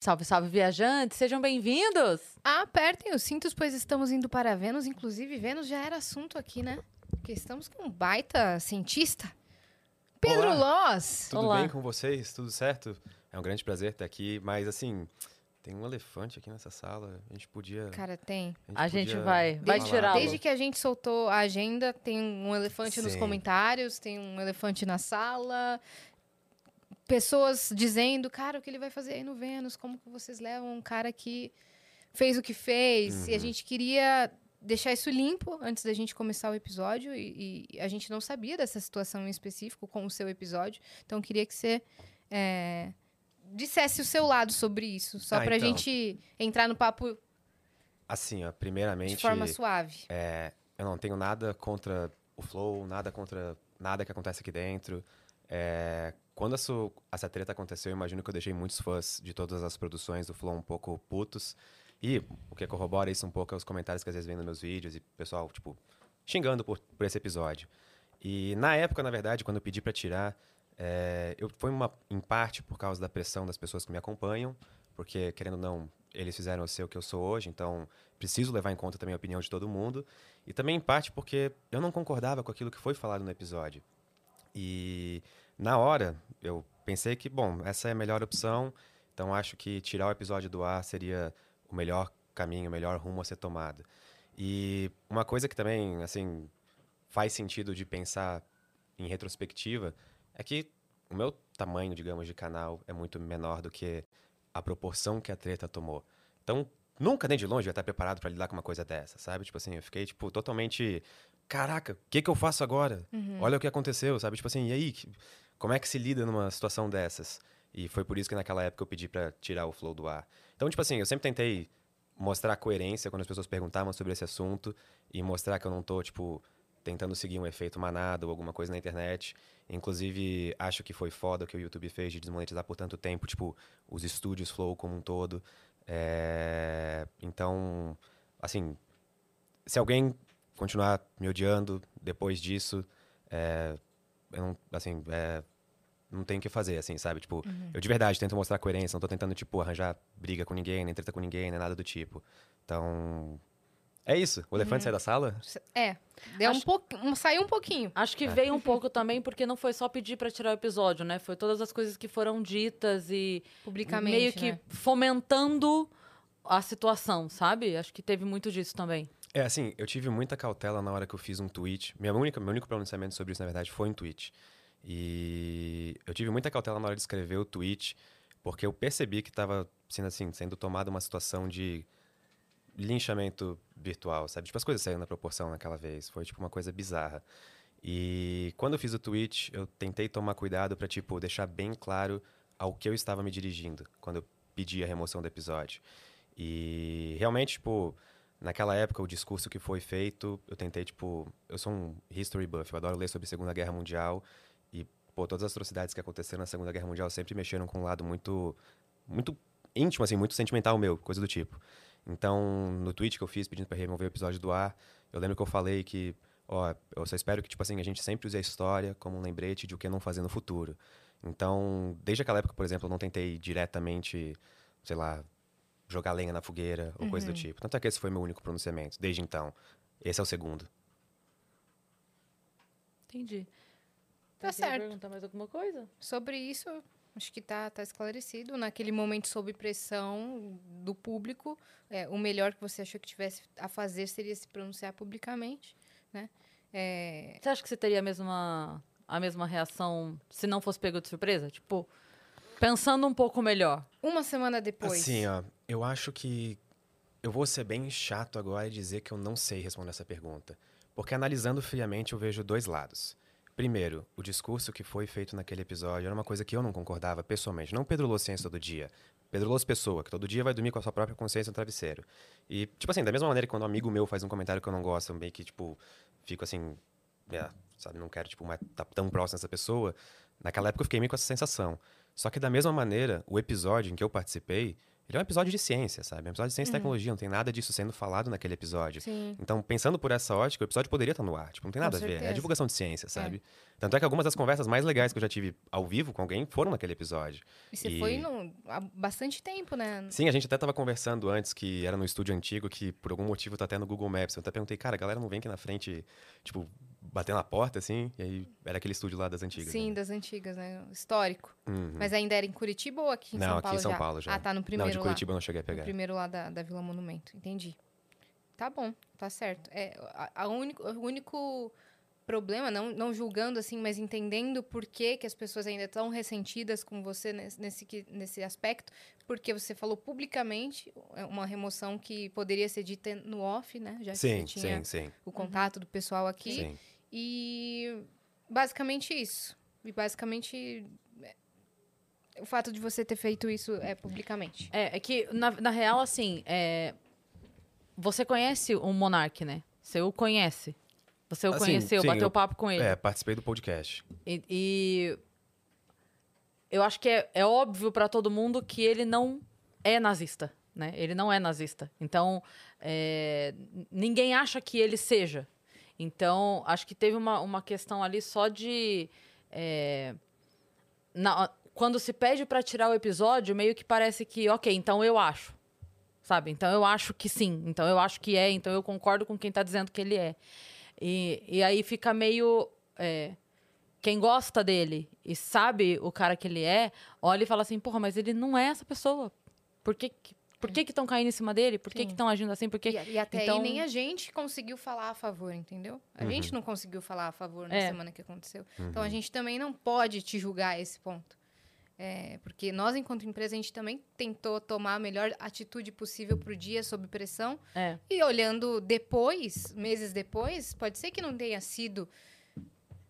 Salve, salve, viajantes! Sejam bem-vindos! Apertem os cintos, pois estamos indo para Vênus. Inclusive, Vênus já era assunto aqui, né? Porque estamos com um baita cientista. Pedro Olá. Loz! Tudo Olá. bem com vocês? Tudo certo? É um grande prazer estar aqui, mas assim, tem um elefante aqui nessa sala. A gente podia. Cara, tem. A gente podia vai- vai falar. tirá-lo. Desde que a gente soltou a agenda, tem um elefante nos Sim. comentários, tem um elefante na sala. Pessoas dizendo, cara, o que ele vai fazer aí no Vênus? Como que vocês levam um cara que fez o que fez? E a Uhum. gente queria deixar isso limpo antes da gente começar o episódio. E, e a gente não sabia dessa situação em específico com o seu episódio. Então, eu queria que você é, dissesse o seu lado sobre isso. Só Ah, pra então. gente entrar no papo Assim, ó, primeiramente, de forma suave. é, eu não tenho nada contra o Flow, nada contra nada que acontece aqui dentro. É, quando essa, essa treta aconteceu, eu imagino que eu deixei muitos fãs de todas as produções do Flow um pouco putos. E o que corrobora isso um pouco é os comentários que às vezes vem nos meus vídeos e pessoal, tipo, xingando por, por esse episódio. E na época, na verdade, quando eu pedi pra tirar, é, eu, foi uma, em parte por causa da pressão das pessoas que me acompanham, porque, querendo ou não, eles fizeram eu ser o que eu sou hoje, então preciso levar em conta também a opinião de todo mundo. E também, em parte, porque eu não concordava com aquilo que foi falado no episódio. E na hora, eu pensei que, bom, essa é a melhor opção, então acho que tirar o episódio do ar seria o melhor caminho, o melhor rumo a ser tomado. E uma coisa que também, assim, faz sentido de pensar em retrospectiva é que o meu tamanho, digamos, de canal é muito menor do que a proporção que a treta tomou. Então, nunca nem de longe eu ia estar preparado para lidar com uma coisa dessa, sabe? Tipo assim, eu fiquei, tipo, totalmente. Caraca, o que, que eu faço agora? Olha o que aconteceu, sabe? Tipo assim, e aí? Como é que se lida numa situação dessas? E foi por isso que naquela época eu pedi para tirar o flow do ar. Então, tipo assim, eu sempre tentei mostrar coerência quando as pessoas perguntavam sobre esse assunto e mostrar que eu não tô, tipo, tentando seguir um efeito manada ou alguma coisa na internet. Inclusive, acho que foi foda o que o YouTube fez de desmonetizar por tanto tempo, tipo, os estúdios Flow como um todo. É, Então, assim, se alguém continuar me odiando depois disso, é, eu não, assim, é, não tem o que fazer, assim, sabe? Tipo, eu de verdade tento mostrar coerência, não tô tentando, tipo, arranjar briga com ninguém, nem treta com ninguém, nem nada do tipo. Então, é isso. O elefante sai da sala? É, deu um Acho- pouco, um- saiu um pouquinho. Acho que veio um pouco também porque não foi só pedir pra tirar o episódio, né? Foi todas as coisas que foram ditas e Publicamente, meio que né? fomentando a situação, sabe? Acho que teve muito disso também. É, assim, eu tive muita cautela na hora que eu fiz um tweet. Minha única, meu único pronunciamento sobre isso, na verdade, foi um tweet. E eu tive muita cautela na hora de escrever o tweet, porque eu percebi que estava sendo assim, sendo tomada uma situação de linchamento virtual, sabe? Tipo, as coisas saíram na proporção naquela vez. Foi, tipo, uma coisa bizarra. E quando eu fiz o tweet, eu tentei tomar cuidado para tipo, deixar bem claro ao que eu estava me dirigindo quando eu pedi a remoção do episódio. E realmente, tipo, naquela época, o discurso que foi feito, eu tentei, tipo, eu sou um history buff, eu adoro ler sobre a Segunda Guerra Mundial e, pô, todas as atrocidades que aconteceram na Segunda Guerra Mundial sempre mexeram com um lado muito, muito íntimo, assim, muito sentimental meu, coisa do tipo. Então, no tweet que eu fiz pedindo para remover o episódio do ar, eu lembro que eu falei que, ó, eu só espero que, tipo assim, a gente sempre use a história como um lembrete de o que não fazer no futuro. Então, desde aquela época, por exemplo, eu não tentei diretamente, sei lá, jogar lenha na fogueira ou coisa do tipo. Tanto é que esse foi meu único pronunciamento, desde então. Esse é o segundo. Entendi. Tá Você quer certo. perguntar mais alguma coisa? Sobre isso, acho que tá, tá esclarecido. Naquele momento, sob pressão do público, é, o melhor que você achou que tivesse a fazer seria se pronunciar publicamente, né? É, Você acha que você teria a mesma, a mesma reação se não fosse pego de surpresa? Tipo, pensando um pouco melhor. Uma semana depois. Assim, ó, eu acho que eu vou ser bem chato agora e dizer que eu não sei responder essa pergunta. Porque analisando friamente, eu vejo dois lados. Primeiro, o discurso que foi feito naquele episódio era uma coisa que eu não concordava pessoalmente. Não Pedro Lô Ciência todo dia. Pedro Lô pessoa, que todo dia vai dormir com a sua própria consciência no travesseiro. E, tipo assim, da mesma maneira que quando um amigo meu faz um comentário que eu não gosto, eu meio que, tipo, fico assim, é, sabe, não quero, tipo, mais estar tão próximo dessa pessoa. Naquela época eu fiquei meio com essa sensação. Só que da mesma maneira, o episódio em que eu participei ele é um episódio de ciência, sabe? É um episódio de ciência e tecnologia, não tem nada disso sendo falado naquele episódio. Sim. Então, pensando por essa ótica, o episódio poderia estar no ar. Tipo, não tem Com nada a ver. É certeza. divulgação de ciência, sabe? Tanto é que algumas das conversas mais legais que eu já tive ao vivo com alguém foram naquele episódio. E você E- foi no, há bastante tempo, né? Sim, a gente até tava conversando antes, que era no estúdio antigo, que por algum motivo tá até no Google Maps. Eu até perguntei, cara, a galera não vem aqui na frente, tipo, bater na porta, assim? E aí, era aquele estúdio lá das antigas. Sim, né? das antigas, né? Histórico. Uhum. Mas ainda era em Curitiba ou aqui em Não, São aqui Paulo em São já? Paulo já. Ah, tá no Não, primeiro de lá. Curitiba eu não cheguei a No pegar. primeiro lá da, da Vila Monumento. Entendi. Tá bom, tá certo. É, a, a único, o único problema, não, não julgando assim, mas entendendo por que, que as pessoas ainda estão ressentidas com você nesse, nesse, que- nesse aspecto, porque você falou publicamente é uma remoção que poderia ser dita no off, né? Já que Sim, você tinha sim, sim, o contato do pessoal aqui. sim. E basicamente isso. E basicamente é, o fato de você ter feito isso é publicamente. É, é que, na, na real, assim, é, você conhece o Monark, né? Você o conhece. Você o Assim, conheceu, sim, bateu eu- papo com ele. É, participei do podcast. E, e eu acho que é, é óbvio pra todo mundo que ele não é nazista, né? Ele não é nazista. Então, é, ninguém acha que ele seja. Então, acho que teve uma, uma questão ali só de... é, na- quando se pede pra tirar o episódio, meio que parece que, ok, então eu acho. Sabe? Então eu acho que sim. Então eu acho que é. Então eu concordo com quem tá dizendo que ele é. E, e aí fica meio. é, quem gosta dele e sabe o cara que ele é, olha e fala assim, porra, mas ele não é essa pessoa. Por que por que estão caindo em cima dele? Por que estão agindo assim? Por que... E, e até então- aí nem a gente conseguiu falar a favor, entendeu? A gente não conseguiu falar a favor na É. semana que aconteceu. Então a gente também não pode te julgar a esse ponto. É, porque nós, enquanto empresa, a gente também tentou tomar a melhor atitude possível pro dia sob pressão. É. E olhando depois, meses depois, pode ser que não tenha sido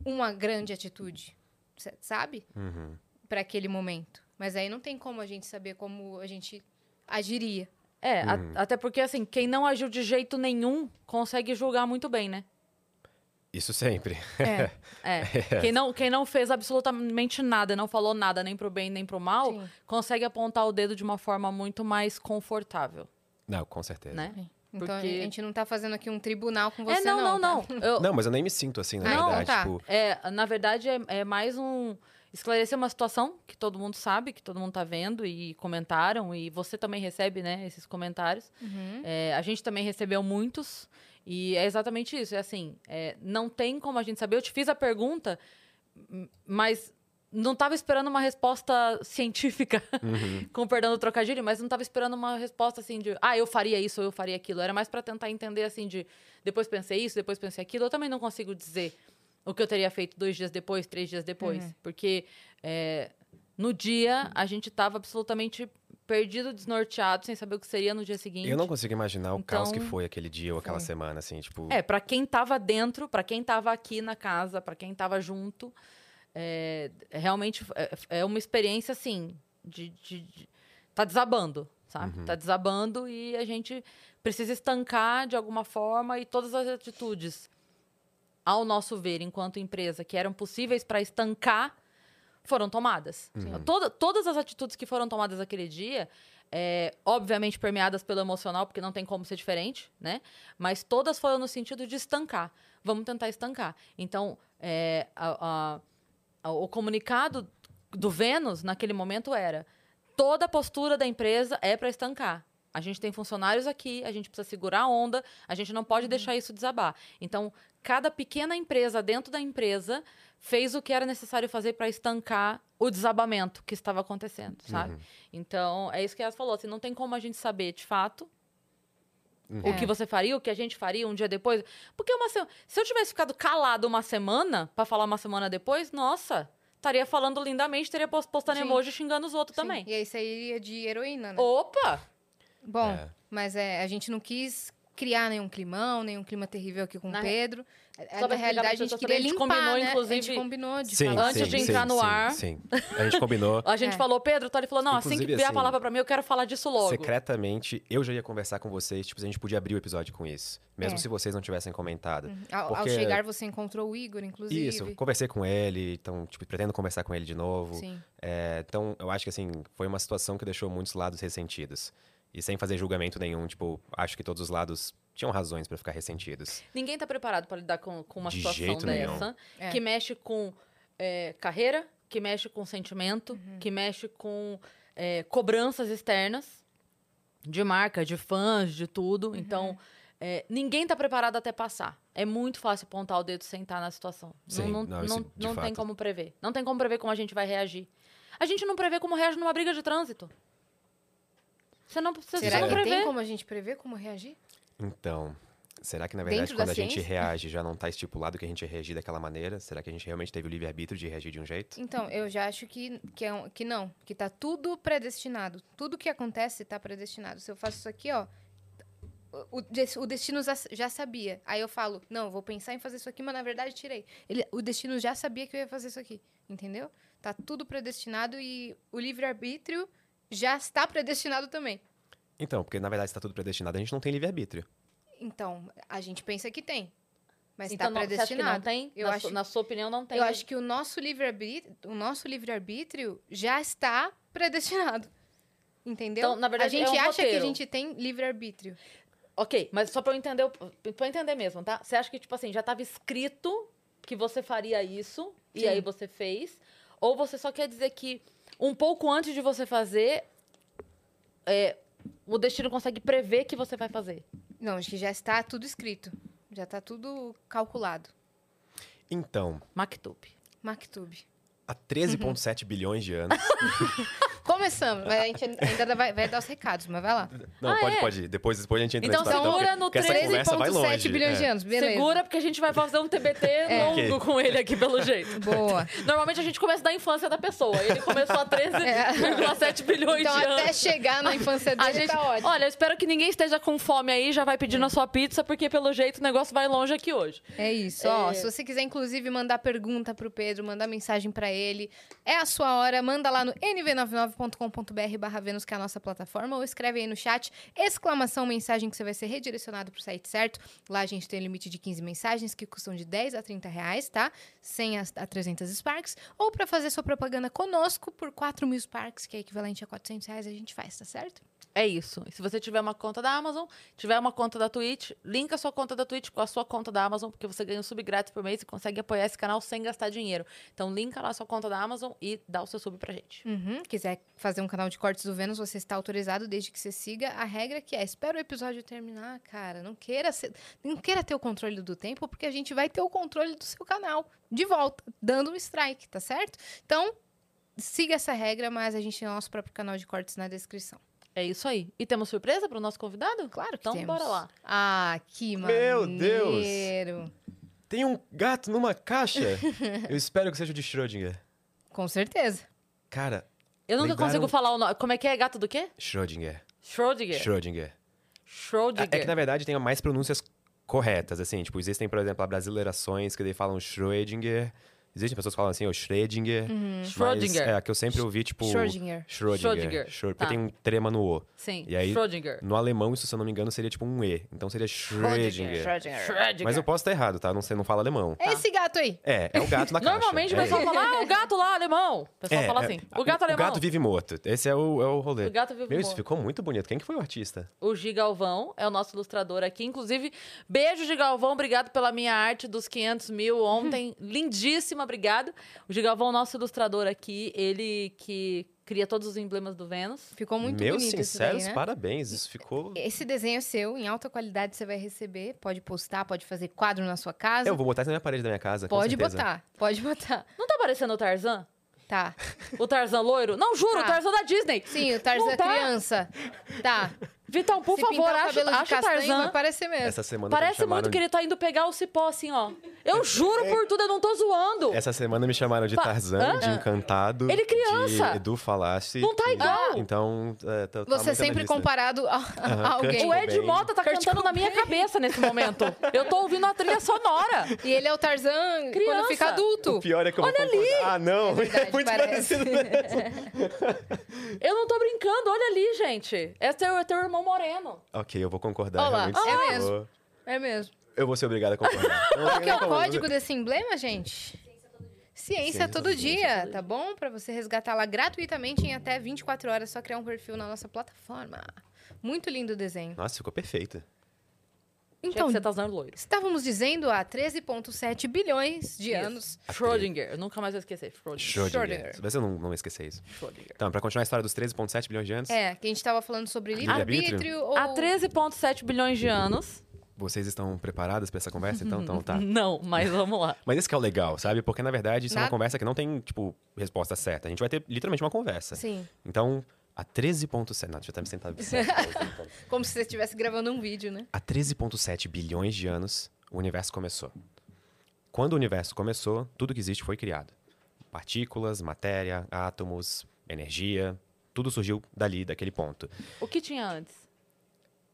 uma grande atitude, sa- sabe? Uhum. Para aquele momento. Mas aí não tem como a gente saber como a gente agiria. É, a- Uhum. até porque, assim, quem não agiu de jeito nenhum consegue julgar muito bem, né? Isso sempre. É, É. Quem, não, quem não fez absolutamente nada, não falou nada nem pro bem nem pro mal, Sim. consegue apontar o dedo de uma forma muito mais confortável, Não, com certeza. né? Então Porque- a gente não tá fazendo aqui um tribunal com você, é, não, não, tá? não. Eu- Não, mas eu nem me sinto assim, na Ah, então verdade. tá. Tipo, É, na verdade, é, é mais um. Esclarecer uma situação que todo mundo sabe, que todo mundo tá vendo e comentaram, e você também recebe, né, esses comentários. Uhum. É, a gente também recebeu muitos, e é exatamente isso. É assim, é, não tem como a gente saber. Eu te fiz a pergunta, mas não tava esperando uma resposta científica, com perdão do trocadilho, mas não tava esperando uma resposta assim de, ah, eu faria isso ou eu faria aquilo. Era mais para tentar entender assim de, depois pensei isso, depois pensei aquilo. Eu também não consigo dizer o que eu teria feito dois dias depois, três dias depois, porque é, no dia a gente tava absolutamente perdido, desnorteado, sem saber o que seria no dia seguinte. eu não consigo imaginar o caos que Então- foi aquele dia ou aquela Foi. semana, assim, tipo. É, pra quem tava dentro, pra quem tava aqui na casa, pra quem tava junto, é, realmente é, é uma experiência assim, de, de- de- tá desabando, sabe? Tá desabando e a gente precisa estancar de alguma forma e todas as atitudes, ao nosso ver, enquanto empresa, que eram possíveis para estancar, foram tomadas. Toda- todas as atitudes que foram tomadas aquele dia, é, obviamente permeadas pelo emocional, porque não tem como ser diferente, né? Mas todas foram no sentido de estancar. Vamos tentar estancar. Então, é, a- a- a- o comunicado do Vênus, naquele momento, era toda a postura da empresa é para estancar. A gente tem funcionários aqui, a gente precisa segurar a onda, a gente não pode deixar isso desabar. Então, cada pequena empresa dentro da empresa fez o que era necessário fazer para estancar o desabamento que estava acontecendo, sabe? Então, é isso que ela falou, assim, não tem como a gente saber de fato o É. que você faria, o que a gente faria um dia depois. Porque uma se... se eu tivesse ficado calado uma semana para falar uma semana depois, nossa, estaria falando lindamente, teria post- postando Sim. emoji xingando os outros Sim. também. E aí sairia de heroína, né? Opa! Bom, É. mas é, a gente não quis criar nenhum climão, nenhum clima terrível aqui com Na o Pedro. É, pra Na explicar realidade, a gente queria a gente limpar, combinou, né? A inclusive- gente combinou de Sim, falar. Antes sim, de sim, entrar no sim, ar. Sim, A gente combinou. A gente É. falou, Pedro, o Tony falou, não, assim que Inclusive, vier a assim, palavra pra mim, eu quero falar disso logo. Secretamente, eu já ia conversar com vocês, tipo, a gente podia abrir o episódio com isso. Mesmo É. se vocês não tivessem comentado. Ao, ao Porque- chegar, você encontrou o Igor, inclusive. Isso, conversei com ele, então, tipo, pretendo conversar com ele de novo. Sim. É, então, eu acho que, assim, foi uma situação que deixou muitos lados ressentidos. E sem fazer julgamento nenhum, tipo, acho que todos os lados tinham razões pra ficar ressentidos. Ninguém tá preparado pra lidar com, com uma De situação dessa, É. que mexe com é, carreira, que mexe com sentimento, Uhum. que mexe com é, cobranças externas de marca, de fãs, de tudo. Uhum. Então, é, ninguém tá preparado até passar. É muito fácil apontar o dedo sem estar na situação. Sim, não não, não, isso não, não tem como prever. Não tem como prever como a gente vai reagir. A gente não prevê como reage numa briga de trânsito. Você não, você Será que prevê. tem como a gente prever como reagir? Então, será que, na verdade, Dentro quando a gente ciência? reage, já não tá estipulado que a gente ia reagir daquela maneira? Será que a gente realmente teve o livre-arbítrio de reagir de um jeito? Então, eu já acho que, que, é um- que não, que tá tudo predestinado. Tudo que acontece tá predestinado. Se eu faço isso aqui, ó, o, o destino já, sabia. Aí eu falo, não, vou pensar em fazer isso aqui, mas na verdade tirei. Ele, o destino já sabia que eu ia fazer isso aqui, entendeu? Tá tudo predestinado e o livre-arbítrio já está predestinado também. Então, porque na verdade, se tá tudo predestinado, a gente não tem livre-arbítrio. Então, a gente pensa que tem. Mas Então, está acha que predestinado. não tem? Eu na, acho- su- na sua opinião, não tem. Eu acho que o nosso livre-arbítrio, o nosso livre-arbítrio já está predestinado. Entendeu? Então, na verdade, a gente é um acha que a roteiro. gente tem livre-arbítrio. Ok, mas só pra eu entender, eu entender mesmo, tá? Você acha que, tipo assim, já tava escrito que você faria isso e Sim. aí você fez? Ou você só quer dizer que um pouco antes de você fazer, é, o destino consegue prever que você vai fazer? Não, acho que já está tudo escrito. Já está tudo calculado. Então, Maktub. Maktub. há 13,7 bilhões de anos. Começamos. mas a gente ainda vai, vai dar os recados, mas vai lá. Não, Ah, pode, é? pode ir. Depois, depois a gente entra Então, nesse segura porque- no porque essa conversa vai 13,7 longe. bilhões é. de anos, beleza. Segura, porque a gente vai fazer um TBT longo Ok. com ele aqui, pelo jeito. Boa. Normalmente a gente começa da infância da pessoa. Ele começou há 13,7 bilhões Então, de anos. até chegar na infância dele, A gente, tá ótimo. olha, eu espero que ninguém esteja com fome aí, já vai pedindo a sua pizza, porque pelo jeito o negócio vai longe aqui hoje. É isso, ó. É. Se você quiser, inclusive, mandar pergunta pro Pedro, mandar mensagem pra ele, é a sua hora. Manda lá no nv99.com.br barra que é a nossa plataforma, ou escreve aí no chat, exclamação, mensagem, que você vai ser redirecionado pro site certo. Lá a gente tem limite de 15 mensagens, que custam de 10 a 30 reais, tá? 100 a, a 300 Sparks. Ou pra fazer sua propaganda conosco por 4 mil Sparks, que é equivalente a 400 reais, a gente faz, tá certo? É isso. E se você tiver uma conta da Amazon, tiver uma conta da Twitch, linka a sua conta da Twitch com a sua conta da Amazon, porque você ganha um sub grátis por mês e consegue apoiar esse canal sem gastar dinheiro. Então, linka lá a sua conta da Amazon e dá o seu sub pra gente. Uhum. Quiser fazer um canal de cortes do Vênus, você está autorizado desde que você siga a regra que é espera o episódio terminar, cara. Não queira, ser- não queira ter o controle do tempo, porque a gente vai ter o controle do seu canal de volta, dando um strike, tá certo? Então, siga essa regra, mas a gente tem o nosso próprio canal de cortes na descrição. É isso aí. E temos surpresa pro nosso convidado? Claro que Então, temos. bora lá. Ah, que Meu Deus! maneiro. Tem um gato numa caixa? Eu espero que seja o de Schrödinger. Com certeza. Cara, Eu nunca Lembraram- consigo falar o nome. Como é que é? Gato do quê? Schrödinger. Schrödinger. Schrödinger. Schrödinger. É que, na verdade, tem mais pronúncias corretas, assim. Tipo, existem, por exemplo, brasileirações que daí falam Schrödinger. Existem pessoas que falam assim, ó, Schrödinger. Mas, Schrödinger. é, que eu sempre ouvi, tipo... Schrödinger. Schrödinger. Schrödinger. Schrö- Tá. Porque tem um trema no O. Sim, E aí- Schrödinger. No alemão, isso, se eu não me engano, seria tipo um E. Então seria Schrödinger. Schrödinger. Mas eu posso estar errado, tá? Não sei, não fala alemão. É esse gato aí. É, é o gato na caixa. Normalmente o é pessoal ele. fala, ah, o gato lá, alemão. O pessoal É, fala é, assim, o gato o, alemão. O gato vive morto. Esse é o, é o rolê. O gato vive Meu, isso morto. ficou muito bonito. Quem que foi o artista? O Gigalvão é o nosso ilustrador aqui. Inclusive, beijo, Gigalvão. Obrigado pela minha arte dos 500 mil ontem. Lindíssima, obrigado. O Gigalvão, nosso ilustrador aqui, ele que cria todos os emblemas do Vênus. Ficou muito Meus bonito daí, sinceros né? parabéns. Isso ficou... Esse desenho é seu, em alta qualidade você vai receber. Pode postar, pode fazer quadro na sua casa. Eu vou botar isso na minha parede da minha casa, pode botar, pode botar. Não tá parecendo o Tarzan? Tá. O Tarzan loiro? Não, juro, Tá. o Tarzan da Disney. Sim, o Tarzan Não tá. criança. Tá. Vitão, por Se favor, pintar o acha, cabelo de acha o castanho, Tarzan. vai parecer mesmo. Essa semana Parece me chamaram muito que ele tá indo pegar o cipó, assim, ó. Eu juro por tudo, eu não tô zoando. Essa semana me chamaram de Pa- Tarzan, Hã? de Encantado. Ele criança. De Edu Falasse. Não tá igual. Então, é, tá, tá Você muito sempre comparado a, a alguém. O Ed Cobain. Mota tá Kurt cantando na minha cabeça nesse momento. Eu tô ouvindo a trilha sonora. E ele é o Tarzan quando Criança. fica adulto. O pior é que eu vou concordar. Ah, não. É, verdade, muito parece. parecido mesmo. Eu não tô brincando, olha ali, gente. Esse é teu, é teu irmão moreno. Ok, eu vou concordar. Olha lá, realmente, é mesmo. vou- É mesmo. Eu vou ser obrigado a concordar. Qual que é o código desse emblema, gente? Ciência Ciência todo todo dia, tá bom? Pra você resgatar lá gratuitamente em até 24 horas, só criar um perfil na nossa plataforma. Muito lindo o desenho. Nossa, ficou perfeito. Então, você tá usando loiro. estávamos dizendo há 13,7 bilhões de Isso. anos. Schrödinger. Eu nunca mais vou esquecer. Schrödinger. Schrödinger. Se eu não, não esquecer isso. Schrödinger. Então, pra continuar a história dos 13,7 bilhões de anos, É, que a gente tava falando sobre Livre-arbítrio? ou... Há 13,7 bilhões de anos. vocês estão preparadas pra essa conversa? Então, então tá. Não, mas vamos lá. Mas esse que é o legal, sabe? Porque, na verdade, isso é uma conversa que não tem, tipo, resposta certa. A gente vai ter literalmente uma conversa. Sim, Então, a 13,7... Não, deixa eu até me sentar. como se você estivesse gravando um vídeo, né? Há 13,7 bilhões de anos, o universo começou. Quando o universo começou, tudo que existe foi criado. Partículas, matéria, átomos, energia, tudo surgiu dali, daquele ponto. O que tinha antes?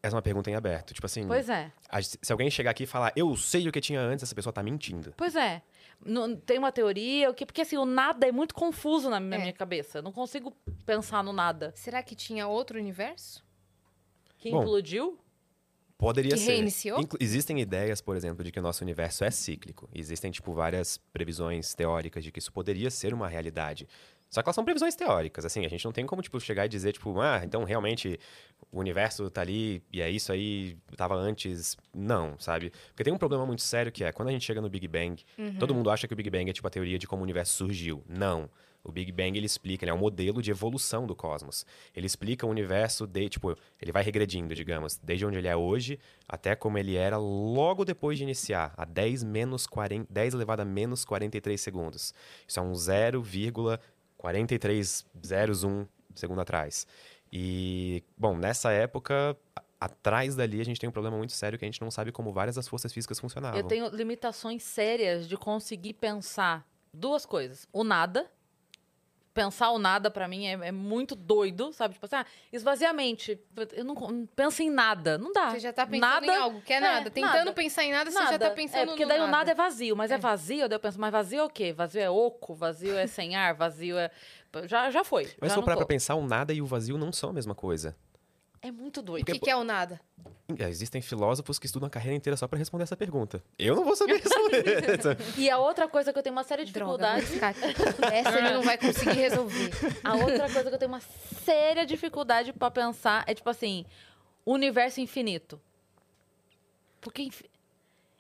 Essa é uma pergunta em aberto. Tipo assim, Pois é. a- se alguém chegar aqui e falar, eu sei o que tinha antes, essa pessoa tá mentindo. Pois é. Não- tem uma teoria, o que, porque assim, o nada é muito confuso na, na É. minha cabeça. Eu não consigo pensar no nada. Será que tinha outro universo? Que Bom, implodiu? Poderia Que ser. reiniciou? Inclu- existem ideias, por exemplo, de que o nosso universo é cíclico. Existem, tipo, várias previsões teóricas de que isso poderia ser uma realidade. Só que elas são previsões teóricas, assim, a gente não tem como, tipo, chegar e dizer, tipo, ah, então realmente o universo tá ali e é isso aí, tava antes. Não, sabe? Porque tem um problema muito sério que é, quando a gente chega no Big Bang, todo mundo acha que o Big Bang é, tipo, a teoria de como o universo surgiu. Não. O Big Bang, ele explica, ele é um modelo de evolução do cosmos. Ele explica o universo, de, tipo, ele vai regredindo, digamos, desde onde ele é hoje até como ele era logo depois de iniciar, a 10, menos 40, 10 elevado a menos 43 segundos. Isso é um 0,4301 segundo atrás. E, bom, nessa época, atrás dali, a gente tem um problema muito sério que a gente não sabe como várias das forças físicas funcionavam. Eu tenho limitações sérias de conseguir pensar duas coisas. O nada. Pensar o nada, pra mim, é, é muito doido, sabe? Tipo assim, ah, esvaziamente. Eu não, não penso em nada. Não dá. Você já tá pensando nada, em algo que é nada. Tentando nada. pensar em nada, você Nada. já tá pensando é, porque no daí o nada é vazio, mas é, É. vazio, daí eu penso, mas vazio é o quê? Vazio é oco, vazio é sem ar, vazio é. Já, já foi. Mas já se for não parar pra pensar, o nada e o vazio não são a mesma coisa. É muito O doido. que, que é o nada? É, Existem filósofos que estudam a carreira inteira só pra responder essa pergunta. Eu não vou saber responder. E a outra coisa que eu tenho uma séria dificuldade. vou ficar- Essa ele não vai conseguir resolver. A outra coisa que eu tenho uma séria dificuldade pra pensar é tipo assim, universo infinito. Porque infi-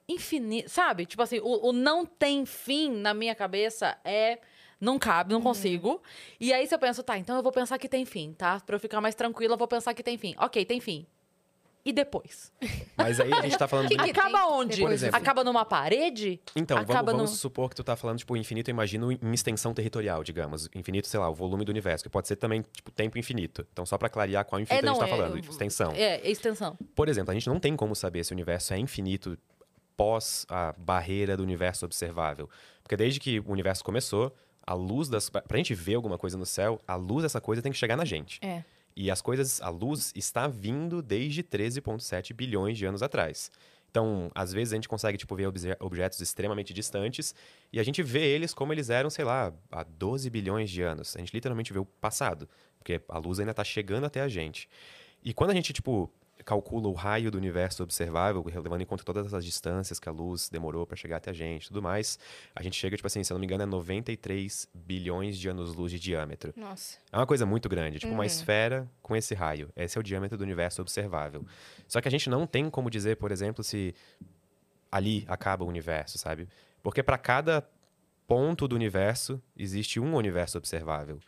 infinito, sabe? Tipo assim, o, o não tem fim na minha cabeça é não cabe, não consigo. E aí se eu penso, tá, então eu vou pensar que tem fim, tá? Pra eu ficar mais tranquila, eu vou pensar que tem fim. OK, tem fim. E depois? Mas aí a gente tá falando Que de... que Acaba tem onde? do fim? Acaba numa parede? Então, vamos, acaba vamos no- supor que tu tá falando, tipo, infinito, eu imagino em extensão territorial, digamos. Infinito, sei lá, o volume do universo, que pode ser também, tipo, tempo infinito. Então, só pra clarear qual infinito a gente tá falando, extensão. É, é extensão. Por exemplo, a gente não tem como saber se o universo é infinito pós a barreira do universo observável. Porque desde que o universo começou, a luz das. Pra gente ver alguma coisa no céu, a luz dessa coisa tem que chegar na gente. É. E as coisas, a luz está vindo desde 13,7 bilhões de anos atrás. Então, às vezes a gente consegue tipo, ver obje- objetos extremamente distantes e a gente vê eles como eles eram, sei lá, há 12 bilhões de anos. A gente literalmente vê o passado, porque a luz ainda está chegando até a gente. E quando a gente, tipo, calcula o raio do universo observável, levando em conta todas as distâncias que a luz demorou para chegar até a gente e tudo mais, a gente chega, tipo assim, se eu não me engano, é 93 bilhões de anos-luz de diâmetro. Nossa. É uma coisa muito grande, tipo Uhum. uma esfera com esse raio. Esse é o diâmetro do universo observável. Só que a gente não tem como dizer, por exemplo, se ali acaba o universo, sabe? Porque para cada ponto do universo existe um universo observável.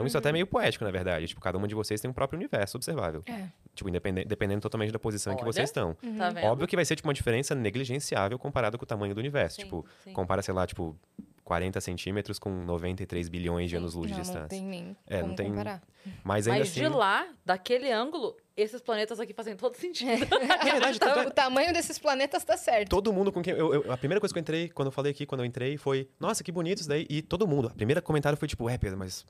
Então isso é Uhum. até meio poético, na verdade. Tipo, cada uma de vocês tem um próprio universo observável. É. Tipo, independente, dependendo totalmente da posição em que Olha. vocês estão. Tá vendo? Óbvio que vai ser tipo uma diferença negligenciável comparado com o tamanho do universo. Sim, tipo, sim. compara, sei lá, tipo, 40 centímetros com 93 bilhões de anos-luz de distância. não tem nem É, não tem- comparar. Mas ainda Mas assim. de lá, daquele ângulo, esses planetas aqui fazem todo sentido. É verdade, tanto é- O tamanho desses planetas tá certo. Todo mundo com quem. Eu, eu- a primeira coisa que eu entrei, quando eu falei aqui, quando eu entrei, foi: Nossa, que bonito isso daí. E todo mundo. A primeira comentário foi tipo: É, Pedro, mas.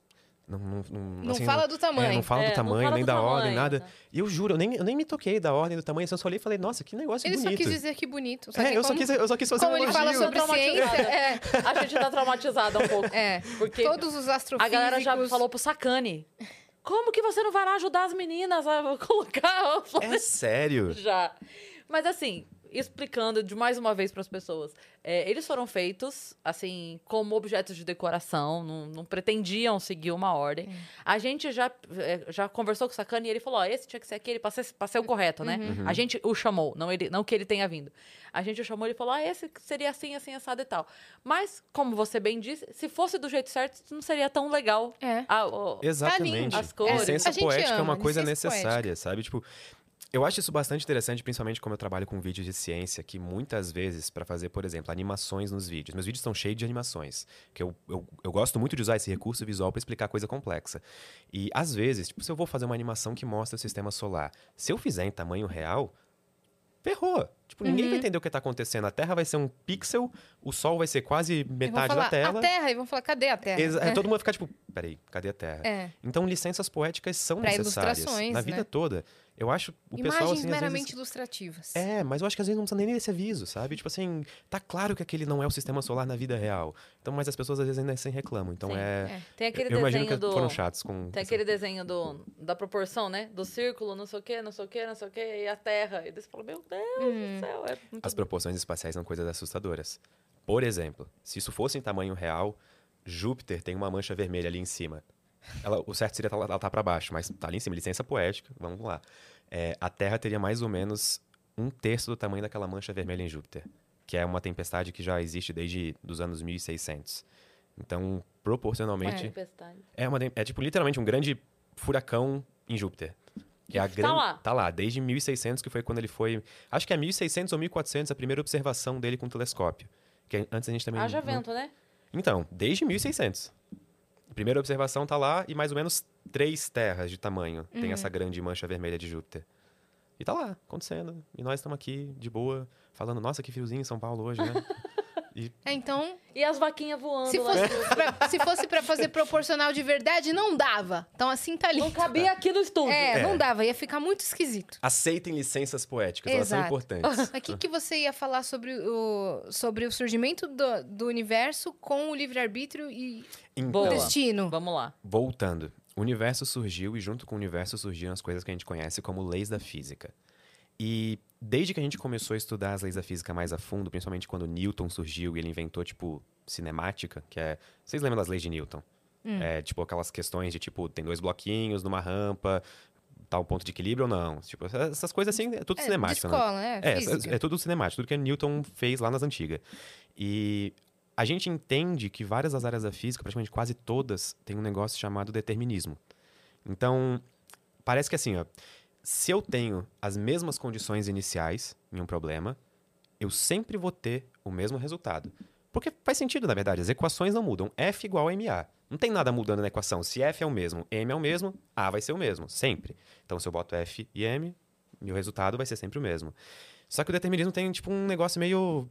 Não, não, não, Não assim, fala do tamanho. É, não fala É, do tamanho, fala nem do da ordem, tamanho, nada. né? E eu juro, eu nem, eu nem me toquei da ordem do tamanho, assim, eu só olhei e falei, nossa, que negócio Ele bonito. só quis dizer que bonito. Só é, que eu, só como, quis, eu só quis fazer como um ele elogio. fala sobre Traumatizada. ciência, é, A gente tá traumatizada um pouco. é, Porque todos os a astrofísicos... galera já falou pro Sacane. Como que você não vai lá ajudar as meninas a colocar É sério. já. Mas assim, explicando de mais uma vez para as pessoas, é, eles foram feitos assim como objetos de decoração, não, não pretendiam seguir uma ordem. A gente já, é, já conversou com o Sacani e ele falou: ó, esse tinha que ser aquele para ser, pra ser o correto, né? A gente o chamou, não, ele, não que ele tenha vindo. A gente o chamou e ele falou: ah, esse seria assim, assim, assado e tal. Mas, como você bem disse, se fosse do jeito certo, não seria tão legal. É. Ah, o- Exatamente. As cores. Licença A poética é ama, uma coisa necessária, sabe? Tipo, eu acho isso bastante interessante, principalmente como eu trabalho com vídeos de ciência, que muitas vezes, para fazer, por exemplo, animações nos vídeos. Meus vídeos estão cheios de animações. Que eu, eu, eu gosto muito de usar esse recurso visual para explicar coisa complexa. E, às vezes, tipo, se eu vou fazer uma animação que mostra o sistema solar, se eu fizer em tamanho real, ferrou. Tipo, ninguém Uhum. vai entender o que tá acontecendo. A Terra vai ser um pixel, o Sol vai ser quase metade falar, da tela. A Terra, e vão falar, cadê a Terra? Exa- É. Todo mundo vai ficar tipo, peraí, cadê a Terra? É. Então, licenças poéticas são Pra necessárias na vida né? toda. Eu acho o Imagens pessoal assim, às meramente vezes... ilustrativas. É, mas eu acho que às vezes não precisa nem desse aviso, sabe? Tipo assim, tá claro que aquele não é o sistema solar na vida real. Então, mas as pessoas às vezes ainda assim reclamam. Então Sim. é. É. Tem aquele eu que desenho do. foram chatos com. Tem essa- aquele desenho do, da proporção, né? Do círculo, não sei o quê, não sei o quê, não sei o quê, e a Terra. E daí você fala, meu Deus Hum. do céu, é muito As proporções espaciais são coisas assustadoras. Por exemplo, se isso fosse em tamanho real, Júpiter tem uma mancha vermelha ali em cima. Ela- o certo seria ela, ela tá para baixo, mas tá ali em cima, licença poética, vamos lá. É, a Terra teria mais ou menos um terço do tamanho daquela mancha vermelha em Júpiter, que é uma tempestade que já existe desde os anos 1600. Então, proporcionalmente, tempestade. é, uma, é tipo literalmente um grande furacão em Júpiter. Que é a Tá gran- lá. Tá lá, desde 1600, que foi quando ele foi. Acho que é 1600 ou 1400 a primeira observação dele com o telescópio. Que antes a gente também. Haja não- vento, né? Então, desde 1600. Primeira observação tá lá e mais ou menos três terras de tamanho Uhum. tem essa grande mancha vermelha de Júpiter. E tá lá, acontecendo. E nós estamos aqui, de boa, falando, nossa, que friozinho em São Paulo hoje, né? É, então, E as vaquinhas voando se fosse, pra, se fosse pra fazer proporcional de verdade, não dava. Então, assim tá ali. Não cabia aqui no estúdio. É, É. não dava. Ia ficar muito esquisito. Aceitem licenças poéticas, elas são Exato. importantes. Mas o que, que você ia falar sobre o, sobre o surgimento do, do universo com o livre-arbítrio e Então, o destino? Vamos lá. Voltando, o universo surgiu e junto com o universo surgiram as coisas que a gente conhece como leis da física. E desde que a gente começou a estudar as leis da física mais a fundo, principalmente quando Newton surgiu e ele inventou, tipo, cinemática, que é... Vocês lembram das leis de Newton? É, tipo, aquelas questões de, tipo, tem dois bloquinhos numa rampa, tal ponto de equilíbrio ou não. Tipo, essas coisas assim, é tudo É, cinemática, de né? escola, né? É, Física. é, é tudo cinemático, tudo que Newton fez lá nas antigas. E a gente entende que várias das áreas da física, praticamente quase todas, têm um negócio chamado determinismo. Então, parece que assim, ó, se eu tenho as mesmas condições iniciais em um problema, eu sempre vou ter o mesmo resultado. Porque faz sentido, na verdade, as equações não mudam. F igual a MA. Não tem nada mudando na equação. Se F é o mesmo, M é o mesmo, A vai ser o mesmo, sempre. Então, se eu boto F e M, meu resultado vai ser sempre o mesmo. Só que o determinismo tem, tipo, um negócio meio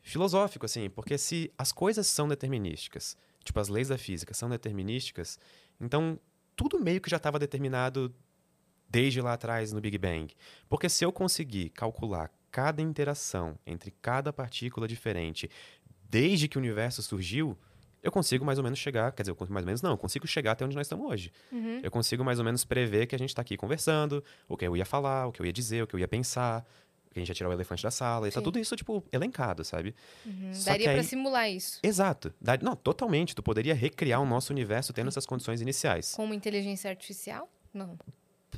filosófico, assim, porque se as coisas são determinísticas, tipo, as leis da física são determinísticas, então tudo meio que já estava determinado desde lá atrás no Big Bang. Porque se eu conseguir calcular cada interação entre cada partícula diferente desde que o universo surgiu, eu consigo mais ou menos chegar, quer dizer, eu consigo mais ou menos não, eu consigo chegar até onde nós estamos hoje. Uhum. Eu consigo mais ou menos prever que a gente está aqui conversando, o que eu ia falar, o que eu ia dizer, o que eu ia pensar, que a gente ia tirar o elefante da sala, e tá Sim. tudo isso, tipo, elencado, sabe? Uhum. Daria aí- simular isso. Exato. Dá- Não, totalmente. Tu poderia recriar o nosso universo tendo essas condições iniciais. Com uma inteligência artificial? Não.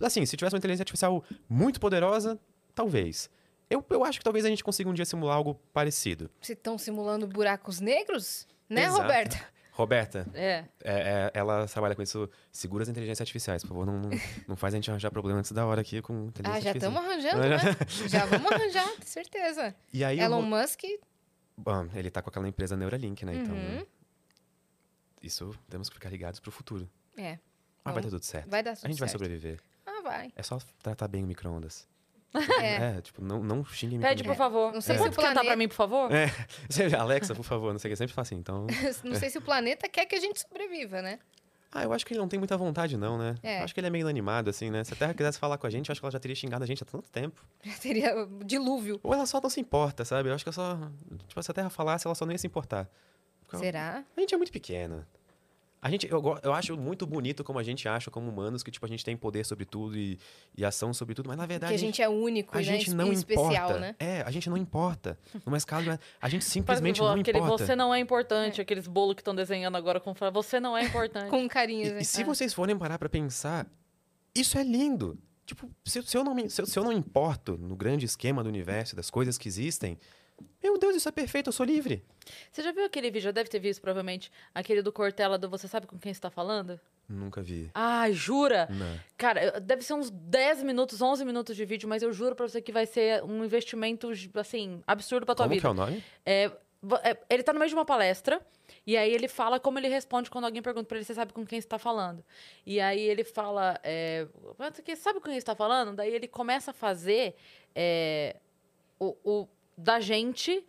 Assim, se tivesse uma inteligência artificial muito poderosa, talvez. Eu, eu acho que talvez a gente consiga um dia simular algo parecido. Vocês estão simulando buracos negros? Né, Exato. Roberta? Roberta, É. é- é- ela trabalha com isso. Segura as inteligências artificiais, por favor. Não, não, não faz a gente arranjar problema antes da hora aqui com inteligência Ah, já estamos arranjando, né? já vamos arranjar, com certeza. E aí, o Elon Ro- Musk, Bom, ele tá com aquela empresa Neuralink, né? Então, Uhum. isso temos que ficar ligados pro futuro. É. Ah, vai dar tudo certo. Vai dar tudo A gente vai certo. sobreviver. Vai. É só tratar bem o micro-ondas. É. É, tipo, não, não xingue Pede, micro-ondas. por favor. Não sei Você se o planeta- pra mim, por favor? É, Alexa, por favor, não sei o que, sempre fala assim, então... Não sei se o planeta quer que a gente sobreviva, né? Ah, eu acho que ele não tem muita vontade, não, né? É. Eu acho que ele é meio inanimado, assim, né? Se a Terra quisesse falar com a gente, eu acho que ela já teria xingado a gente há tanto tempo. Seria dilúvio. Ou ela só não se importa, sabe? Eu acho que é só... Tipo, se a Terra falasse, ela só não ia se importar. Porque Será? A gente é muito pequena. A gente, eu, eu acho muito bonito como a gente acha, como humanos, que tipo, a gente tem poder sobre tudo e, e ação sobre tudo, mas na verdade. Que a gente é único, a né? gente não especial, importa. né? É, a gente não importa. Numa escala, a gente simplesmente não aquele importa. você não é importante, aqueles bolos que estão desenhando agora com você não é importante. Com carinho. E, né? e se Ah. vocês forem parar pra pensar, isso é lindo. Tipo, se, se eu não me- se eu- se eu não importo no grande esquema do universo, das coisas que existem, meu Deus, isso é perfeito, eu sou livre. Você já viu aquele vídeo? Já deve ter visto, provavelmente. Aquele do Cortella do Você Sabe com quem você tá falando? Nunca vi. Ai, jura? Não. Cara, deve ser uns 10 minutos, 11 minutos de vídeo, mas eu juro pra você que vai ser um investimento, assim, absurdo pra tua Como vida. que é o nome? É, é, ele tá no meio de uma palestra, e aí ele fala como ele responde quando alguém pergunta pra ele, você sabe com quem você tá falando? E aí ele fala, é, "Mas você sabe com quem você tá falando? Daí ele começa a fazer é, o, o- da gente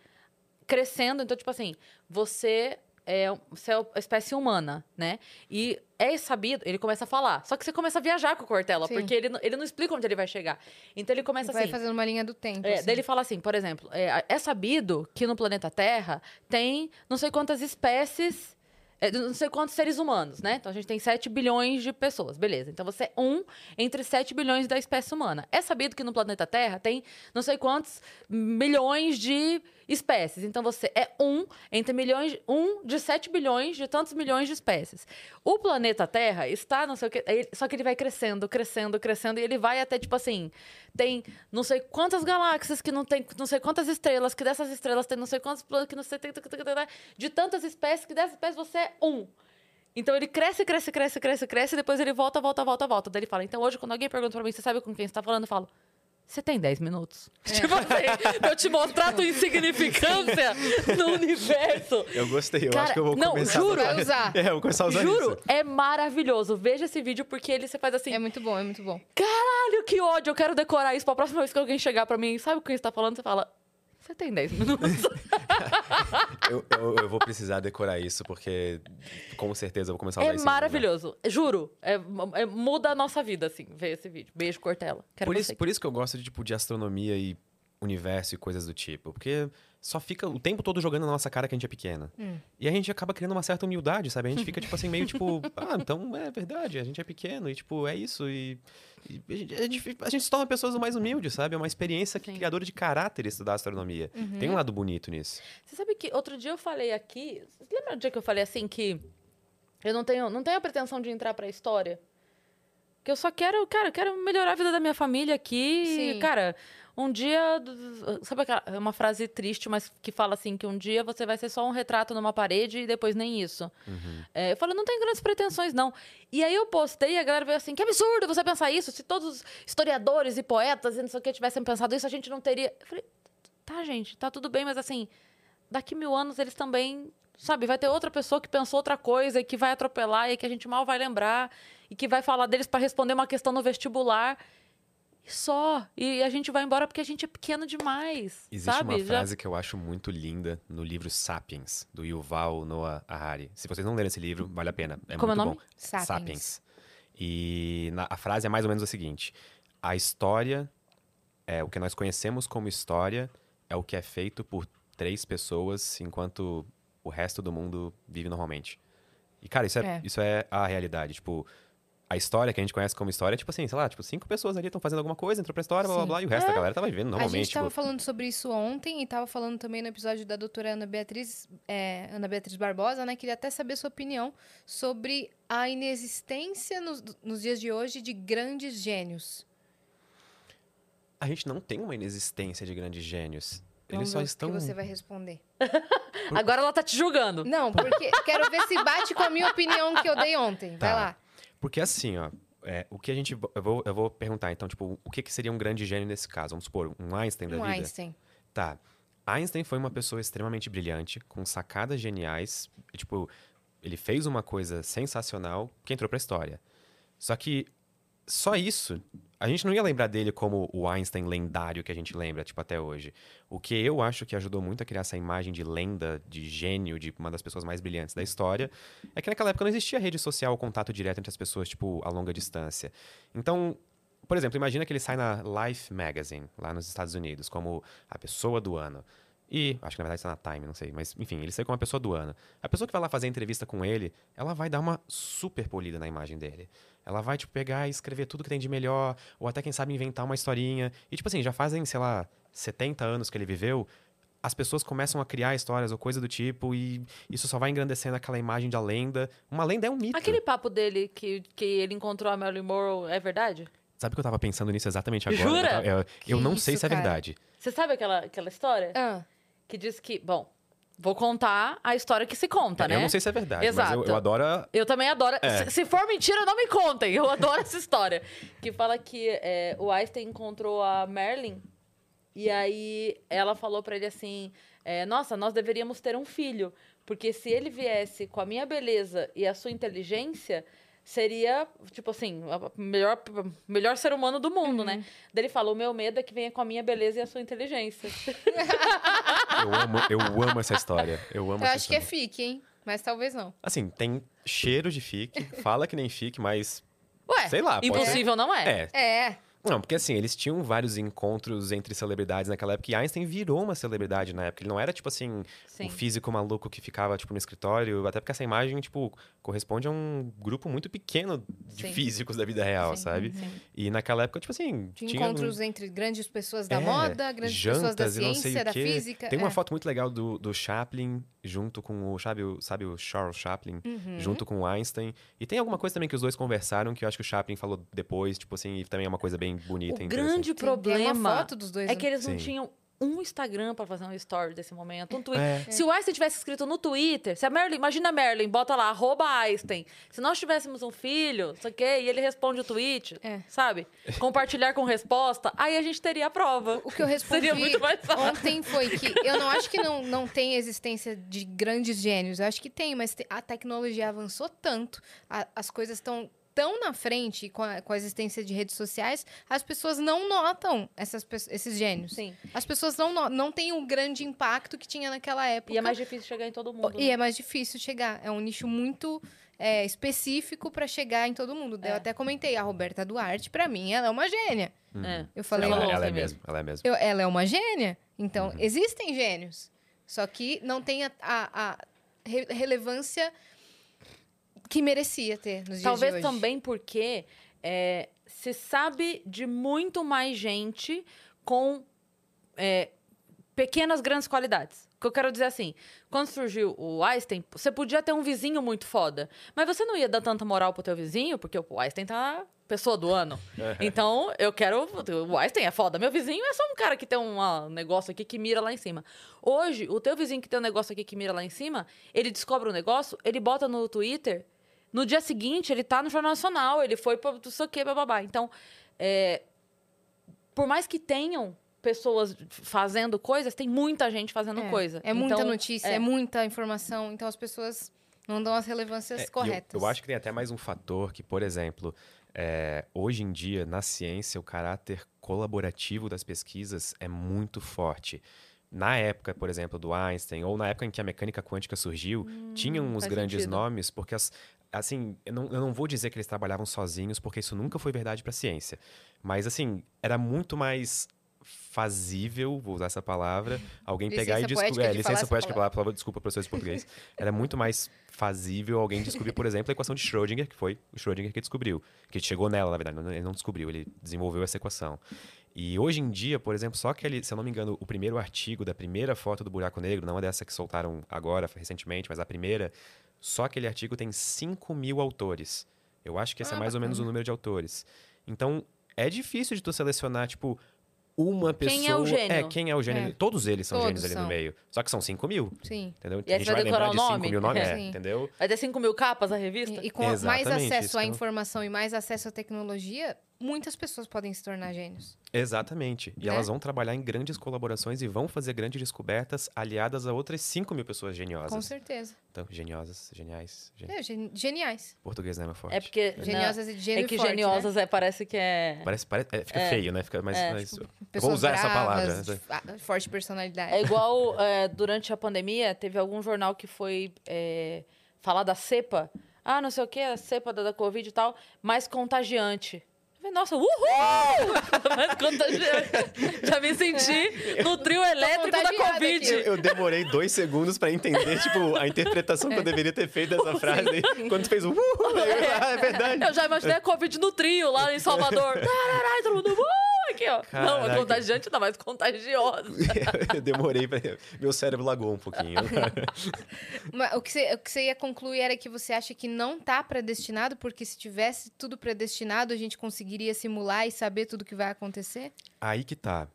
crescendo. Então, tipo assim, você é, você é a espécie humana, né? E é sabido, ele começa a falar. Só que você começa a viajar com o Cortella, Sim. porque ele, não- ele não explica onde ele vai chegar. Então ele começa Vai assim. fazendo uma linha do tempo. É, assim. daí ele fala assim, por exemplo, é, é sabido que no planeta Terra tem não sei quantas espécies, é, não sei quantos seres humanos, né? Então a gente tem 7 bilhões de pessoas, beleza. Então você é um entre 7 bilhões da espécie humana. É sabido que no planeta Terra tem não sei quantos milhões de espécies. Então você é um entre milhões, um de 7 bilhões de tantos milhões de espécies. O planeta Terra está, não sei o que, só que ele vai crescendo, crescendo, crescendo, e ele vai até, tipo assim, tem não sei quantas galáxias que não tem, não sei quantas estrelas, que dessas estrelas tem não sei quantos que não sei, de tantas espécies, que dessas espécies você é um. Então ele cresce, cresce, cresce, cresce, cresce, e depois ele volta, volta, volta, volta. Daí ele fala, então hoje quando alguém pergunta pra mim, você sabe com quem você tá falando? Eu falo, você tem 10 minutos? Tipo assim, pra eu te mostrar a tua insignificância no universo. Eu gostei, eu Cara, acho que eu vou não, começar juro. a usar. É, eu vou começar a usar Juro, isso. é maravilhoso. Veja esse vídeo porque ele você faz assim, É muito bom, é muito bom. caralho, que ódio, eu quero decorar isso pra próxima vez que alguém chegar pra mim, sabe com quem você tá falando? Você fala, você tem 10 minutos. Eu, eu- eu vou precisar decorar isso, porque com certeza eu vou começar a usar é isso. maravilhoso. Juro, é- é- muda a nossa vida, assim, ver esse vídeo. Beijo, Cortella. Quero Por isso, por isso que eu gosto de, tipo, de astronomia e universo e coisas do tipo. Porque só fica o tempo todo jogando na nossa cara que a gente é pequena. Hum. E a gente acaba criando uma certa humildade, sabe? A gente fica, tipo assim, meio tipo, ah, então é verdade, a gente é pequeno e, tipo, é isso. E a, gente, a gente fi- a gente se torna pessoas mais humildes, sabe? É uma experiência que Sim. criadora de caráter estudar astronomia. Tem um lado bonito nisso. Você sabe que outro dia eu falei aqui. Você lembra do dia que eu falei assim que eu não tenho, não tenho a pretensão de entrar pra história? Que eu só quero, cara, eu quero melhorar a vida da minha família aqui. Sim. Cara, um dia. Sabe aquela. É uma frase triste, mas que fala assim: que um dia você vai ser só um retrato numa parede e depois nem isso. É, eu falo, não tenho grandes pretensões, não. E aí eu postei e a galera veio assim: que absurdo você pensar isso. Se todos os historiadores e poetas e não sei o que tivessem pensado isso, a gente não teria. Eu falei, tá, gente, tá tudo bem, mas assim, daqui mil anos eles também. Sabe, vai ter outra pessoa que pensou outra coisa e que vai atropelar e que a gente mal vai lembrar e que vai falar deles para responder uma questão no vestibular. E só. E a gente vai embora porque a gente é pequeno demais. Existe sabe? uma Já- frase que eu acho muito linda no livro Sapiens, do Yuval Noah Harari. Se vocês não leram esse livro, vale a pena. É Como é o muito nome? bom. Sapiens. E na- a frase é mais ou menos o seguinte: a história, é o que nós conhecemos como história, é o que é feito por três pessoas, enquanto o resto do mundo vive normalmente. E, cara, isso é, É. Isso é a realidade. Tipo, a história que a gente conhece como história é tipo assim, sei lá, tipo, cinco pessoas ali estão fazendo alguma coisa, entrou pra história, blá blá blá, e o resto da galera tá vivendo A normalmente. gente tava tipo, falando sobre isso ontem e tava falando também no episódio da doutora Ana Beatriz, é, Ana Beatriz Barbosa, né? Queria até saber sua opinião sobre a inexistência nos, nos dias de hoje de grandes gênios. A gente não tem uma inexistência de grandes gênios. Vamos Eles só ver estão. o que você vai responder. Agora ela tá te julgando. Não, porque quero ver se bate com a minha opinião que eu dei ontem. Vai Tá. lá. Porque assim, ó, é, o que a gente. Eu vou, eu vou perguntar, então, tipo, o que, que seria um grande gênio nesse caso? Vamos supor, um Einstein da Um vida? Einstein. Tá. Einstein foi uma pessoa extremamente brilhante, com sacadas geniais. e, Tipo, ele fez uma coisa sensacional que entrou pra história. Só que só isso, a gente não ia lembrar dele como o Einstein lendário que a gente lembra, tipo, até hoje. O que eu acho que ajudou muito a criar essa imagem de lenda, de gênio, de uma das pessoas mais brilhantes da história, é que naquela época não existia rede social, contato direto entre as pessoas, tipo, a longa distância. Então, por exemplo, imagina que ele sai na Life Magazine, lá nos Estados Unidos, como a pessoa do ano. E, acho que na verdade está na Time, não sei, mas enfim, ele saiu como a pessoa do ano. A pessoa que vai lá fazer a entrevista com ele, ela vai dar uma super polida na imagem dele. Ela vai, tipo, pegar e escrever tudo que tem de melhor, ou até, quem sabe, inventar uma historinha. E, tipo assim, já fazem, sei lá, 70 anos que ele viveu, as pessoas começam a criar histórias ou coisa do tipo, e isso só vai engrandecendo aquela imagem da lenda. Uma lenda é um mito. Aquele papo dele que, que ele encontrou a Marilyn Monroe é verdade? Sabe que eu tava pensando nisso exatamente agora? Jura? Eu, eu- eu não isso, sei se é cara? verdade. Você sabe aquela, aquela história? Ah, Que diz que. Bom, vou contar a história que se conta, né? Eu não sei se é verdade, mas Exato. eu, eu adoro. a- Eu também adoro. É. Se, se for mentira, não me contem. Eu adoro essa história. Que fala que é, o Einstein encontrou a Marilyn e aí ela falou pra ele assim: é, Nossa, nós deveríamos ter um filho. Porque se ele viesse com a minha beleza e a sua inteligência, seria, tipo assim, o melhor, melhor ser humano do mundo, né? Daí ele falou: O meu medo é que venha com a minha beleza e a sua inteligência. Eu amo, eu amo essa história. Eu amo eu essa acho que é história. fique, hein? Mas talvez não. Assim, tem cheiro de fique, fala que nem fique, mas. Ué, Sei lá, pode ser. Impossível não é. É. é. Não, porque assim, eles tinham vários encontros entre celebridades naquela época e Einstein virou uma celebridade na época. Ele não era, tipo assim, Sim. um físico maluco que ficava, tipo, no escritório. Até porque essa imagem, tipo, corresponde a um grupo muito pequeno de Sim. físicos da vida real, Sim, sabe? E naquela época, tipo assim, De tinha... encontros entre grandes pessoas da É, moda, grandes pessoas da jantas não sei ciência, da física. Tem uma é. foto muito legal do, do Chaplin junto com o sabe, o. sabe o Charles Chaplin? Uhum. Junto com o Einstein. E tem alguma coisa também que os dois conversaram que eu acho que o Chaplin falou depois, tipo assim, e também é uma coisa bem bonita. O grande problema uma foto dos dois. é que eles não Sim. tinham um Instagram pra fazer um story desse momento, um Twitter. É. Se o Einstein tivesse escrito no Twitter, se a Marilyn, imagina a Marilyn, bota lá, arroba Einstein. Se nós tivéssemos um filho, isso aqui, e ele responde o tweet, É. sabe? Compartilhar com resposta, aí a gente teria a prova. O que eu respondi Seria muito mais fácil. ontem foi que eu não acho que não, não tem existência de grandes gênios. Eu acho que tem, mas a tecnologia avançou tanto, a- as coisas estão tão na frente com a, com a existência de redes sociais, as pessoas não notam essas, esses gênios. Sim. As pessoas não, no- não têm o grande impacto que tinha naquela época. E é mais difícil chegar em todo mundo. E né? é mais difícil chegar. É um nicho muito é, específico para chegar em todo mundo. Eu É. até comentei, a Roberta Duarte, para mim, ela é uma gênia. É. Eu falei, Ela, ela é mesmo, ela é mesmo. eu- ela é uma gênia. Então, Uhum. existem gênios. Só que não tem a, a- a re- relevância que merecia ter nos dias Talvez de hoje. também porque é, se sabe de muito mais gente com é, pequenas, grandes qualidades. O que eu quero dizer assim, quando surgiu o Einstein, você podia ter um vizinho muito foda, mas você não ia dar tanta moral pro teu vizinho, porque o Einstein tá pessoa do ano. Então, eu quero... O Einstein é foda. Meu vizinho é só um cara que tem um ah, negócio aqui que mira lá em cima. Hoje, o teu vizinho que tem um negócio aqui que mira lá em cima, ele descobre um negócio, ele bota no Twitter, no dia seguinte, ele tá no Jornal Nacional, ele foi pra não sei o quê, bababá. Então, é, por mais que tenham pessoas fazendo coisas, tem muita gente fazendo é, coisa. É muita Então, notícia, é. é. muita informação. Então, as pessoas não dão as relevâncias É, e eu- corretas. Eu, acho que tem até mais um fator que, por exemplo, é, hoje em dia, na ciência, o caráter colaborativo das pesquisas é muito forte. Na época, por exemplo, do Einstein, ou na época em que a mecânica quântica surgiu, tinham uns Hum, faz grandes sentido. nomes, porque as, assim, eu não, eu não vou dizer que eles trabalhavam sozinhos, porque isso nunca foi verdade para a ciência. Mas, assim, era muito mais fazível, vou usar essa palavra, alguém pegar e Licença descobrir. É, de licença poética palavra, favor, desculpa, professores de português. Era muito mais fazível alguém descobrir, por exemplo, a equação de Schrödinger, que foi o Schrödinger que descobriu. Que chegou nela, na verdade, não- ele não descobriu, ele desenvolveu essa equação. E hoje em dia, por exemplo, só aquele, se eu não me engano, o primeiro artigo da primeira foto do buraco negro, não é dessa que soltaram agora, recentemente, mas a primeira, só aquele artigo tem 5 mil autores. Eu acho que esse é Ah, mais ou menos o bacana. número de autores. Então, é difícil de tu selecionar, tipo, uma pessoa. Quem é o gênio? É, quem é o gênio? É. Todos eles são Todos gênios ali são. no meio. Só que são 5 mil, Sim. entendeu? E a gente vai vai lembrar de o 5 nome? mil nomes, É. é, entendeu? Vai ter 5 mil capas a revista? E, e com mais Exatamente, acesso isso à informação e mais acesso à tecnologia, muitas pessoas podem se tornar gênios. Exatamente. E Né? elas vão trabalhar em grandes colaborações e vão fazer grandes descobertas aliadas a outras 5 mil pessoas geniosas. Com certeza. Então, geniosas, geniais. Gen... É, gen- geniais. Português não é meu forte. É porque. Geniosas e gênio É que forte, geniosas é, parece que é. Parece, parece, é, fica feio, né? Fica mais. mais- né? eu Vou usar essa palavra. bravas, né? forte personalidade. É igual é, durante a pandemia, teve algum jornal que foi é, falar da cepa. Ah, não sei o que, a cepa da, da Covid e tal, mais contagiante. Falei, Nossa, uhul! mais contagiante. Já me senti no trio elétrico da Covid. Eu, eu demorei dois segundos pra entender, tipo, a interpretação que eu deveria ter feito dessa frase. Aí, quando tu fez o uh, eu, ah, é verdade. Eu já imaginei a Covid no trio lá em Salvador. Tarará, todo mundo, uh, aqui, ó. Não, é Caraca. contagiante, não, mas contagiosa. eu demorei pra. Meu cérebro lagou um pouquinho. Mas o que, você, o que você ia concluir era que você acha que não tá predestinado, porque se tivesse tudo predestinado, a gente conseguiria simular e saber tudo que vai acontecer? Aí que tá.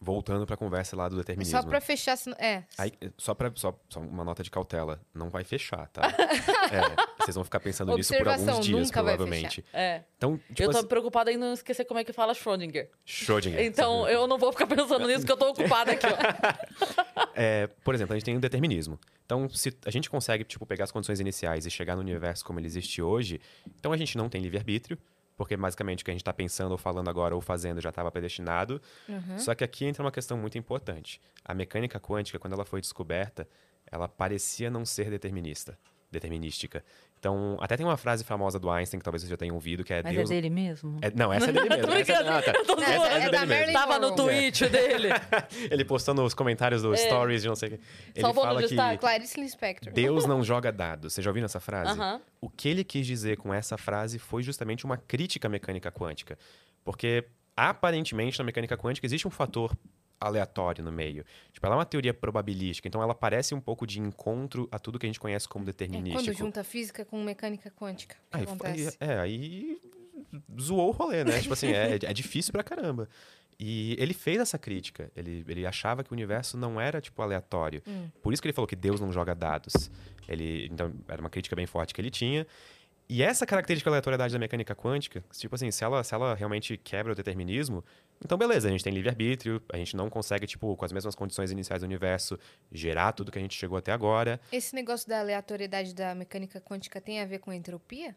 Voltando pra conversa lá do determinismo. Só pra fechar. se- É. Aí, só, pra, só, só uma nota de cautela. Não vai fechar, tá? É, vocês vão ficar pensando nisso por alguns dias, nunca vai provavelmente. É. Então, tipo eu tô assim, preocupada em não esquecer como é que fala Schrödinger. Schrödinger. Então, sabe? eu não vou ficar pensando nisso, porque eu tô ocupada aqui, ó. É, por exemplo, a gente tem o determinismo. Então, se a gente consegue, tipo, pegar as condições iniciais e chegar no universo como ele existe hoje, então a gente não tem livre-arbítrio, porque basicamente o que a gente está pensando ou falando agora ou fazendo já estava predestinado. Uhum. Só que aqui entra uma questão muito importante. A mecânica quântica, quando ela foi descoberta, ela parecia não ser determinista, determinística. Então, até tem uma frase famosa do Einstein, que talvez vocês já tenham ouvido, que é Mas Deus... é dele mesmo? É- não, essa é dele mesmo. Essa é, ah, tá. Tô Essa- essa É é da dele mesmo. Tava no tweet dele. Ele postou nos comentários dos É. stories de não sei o que. Ele Salvou fala que destaque. Clarice Lispector. Deus não joga dados. Você já ouviu essa frase? Aham. O que ele quis dizer com essa frase foi justamente uma crítica à mecânica quântica. Porque, aparentemente, na mecânica quântica existe um fator aleatório no meio. Tipo, ela é uma teoria probabilística, então ela parece um pouco de encontro a tudo que a gente conhece como É, determinístico. quando junta física com mecânica quântica. Aí, acontece? aí- é, aí zoou o rolê, né? tipo assim, é, é difícil pra caramba. E ele fez essa crítica. Ele, ele achava que o universo não era, tipo, aleatório. Hum. Por isso que ele falou que Deus não joga dados. Ele, então, era uma crítica bem forte que ele tinha. E essa característica aleatoriedade da mecânica quântica, tipo assim, se ela, se ela realmente quebra o determinismo, então beleza, a gente tem livre-arbítrio, a gente não consegue, tipo, com as mesmas condições iniciais do universo, gerar tudo que a gente chegou até agora. Esse negócio da aleatoriedade da mecânica quântica tem a ver com entropia?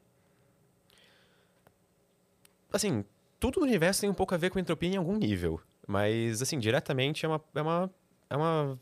assim, tudo no universo tem um pouco a ver com entropia em algum nível. Mas, assim, diretamente é uma, é uma, é uma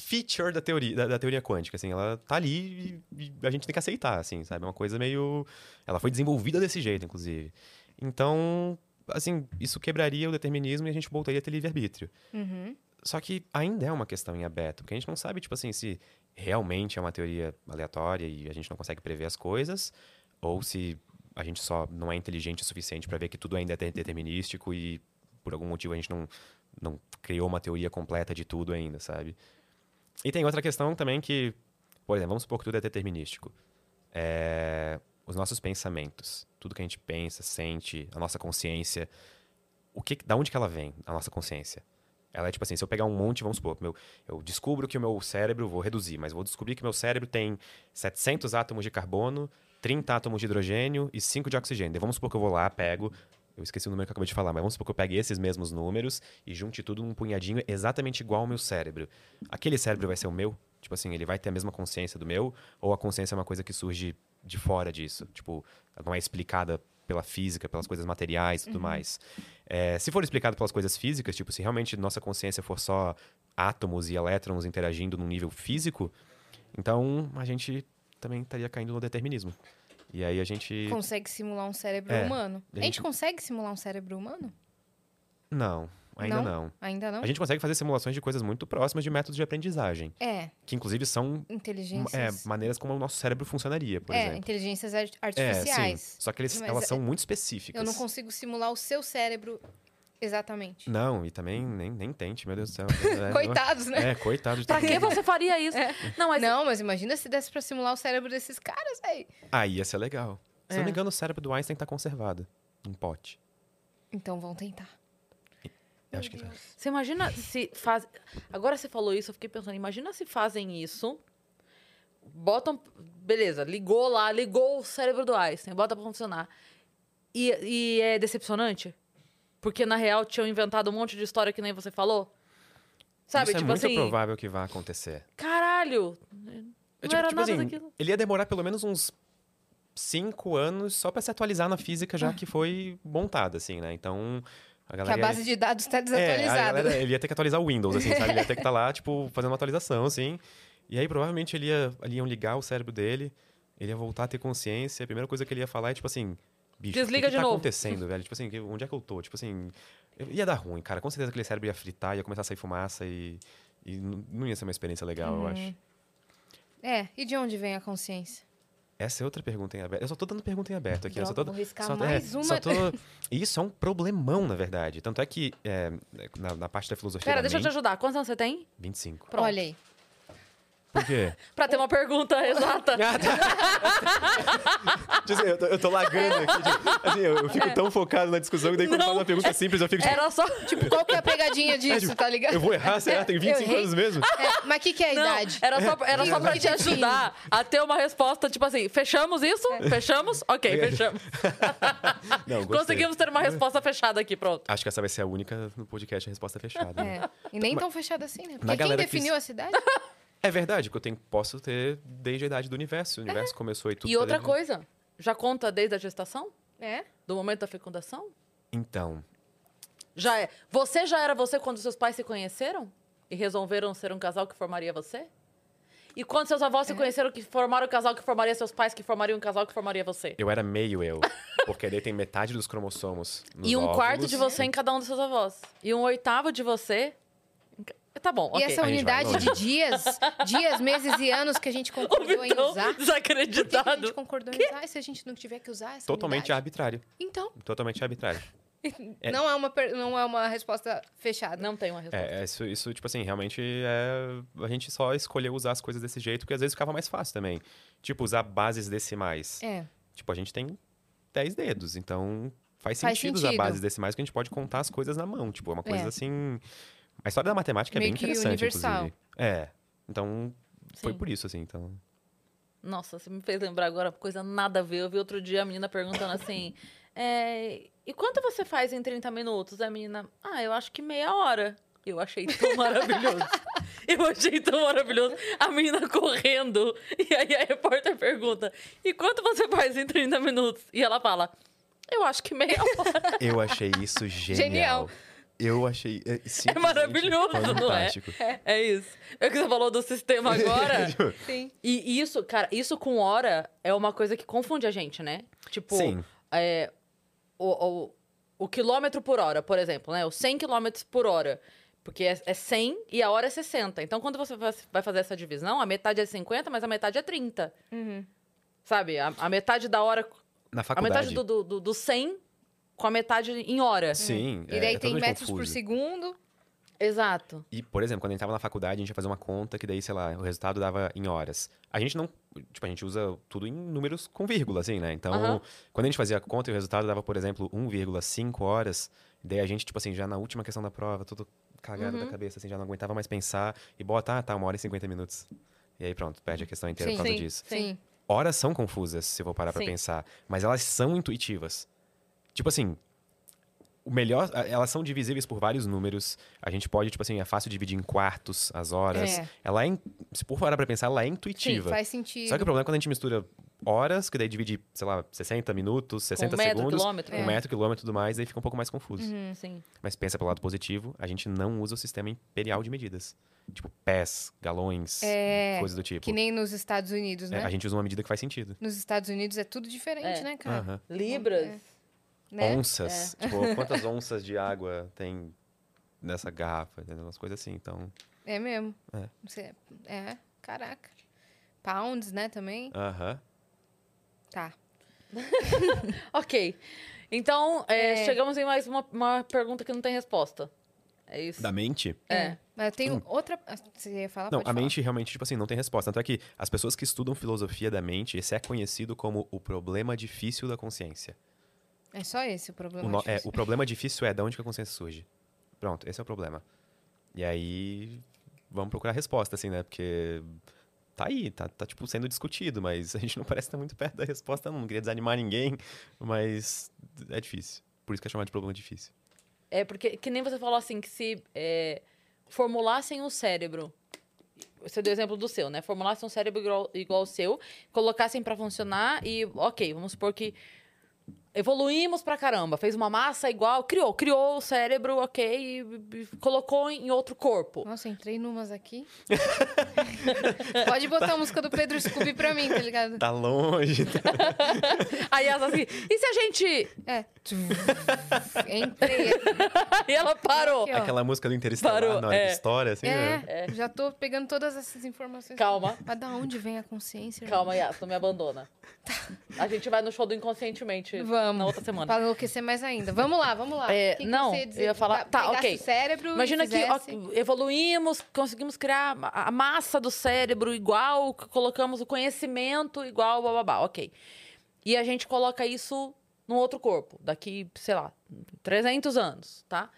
feature da teoria, da, da teoria quântica, assim. Ela tá ali e, e a gente tem que aceitar, assim, sabe? É uma coisa meio... Ela foi desenvolvida desse jeito, inclusive. Então, assim, isso quebraria o determinismo e a gente voltaria a ter livre-arbítrio. Uhum. Só que ainda é uma questão em aberto, porque a gente não sabe, tipo assim, se realmente é uma teoria aleatória e a gente não consegue prever as coisas, ou se a gente só não é inteligente o suficiente para ver que tudo ainda é de- determinístico e por algum motivo a gente não, não criou uma teoria completa de tudo ainda, sabe? E tem outra questão também que, por exemplo, vamos supor que tudo é determinístico. É, os nossos pensamentos, tudo que a gente pensa, sente, a nossa consciência, o que, da onde que ela vem, a nossa consciência? Ela é tipo assim, se eu pegar um monte, vamos supor, meu, eu descubro que o meu cérebro, vou reduzir, mas vou descobrir que meu cérebro tem 700 átomos de carbono, 30 átomos de hidrogênio e 5 de oxigênio. Daí vamos supor que eu vou lá, pego, eu esqueci o número que eu acabei de falar, mas vamos supor que eu pegue esses mesmos números e junte tudo num punhadinho exatamente igual ao meu cérebro. Aquele cérebro vai ser o meu? Tipo assim, ele vai ter a mesma consciência do meu? Ou a consciência é uma coisa que surge de fora disso? Tipo, não é explicada pela física, pelas coisas materiais e tudo mais. É, se for explicado pelas coisas físicas, tipo, se realmente nossa consciência for só átomos e elétrons interagindo num nível físico, então a gente também estaria caindo no determinismo. E aí a gente. Consegue simular um cérebro É. humano. A A gente gente- consegue simular um cérebro humano? Não, ainda Não? não. Ainda não? A gente consegue fazer simulações de coisas muito próximas de métodos de aprendizagem, É, que inclusive são inteligências. é, maneiras como o nosso cérebro funcionaria, por é, exemplo. inteligências ar- É, artificiais. sim. Só que eles, elas é- são muito específicas. Eu não consigo simular o seu cérebro exatamente. Não, e também nem, nem tente, meu Deus do céu. É, Coitados, né? É, coitado de Pra que você faria isso? Não, mas Não, mas imagina se desse pra simular o cérebro desses caras, aí. Aí ia ser legal. Se eu não É. me engano, o cérebro do Einstein tá conservado. Em pote. Então vão tentar. Eu acho que tá. Você imagina se faz. Agora você falou isso, eu fiquei pensando, imagina se fazem isso. Botam. Beleza, ligou lá, ligou o cérebro do Einstein, bota pra funcionar. E, e é decepcionante? Porque, na real, tinham inventado um monte de história que nem você falou? Sabe, Isso tipo é muito assim, provável que vá acontecer. caralho, não É, tipo, era tipo nada assim, daquilo. ele ia demorar pelo menos uns cinco anos só pra se atualizar na física já que foi montada, assim, né? Então, a Que galera... a ia- base de dados está É, a desatualizada. galera- ele ia ter que atualizar o Windows, assim, sabe? Ele ia ter que estar lá, tipo, fazendo uma atualização, assim. E aí, provavelmente, ele ia, ali iam ligar o cérebro dele, ele ia voltar a ter consciência. A primeira coisa que ele ia falar é, tipo assim... Bicho, Desliga o que, de que tá novo. acontecendo, velho? Tipo assim, onde é que eu tô? Tipo assim... Ia dar ruim, cara. Com certeza aquele cérebro ia fritar, ia começar a sair fumaça e... E não ia ser uma experiência legal, eu acho. É, e de onde vem a consciência? Essa é outra pergunta em aberto. Eu só tô dando pergunta em aberto aqui. eu só Droga, tô, vou riscar só, mais é, uma. Só tô... E Isso é um problemão, na verdade. Tanto é que, é, na, na parte da filosofia Pera, da deixa eu te mente, ajudar. Quantos anos você tem? 25. Pronto. Olha aí. Por quê? Pra ter uma pergunta exata. Ah, tá. Tipo eu, tô, eu tô lagando aqui. tipo, assim, eu, eu fico tão focado na discussão que daí quando Não. faz uma pergunta simples eu fico tipo, Era só... Tipo, qual que é a pegadinha disso, tá ligado? eu vou errar, será? Tem 25 errei. anos mesmo? É, mas o que, que é a Não, idade? era só, era só pra te ajudar a ter uma resposta, tipo assim, fechamos isso? Fechamos? Ok, fechamos. Não, gostei. Conseguimos ter uma resposta fechada aqui, pronto. Acho que essa vai ser a única no podcast a resposta fechada. né? É. E nem tão fechado assim, né? Porque quem galera definiu a cidade? É verdade, que eu tenho, posso ter desde a idade do universo. O universo começou e tudo. E tá outra coisa, já conta desde a gestação? É. Do momento da fecundação? Então, Já é. Você já era você quando seus pais se conheceram? E resolveram ser um casal que formaria você? E quando seus avós É. se conheceram, que formaram o casal que formaria seus pais, que formariam um casal que formaria você? eu era meio eu. Porque daí tem metade dos cromossomos. nos E um quarto óvulos. de você em cada um dos seus avós. E um oitavo de você. Tá bom, E essa unidade de dias, dias, meses e anos que a gente O concordou em usar. Por que a desacreditado. gente concordou em usar e se a gente não tiver que usar essa Totalmente unidade? arbitrário. Então, Totalmente arbitrário. É. não, é uma, não é uma resposta fechada. Não tem uma resposta. É, é, isso, isso, tipo assim, realmente é. A gente só escolheu usar as coisas desse jeito, porque às vezes ficava mais fácil também. Tipo, usar bases decimais. É. Tipo, a gente tem 10 dedos, então faz Faz sentido, usar sentido. bases decimais que a gente pode contar as coisas na mão. Tipo, é uma coisa É. assim. A história da matemática é Meio bem que interessante, universal. inclusive. É. Então, foi Sim. por isso, assim. Então. Nossa, você me fez lembrar agora coisa nada a ver. Eu vi outro dia a menina perguntando assim: é, E quanto você faz em 30 minutos? A menina, ah, eu acho que meia hora. Eu achei tão maravilhoso. Eu achei tão maravilhoso. A menina correndo. E aí a repórter pergunta: E quanto você faz em 30 minutos? E ela fala: Eu acho que meia hora. Eu achei isso genial. Genial. Eu achei. É, simplesmente maravilhoso, não é? fantástico. É isso. É que você falou do sistema agora. Sim. E isso, cara, isso com hora é uma coisa que confunde a gente, né? Tipo, Sim. é, o, o, o quilômetro por hora, por exemplo, né? O 100 quilômetros por hora. Porque é, é 100 e a hora é 60. Então, quando você vai fazer essa divisão, a metade é 50, mas a metade é 30. Uhum. Sabe? A, a metade da hora... Na A faculdade. metade do, do, do, do 100 com a metade em hora. Sim. E é- daí é tem totalmente metros por confuso. segundo. Exato. E, por exemplo, quando a gente tava na faculdade, a gente ia fazer uma conta que daí, sei lá, o resultado dava em horas. A gente não. Tipo, a gente usa tudo em números com vírgula, assim, né? Então, quando a gente fazia a conta e o resultado dava, por exemplo, 1,5 horas, daí a gente, tipo assim, já na última questão da prova, tudo cagado Uhum. da cabeça, assim, já não aguentava mais pensar e bota, ah, tá, uma hora e 50 minutos. E aí pronto, perde a questão inteira Sim, por causa sim. disso. Sim. Horas são confusas, se eu for parar pra Sim. pensar, mas elas são intuitivas. Tipo assim, o melhor, elas são divisíveis por vários números. A gente pode, tipo assim, é fácil dividir em quartos as horas. É. Ela é, se por parar pra pensar, ela é Sim, intuitiva. faz sentido. Só que o problema é quando a gente mistura horas, que daí divide, sei lá, 60 minutos, 60 metro, segundos, quilômetro. com É. metro, quilômetro e tudo mais, aí fica um pouco mais confuso. Uhum. Sim. Mas pensa pelo lado positivo, a gente não usa o sistema imperial de medidas. Tipo, pés, galões, É, coisas do tipo. Que nem nos Estados Unidos, É, né? a gente usa uma medida que faz sentido. Nos Estados Unidos é tudo diferente, É. né, cara? Libras. Né? Onças. Tipo, quantas onças de água tem nessa garrafa? Entendeu? Umas coisas assim, então... É mesmo. É. Você- é, caraca. Pounds, né, também? Aham. Tá. Ok. Então, é, É. chegamos em mais uma, uma pergunta que não tem resposta. É isso? Da mente? É. Mas eu tenho outra... ah, Você ia falar? Não, a falar. mente realmente, tipo assim, não tem resposta. Tanto é que as pessoas que estudam filosofia da mente, esse é conhecido como o problema difícil da consciência. É só esse o problema. O, no- é, o problema difícil é de onde que a consciência surge. Pronto, esse é o problema. E aí, vamos procurar resposta, assim, né? Porque tá aí, tá, tá, tipo, sendo discutido, mas a gente não parece estar muito perto da resposta, não. Não queria desanimar ninguém, mas é difícil. Por isso que é chamado de problema difícil. É, porque que nem você falou assim, que se é, formulassem o cérebro. Você deu o exemplo do seu, né? Formulassem um cérebro igual, igual ao seu, colocassem pra funcionar e, ok, vamos supor que evoluímos pra caramba, fez uma massa igual, criou, criou o cérebro, ok, e, e colocou em outro corpo. Nossa, entrei numas aqui. Pode botar a música do Pedro Scooby pra mim, tá ligado? Tá longe. Aí ela assim, e se a gente. É. Entrei. Aí ela parou. Aqui. Aquela música do Interestelar Parou, na hora é. de história, assim, né? É, já tô pegando todas essas informações. Calma. Mas da onde vem a consciência? Calma, Yas, não me abandona. A gente vai no show do Inconscientemente Vamos. Na outra semana. Pra enlouquecer mais ainda. Vamos lá, vamos lá. É, O que que não, você ia dizer? eu ia falar- tá, pegasse ok. o cérebro Imagina que ó, evoluímos, conseguimos criar a massa do cérebro igual, colocamos o conhecimento igual, bababá, ok. E a gente coloca isso num outro corpo, daqui, sei lá, 300 anos, tá?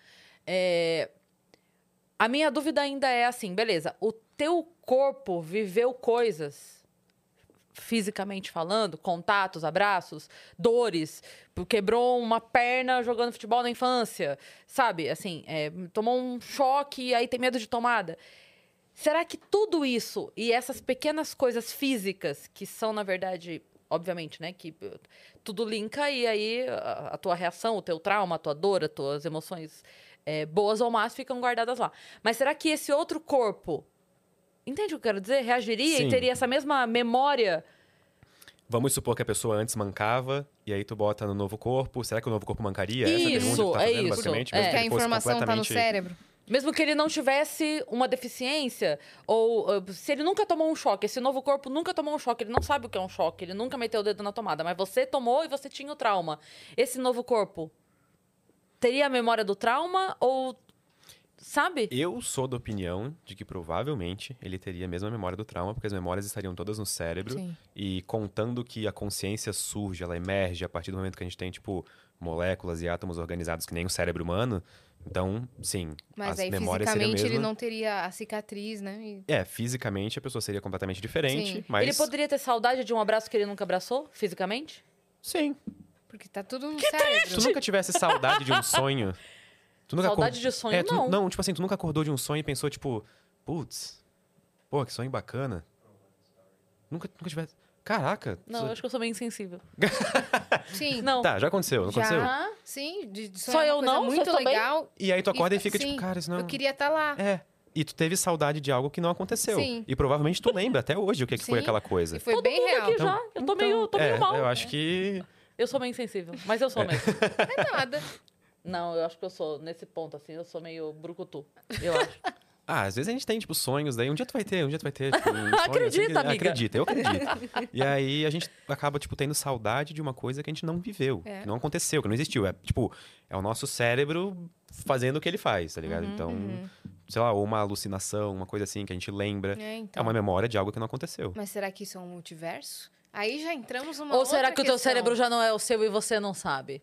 É, A minha dúvida ainda é assim, beleza, o teu corpo viveu coisas fisicamente falando, contatos, abraços, dores, quebrou uma perna jogando futebol na infância, sabe? Assim, é, tomou um choque e aí tem medo de tomada. Será que tudo isso e essas pequenas coisas físicas, que são, na verdade, obviamente, né? Que uh, tudo linka e aí a, a tua reação, o teu trauma, a tua dor, as tuas emoções é, boas ou más ficam guardadas lá. Mas será que esse outro corpo, entende o que eu quero dizer? Reagiria Sim. e teria essa mesma memória? Vamos supor que a pessoa antes mancava, e aí tu bota no novo corpo. Será que o novo corpo mancaria? Essa é a pergunta que Isso, tu tá é fazendo, isso. basicamente? É. mesmo Que a ele fosse informação tá no cérebro. Mesmo que ele não tivesse uma deficiência, ou uh, se ele nunca tomou um choque, esse novo corpo nunca tomou um choque, ele não sabe o que é um choque, ele nunca meteu o dedo na tomada, mas você tomou e você tinha o trauma. Esse novo corpo teria a memória do trauma ou. Sabe? Eu sou da opinião de que provavelmente ele teria a mesma memória do trauma, porque as memórias estariam todas no cérebro. Sim. E contando que a consciência surge, ela emerge a partir do momento que a gente tem, tipo, moléculas e átomos organizados que nem o cérebro humano. Então, sim, Mas as aí, memórias seriam fisicamente, ele mesmo. não teria a cicatriz, né? E- É, fisicamente a pessoa seria completamente diferente, Sim. mas... Ele poderia ter saudade de um abraço que ele nunca abraçou, fisicamente? Sim. Porque tá tudo no Se cérebro. tu nunca tivesse saudade de um sonho... Tu nunca Saudade acor- de sonho, É, tu- não. Não, tipo assim, tu nunca acordou de um sonho e pensou, tipo... Putz, pô, que sonho bacana. Nunca, nunca tivesse... Caraca. Não, tu- eu acho que eu sou bem insensível. Sim. Não. Tá, já aconteceu, não aconteceu? Já, sim. De, de Só sonhar eu não? Muito também? legal. E aí tu acorda e, E- fica sim, tipo, cara, isso não... Eu queria estar lá. É. E tu teve saudade de algo que não aconteceu. Sim. E provavelmente tu lembra até hoje o que, que foi aquela coisa. E foi Todo bem mundo real. aqui já. Eu tô meio, tô meio é, mal. Eu acho que. Eu sou bem sensível, mas eu sou mesmo. É nada. Não, eu acho que eu sou, nesse ponto, assim, eu sou meio brucutu. Eu acho. Ah, às vezes a gente tem, tipo, sonhos, daí um dia tu vai ter, um dia tu vai ter. Tipo, um assim, Acredita, que- amiga. Acredita, eu acredito. e aí a gente acaba, tipo, tendo saudade de uma coisa que a gente não viveu, É. que não aconteceu, que não existiu. É, tipo, é o nosso cérebro fazendo o que ele faz, tá ligado? Uhum, então, sei lá, ou uma alucinação, uma coisa assim que a gente lembra. É, É então. uma memória de algo que não aconteceu. Mas será que isso é um multiverso? Aí já entramos numa Ou será que o teu questão. cérebro já não é o seu e você não sabe?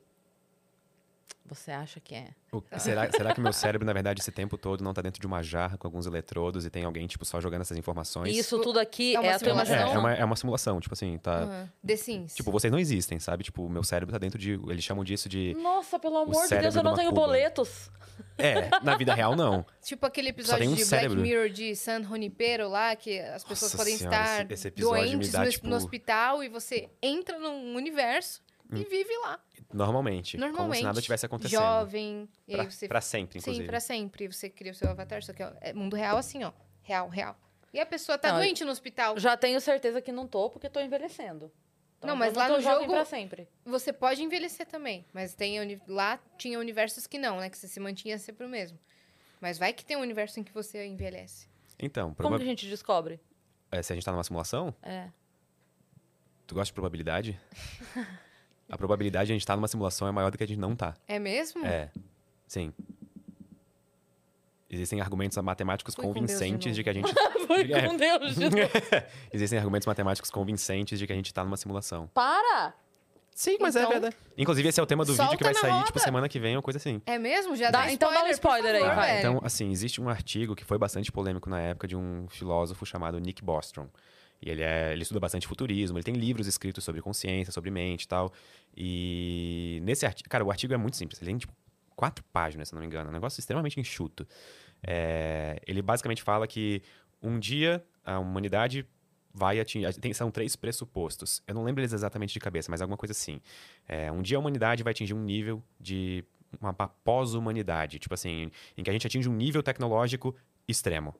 Você acha que é? O- será, será que meu cérebro, na verdade, esse tempo todo não tá dentro de uma jarra com alguns eletrodos e tem alguém, tipo, só jogando essas informações? Isso tudo aqui É uma é, a tua É, simulação? imaginação. é uma, é uma simulação, tipo assim, tá. Aham. The Sims. Tipo, vocês não existem, sabe? Tipo, o meu cérebro tá dentro de. Eles chamam disso de. Nossa, pelo amor de Deus, eu não tenho Cuba. boletos. É, na vida real, não. Tipo aquele episódio um de cérebro. Black Mirror de San Junipero lá, que as pessoas Nossa podem senhora, estar esse- esse doentes dá, no, tipo- no hospital e você entra num universo e vive lá. Normalmente. Como Normalmente. se nada tivesse acontecendo. Jovem. E Pra, aí você. pra sempre, inclusive. Sim, pra sempre. Você cria o seu avatar, só que é é mundo real assim, ó. Real, real. E a pessoa tá Não, doente no hospital. Já tenho certeza que não tô, porque tô envelhecendo. Então, Não, mas lá no jogo- pra sempre. Você pode envelhecer também, mas tem uni- lá tinha universos que não, né? Que você se mantinha sempre o mesmo. Mas vai que tem um universo em que você envelhece. Então, Como proba- que a gente descobre? é, se a gente tá numa simulação, É. tu gosta de probabilidade? a probabilidade de a gente estar numa simulação é maior do que a gente não tá. É mesmo? É. Sim. Existem argumentos matemáticos Fui de convincentes de, novo. que a gente. Foi É. com Deus de novo. Existem argumentos matemáticos convincentes de que a gente tá numa simulação. Para! Sim, mas Então, é verdade. Inclusive, esse é o tema do vídeo que vai sair, tipo, roda. semana que vem ou coisa assim. É mesmo? Já Dá- dá então dá um spoiler aí, vai. Então, assim, existe um artigo que foi bastante polêmico na época de um filósofo chamado Nick Bostrom. E ele, é, ele estuda bastante futurismo, ele tem livros escritos sobre consciência, sobre mente e tal. E nesse artigo, cara, o artigo é muito simples, ele tem tipo quatro páginas, se não me engano, é um negócio extremamente enxuto. É, ele basicamente fala que um dia a humanidade vai atingir. Tem, são três pressupostos. Eu não lembro eles exatamente de cabeça, mas alguma coisa assim. É, um dia a humanidade vai atingir um nível de uma pós-humanidade, tipo assim, em que a gente atinge um nível tecnológico extremo.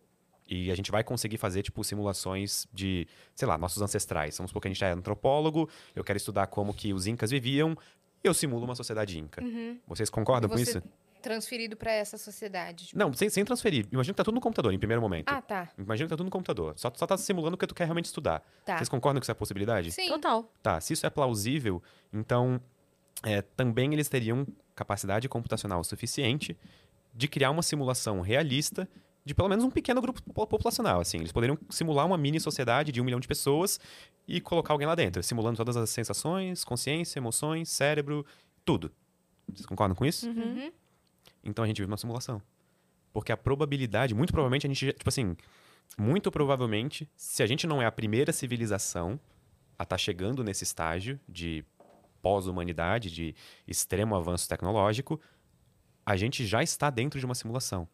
E a gente vai conseguir fazer, tipo, simulações de, sei lá, nossos ancestrais. Vamos supor que a gente é antropólogo, eu quero estudar como que os incas viviam, eu simulo uma sociedade inca. Uhum. Vocês concordam com Você isso? Transferido pra essa sociedade. tipo- Não, sem, sem transferir. Imagina que tá tudo no computador, em primeiro momento. Ah, tá. Imagina que tá tudo no computador. Só, só tá simulando o que tu quer realmente estudar. Tá. Vocês concordam que isso é possibilidade? Sim. Total. Tá, se isso é plausível, então é, também eles teriam capacidade computacional suficiente de criar uma simulação realista de pelo menos um pequeno grupo po- populacional. Assim, eles poderiam simular uma mini sociedade de um milhão de pessoas e colocar alguém lá dentro, simulando todas as sensações, consciência, emoções, cérebro, tudo. Vocês concordam com isso? Uhum. Então a gente vive uma simulação. Porque a probabilidade, muito provavelmente, a gente, já- tipo assim, muito provavelmente, se a gente não é a primeira civilização a estar chegando nesse estágio de pós-humanidade, de extremo avanço tecnológico, a gente já está dentro de uma simulação.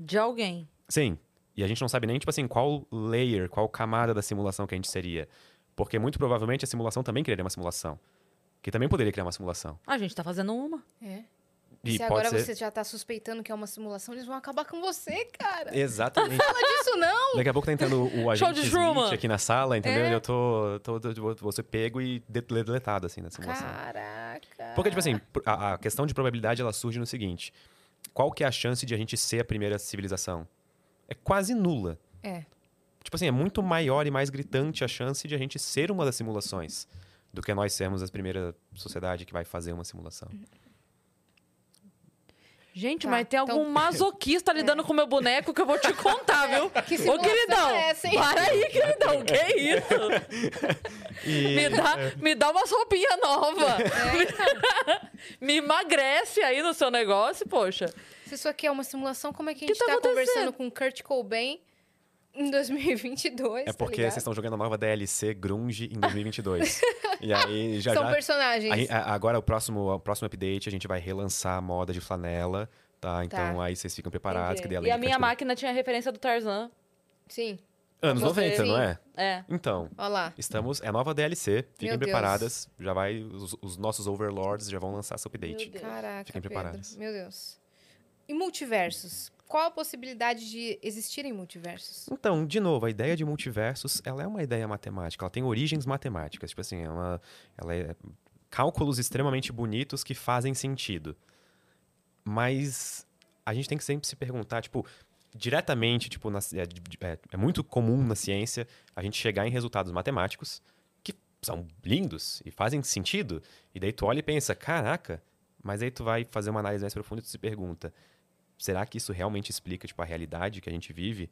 De alguém. Sim. E a gente não sabe nem, tipo assim, qual layer, qual camada da simulação que a gente seria. Porque muito provavelmente a simulação também criaria uma simulação. Que também poderia criar uma simulação. A gente tá fazendo uma. É. E Se agora ser... você já tá suspeitando que é uma simulação, eles vão acabar com você, cara. Exatamente. Isso não! Daqui a pouco tá entrando o agente de Smith aqui na sala, entendeu? É. E eu tô, tô, tô, tô- vou ser pego e de- deletado, assim, na simulação. Caraca. Porque, tipo assim, a, a questão de probabilidade, ela surge no seguinte. Qual que é a chance de a gente ser a primeira civilização? É quase nula. É. Tipo assim, é muito maior e mais gritante a chance de a gente ser uma das simulações do que nós sermos a primeira sociedade que vai fazer uma simulação. Gente, Tá, mas tem então- algum masoquista lidando com meu boneco que eu vou te contar, viu? Que Ô, simulação queridão, é essa, para aí, queridão, que isso? E, Me dá, me dá umas roupinhas novas. É, então, Me emagrece aí no seu negócio, poxa. Se isso aqui é uma simulação, como é que a Que gente tá tá, acontecendo? conversando com Kurt Cobain em 2022? é tá porque ligado? vocês estão jogando a nova DLC Grunge em 2022. e aí já São já... personagens. Aí, agora, o próximo, o próximo update, a gente vai relançar a moda de flanela, tá? Então aí vocês ficam preparados. Que daí, E a minha Kurt Cobain- máquina tinha referência do Tarzan. Sim, Anos Você- 90, não Sim. é? É. Então, olha lá. estamos... É nova DLC, fiquem Meu Deus. preparadas. Já vai... Os, os nossos overlords já vão lançar esse update. Meu Deus. Caraca, Fiquem Pedro. preparados. Meu Deus. E multiversos? Qual a possibilidade de existirem multiversos? Então, de novo, a ideia de multiversos, ela é uma ideia matemática. Ela tem origens matemáticas. Tipo assim, uma... Ela é cálculos extremamente bonitos que fazem sentido. Mas a gente tem que sempre se perguntar, tipo, diretamente, tipo, na, é, é- é muito comum na ciência a gente chegar em resultados matemáticos que são lindos e fazem sentido. E daí tu olha e pensa, caraca, mas aí tu vai fazer uma análise mais profunda e tu se pergunta, será que isso realmente explica, tipo, a realidade que a gente vive?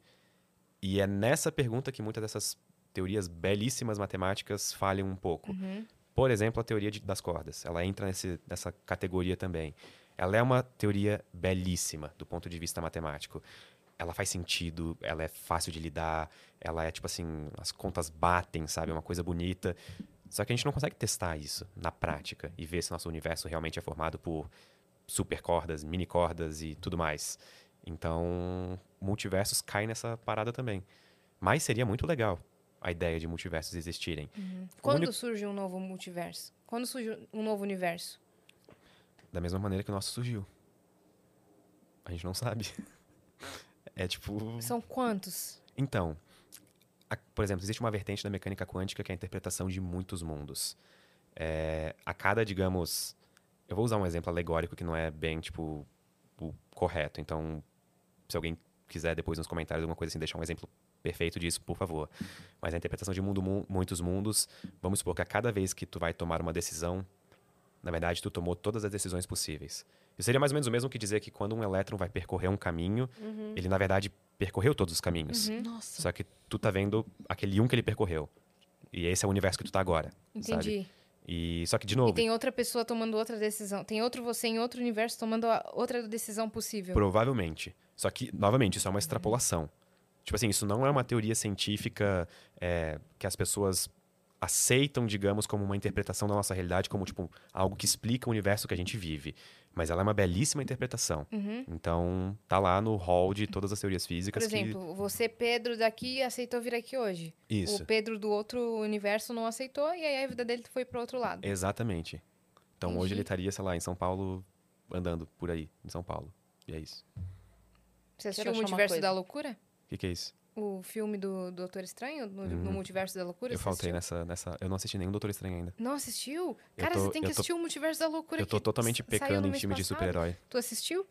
E é nessa pergunta que muitas dessas teorias belíssimas matemáticas falham um pouco. Por exemplo, a teoria de- das cordas. Ela entra nesse, nessa categoria também. Ela é uma teoria belíssima do ponto de vista matemático. Ela faz sentido, ela é fácil de lidar, ela é tipo assim, as contas batem, sabe? É uma coisa bonita. Só que a gente não consegue testar isso na prática e ver se nosso universo realmente é formado por super cordas, mini cordas e tudo mais. Então, multiversos cai nessa parada também. Mas seria muito legal a ideia de multiversos existirem. O Quando único- surge um novo multiverso? Quando surge um novo universo? Da mesma maneira que o nosso surgiu. A gente não sabe. É tipo. São quantos? Então, a- por exemplo, existe uma vertente da mecânica quântica que é a interpretação de muitos mundos. É, a cada, digamos. Eu vou usar um exemplo alegórico que não é bem, tipo, o correto. Então, se alguém quiser depois nos comentários alguma coisa assim, deixar um exemplo perfeito disso, por favor. Mas a interpretação de mundo, mu- muitos mundos, vamos supor que a cada vez que tu vai tomar uma decisão, na verdade, tu tomou todas as decisões possíveis. Isso seria mais ou menos o mesmo que dizer que quando um elétron vai percorrer um caminho, ele, na verdade, percorreu todos os caminhos. Nossa. Só que tu tá vendo aquele um que ele percorreu. E esse é o universo que tu tá agora. Sabe? E só que, de E novo, tem outra pessoa tomando outra decisão. Tem outro você em outro universo tomando outra decisão possível. provavelmente. Só que, novamente, isso é uma extrapolação. Tipo assim, isso não é uma teoria científica é, que as pessoas aceitam, digamos, como uma interpretação da nossa realidade, como, tipo, algo que explica o universo que a gente vive. Mas ela é uma belíssima interpretação. Uhum. Então, tá lá no hall de todas as teorias Por físicas exemplo, você, Pedro, daqui, aceitou vir aqui hoje. que... Isso, O Pedro do outro universo não aceitou e aí a vida dele foi pro outro lado. exatamente. Então, hoje Entendi. ele estaria, sei lá, em São Paulo, andando por aí, em São Paulo. E é isso. Você assistiu o Multiverso da Loucura? O que, que é isso? O filme do Doutor Estranho, no, no Uhum. Multiverso da Loucura? Eu faltei nessa, nessa... Eu não assisti nenhum Doutor Estranho ainda. Não assistiu? Cara, tô- você tem que tô- assistir o Multiverso da Loucura. Eu tô totalmente pecando no em filme de passado. super-herói. Tu assistiu?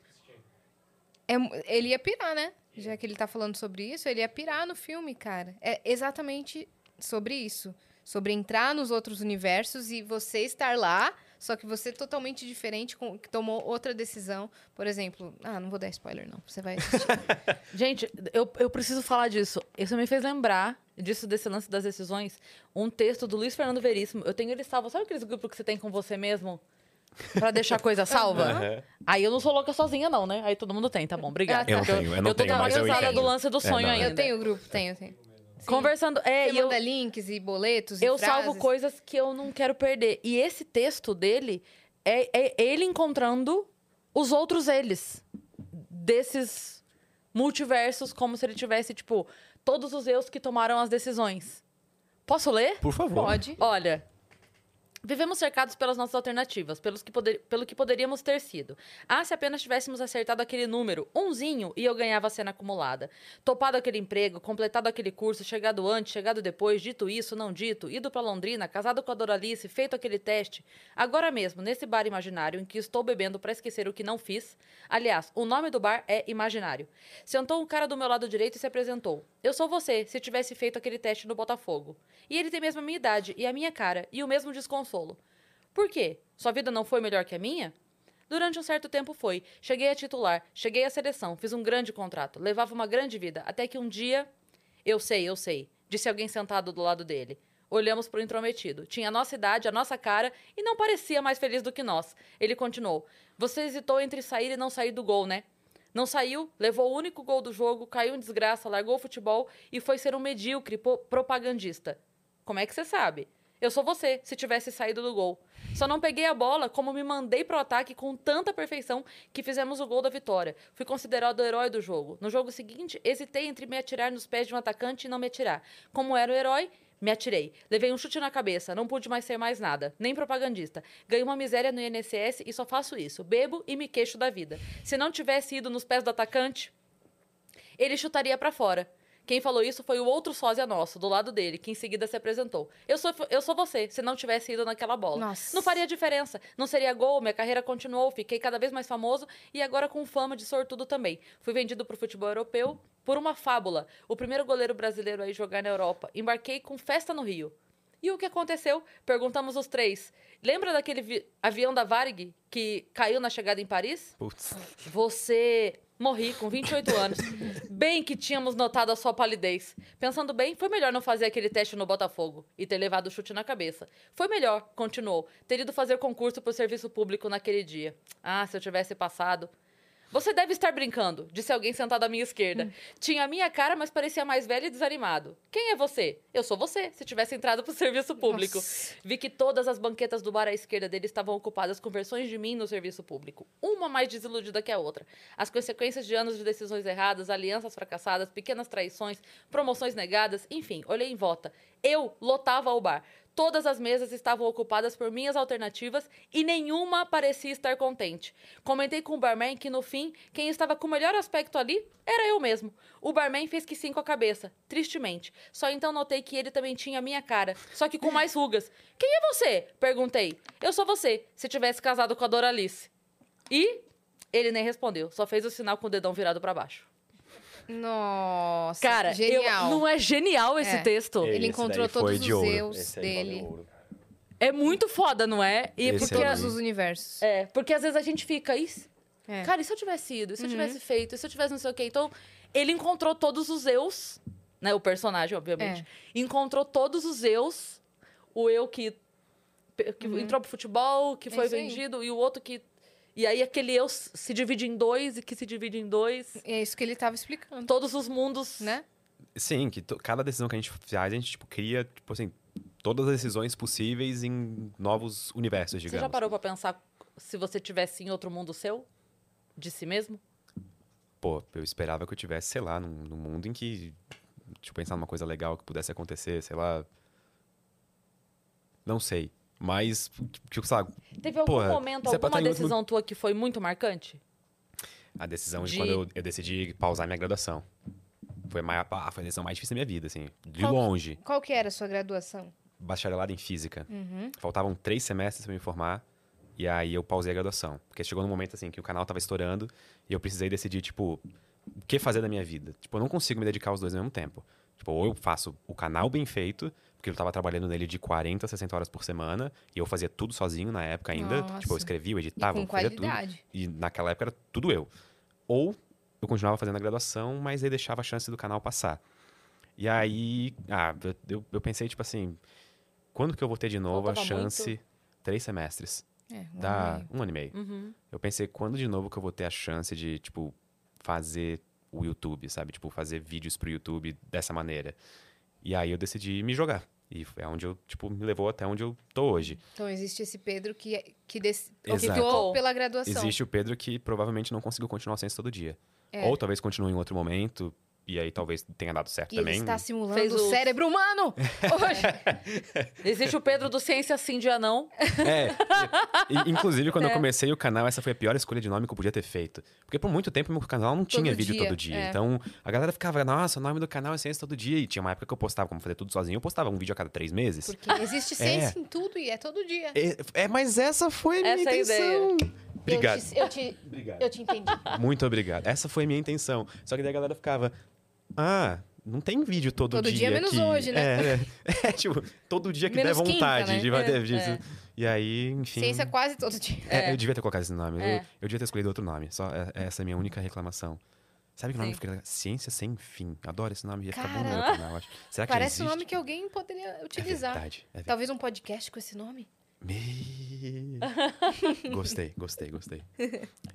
É ele ia pirar, né? Já que ele tá falando sobre isso, ele ia pirar no filme, cara. É exatamente sobre isso. Sobre entrar nos outros universos e você estar lá, só que você totalmente diferente, com, que tomou outra decisão. Por exemplo, ah, não vou dar spoiler, não. Você vai assistir. Gente, eu, eu preciso falar disso. Isso me fez lembrar disso, desse lance das decisões. Um texto do Luiz Fernando Veríssimo. Eu tenho ele salvo. Sabe aqueles grupos que você tem com você mesmo? Pra deixar a coisa salva? Aí eu não sou louca sozinha, não, né? Aí todo mundo tem, tá bom, obrigada. Ah, tá. Eu não tenho, eu não tô tenho, mas eu entendo. do lance do É, sonho não, ainda. eu tenho o grupo, tenho, tenho. Conversando. É, Você e eu, manda links e boletos eu e salvo frases. coisas que eu não quero perder. E esse texto dele é, é ele encontrando os outros eles desses multiversos, como se ele tivesse, tipo, todos os eus que tomaram as decisões. Posso ler? Por favor. Pode. Olha. Vivemos cercados pelas nossas alternativas, pelos que poder- pelo que poderíamos ter sido. Ah, se apenas tivéssemos acertado aquele número, umzinho, e eu ganhava a cena acumulada. Topado aquele emprego, completado aquele curso, chegado antes, chegado depois, dito isso, não dito, ido pra Londrina, casado com a Doralice, feito aquele teste. Agora mesmo, nesse bar imaginário em que estou bebendo pra esquecer o que não fiz. Aliás, o nome do bar é Imaginário. Sentou um cara do meu lado direito e se apresentou. Eu sou você, se tivesse feito aquele teste no Botafogo. E ele tem mesmo a minha idade e a minha cara e o mesmo Por quê? Sua vida não foi melhor que a minha? Durante um certo tempo foi. Cheguei a titular, cheguei à seleção, fiz um grande contrato, levava uma grande vida, até que um dia. Eu sei, eu sei, disse alguém sentado do lado dele. Olhamos pro intrometido. Tinha a nossa idade, a nossa cara e não parecia mais feliz do que nós. Ele continuou: Você hesitou entre sair e não sair do gol, né? Não saiu, levou o único gol do jogo, caiu em desgraça, largou o futebol e foi ser um medíocre propagandista. Como é que você sabe? Eu sou você, se tivesse saído do gol. Só não peguei a bola como me mandei pro ataque com tanta perfeição que fizemos o gol da vitória. Fui considerado o herói do jogo. No jogo seguinte, hesitei entre me atirar nos pés de um atacante e não me atirar. Como era o herói, me atirei. Levei um chute na cabeça, não pude mais ser mais nada, nem propagandista. Ganhei uma miséria no INSS e só faço isso. Bebo e me queixo da vida. Se não tivesse ido nos pés do atacante, ele chutaria pra fora. Quem falou isso foi o outro sósia nosso, do lado dele, que em seguida se apresentou. Eu sou, eu sou você, se não tivesse ido naquela bola. Nossa. Não faria diferença. Não seria gol, minha carreira continuou, fiquei cada vez mais famoso e agora com fama de sortudo também. Fui vendido pro futebol europeu por uma fábula. O primeiro goleiro brasileiro a ir jogar na Europa. Embarquei com festa no Rio. E o que aconteceu? Perguntamos os três. Lembra daquele vi- avião da Varig que caiu na chegada em Paris? Putz. Você. Morri com 28 anos. Bem que tínhamos notado a sua palidez. Pensando bem, foi melhor não fazer aquele teste no Botafogo e ter levado o chute na cabeça. Foi melhor, continuou, ter ido fazer concurso por serviço público naquele dia. Ah, se eu tivesse passado. Você deve estar brincando, disse alguém sentado à minha esquerda. Tinha a minha cara, mas parecia mais velho e desanimado. Quem é você? Eu sou você, se tivesse entrado pro serviço público. Nossa. Vi que todas as banquetas do bar à esquerda dele estavam ocupadas com versões de mim no serviço público. Uma mais desiludida que a outra. As consequências de anos de decisões erradas, alianças fracassadas, pequenas traições, promoções negadas, enfim, olhei em volta. Eu lotava o bar. Todas as mesas estavam ocupadas por minhas alternativas e nenhuma parecia estar contente. Comentei com o barman que, no fim, quem estava com o melhor aspecto ali era eu mesmo. O barman fez que sim com a cabeça, tristemente. Só então notei que ele também tinha a minha cara, só que com mais rugas. Quem é você? Perguntei. Eu sou você, se tivesse casado com a Doralice. E ele nem respondeu, só fez o sinal com o dedão virado para baixo. Nossa, Cara, eu- genial. não é genial esse É. texto? Ele Esse encontrou todos de os ouro. eus dele. É muito foda, não é? E Esse porque é Todos os universos. É, porque às vezes a gente fica, isso. É. Cara, e se eu tivesse ido? E se eu Uhum. tivesse feito? E se eu tivesse não sei o quê? Então, ele encontrou todos os eus, né? O personagem, obviamente. É. Encontrou todos os eus. O eu que, que entrou pro futebol, que Uhum. É foi vendido, e o outro que. E aí aquele eu se divide em dois e que se divide em dois. É isso que ele tava explicando, Todos os mundos né? Sim, que cada decisão que a gente faz, a gente, tipo, cria, tipo assim, todas as decisões possíveis em novos universos, Você digamos. já parou pra pensar se você tivesse em outro mundo seu? De si mesmo? Pô, eu esperava que eu tivesse, sei lá, num, num mundo em que, tipo, pensar numa coisa legal que pudesse acontecer, sei lá. Não sei. Mas, tipo, sabe, Teve algum Porra, momento, alguma decisão tua que foi muito marcante? a decisão de, De- quando eu, eu decidi pausar minha graduação. Foi, mais, foi a decisão mais difícil da minha vida, assim. De Qual longe. Qual que era a sua graduação? Bacharelado em física. Uhum. Faltavam três semestres pra me formar. E aí eu pausei a graduação. Porque chegou num momento assim que o canal tava estourando e eu precisei decidir, tipo, o que fazer da minha vida. Tipo, eu não consigo me dedicar aos dois ao mesmo tempo. Tipo, ou eu faço o canal bem feito, porque eu tava trabalhando nele de 40, 60 horas por semana, e eu fazia tudo sozinho na época ainda. Nossa. Tipo, eu escrevia, eu E editava, com eu fazia tudo. qualidade. E naquela época era tudo eu. Ou eu continuava fazendo a graduação, mas aí deixava a chance do canal passar. E aí, ah, eu- eu, pensei, tipo assim, quando que eu vou ter de novo Faltava a chance? Três semestres. É, um Dá ano e um ano e meio. Uhum. Eu pensei, quando de novo que eu vou ter a chance de, tipo, fazer o YouTube, sabe? Tipo, fazer vídeos pro YouTube dessa maneira. E aí eu decidi me jogar. E foi onde eu, tipo, me levou até onde eu tô hoje. Então existe esse Pedro que, que optou pela graduação. Existe o Pedro que provavelmente não conseguiu continuar a ciência todo dia. É. Ou talvez continue em outro momento, e aí talvez tenha dado certo E ele também. está simulando Fez o cérebro humano hoje. Existe o Pedro do Ciência Sim, Dia Não. É. E, inclusive, quando É. eu comecei o canal, essa foi a pior escolha de nome que eu podia ter feito. Porque por muito tempo meu canal não tinha vídeo dia, todo dia. é. Então a galera ficava, nossa, o nome do canal é Ciência todo dia. E tinha uma época que eu postava, como fazer tudo sozinho, eu postava um vídeo a cada três meses. Porque existe ciência em tudo e é todo dia. É, é, mas essa foi a minha Essa é a intenção. Obrigado. Eu te, eu te, Obrigado. eu te entendi. Muito obrigado. Essa foi a minha intenção. Só que daí a galera ficava, ah, não tem vídeo todo, Todo dia menos que... hoje, né? É, é, é, tipo, todo dia que Menos der quinta, vontade né? de vai É, ter vídeo. é. E aí, enfim... Ciência quase todo dia. É, É. eu devia ter colocado esse nome. Eu, É. eu devia ter escolhido outro nome. Só é- essa é a minha única reclamação. Sabe que nome Sim. fica legal? Ciência Sem Fim. Adoro esse nome. Ia ficar bom no meu canal, acho. Será que Parece um nome que alguém poderia É utilizar. verdade. É verdade. Talvez um podcast com esse nome. Me... gostei, gostei, gostei.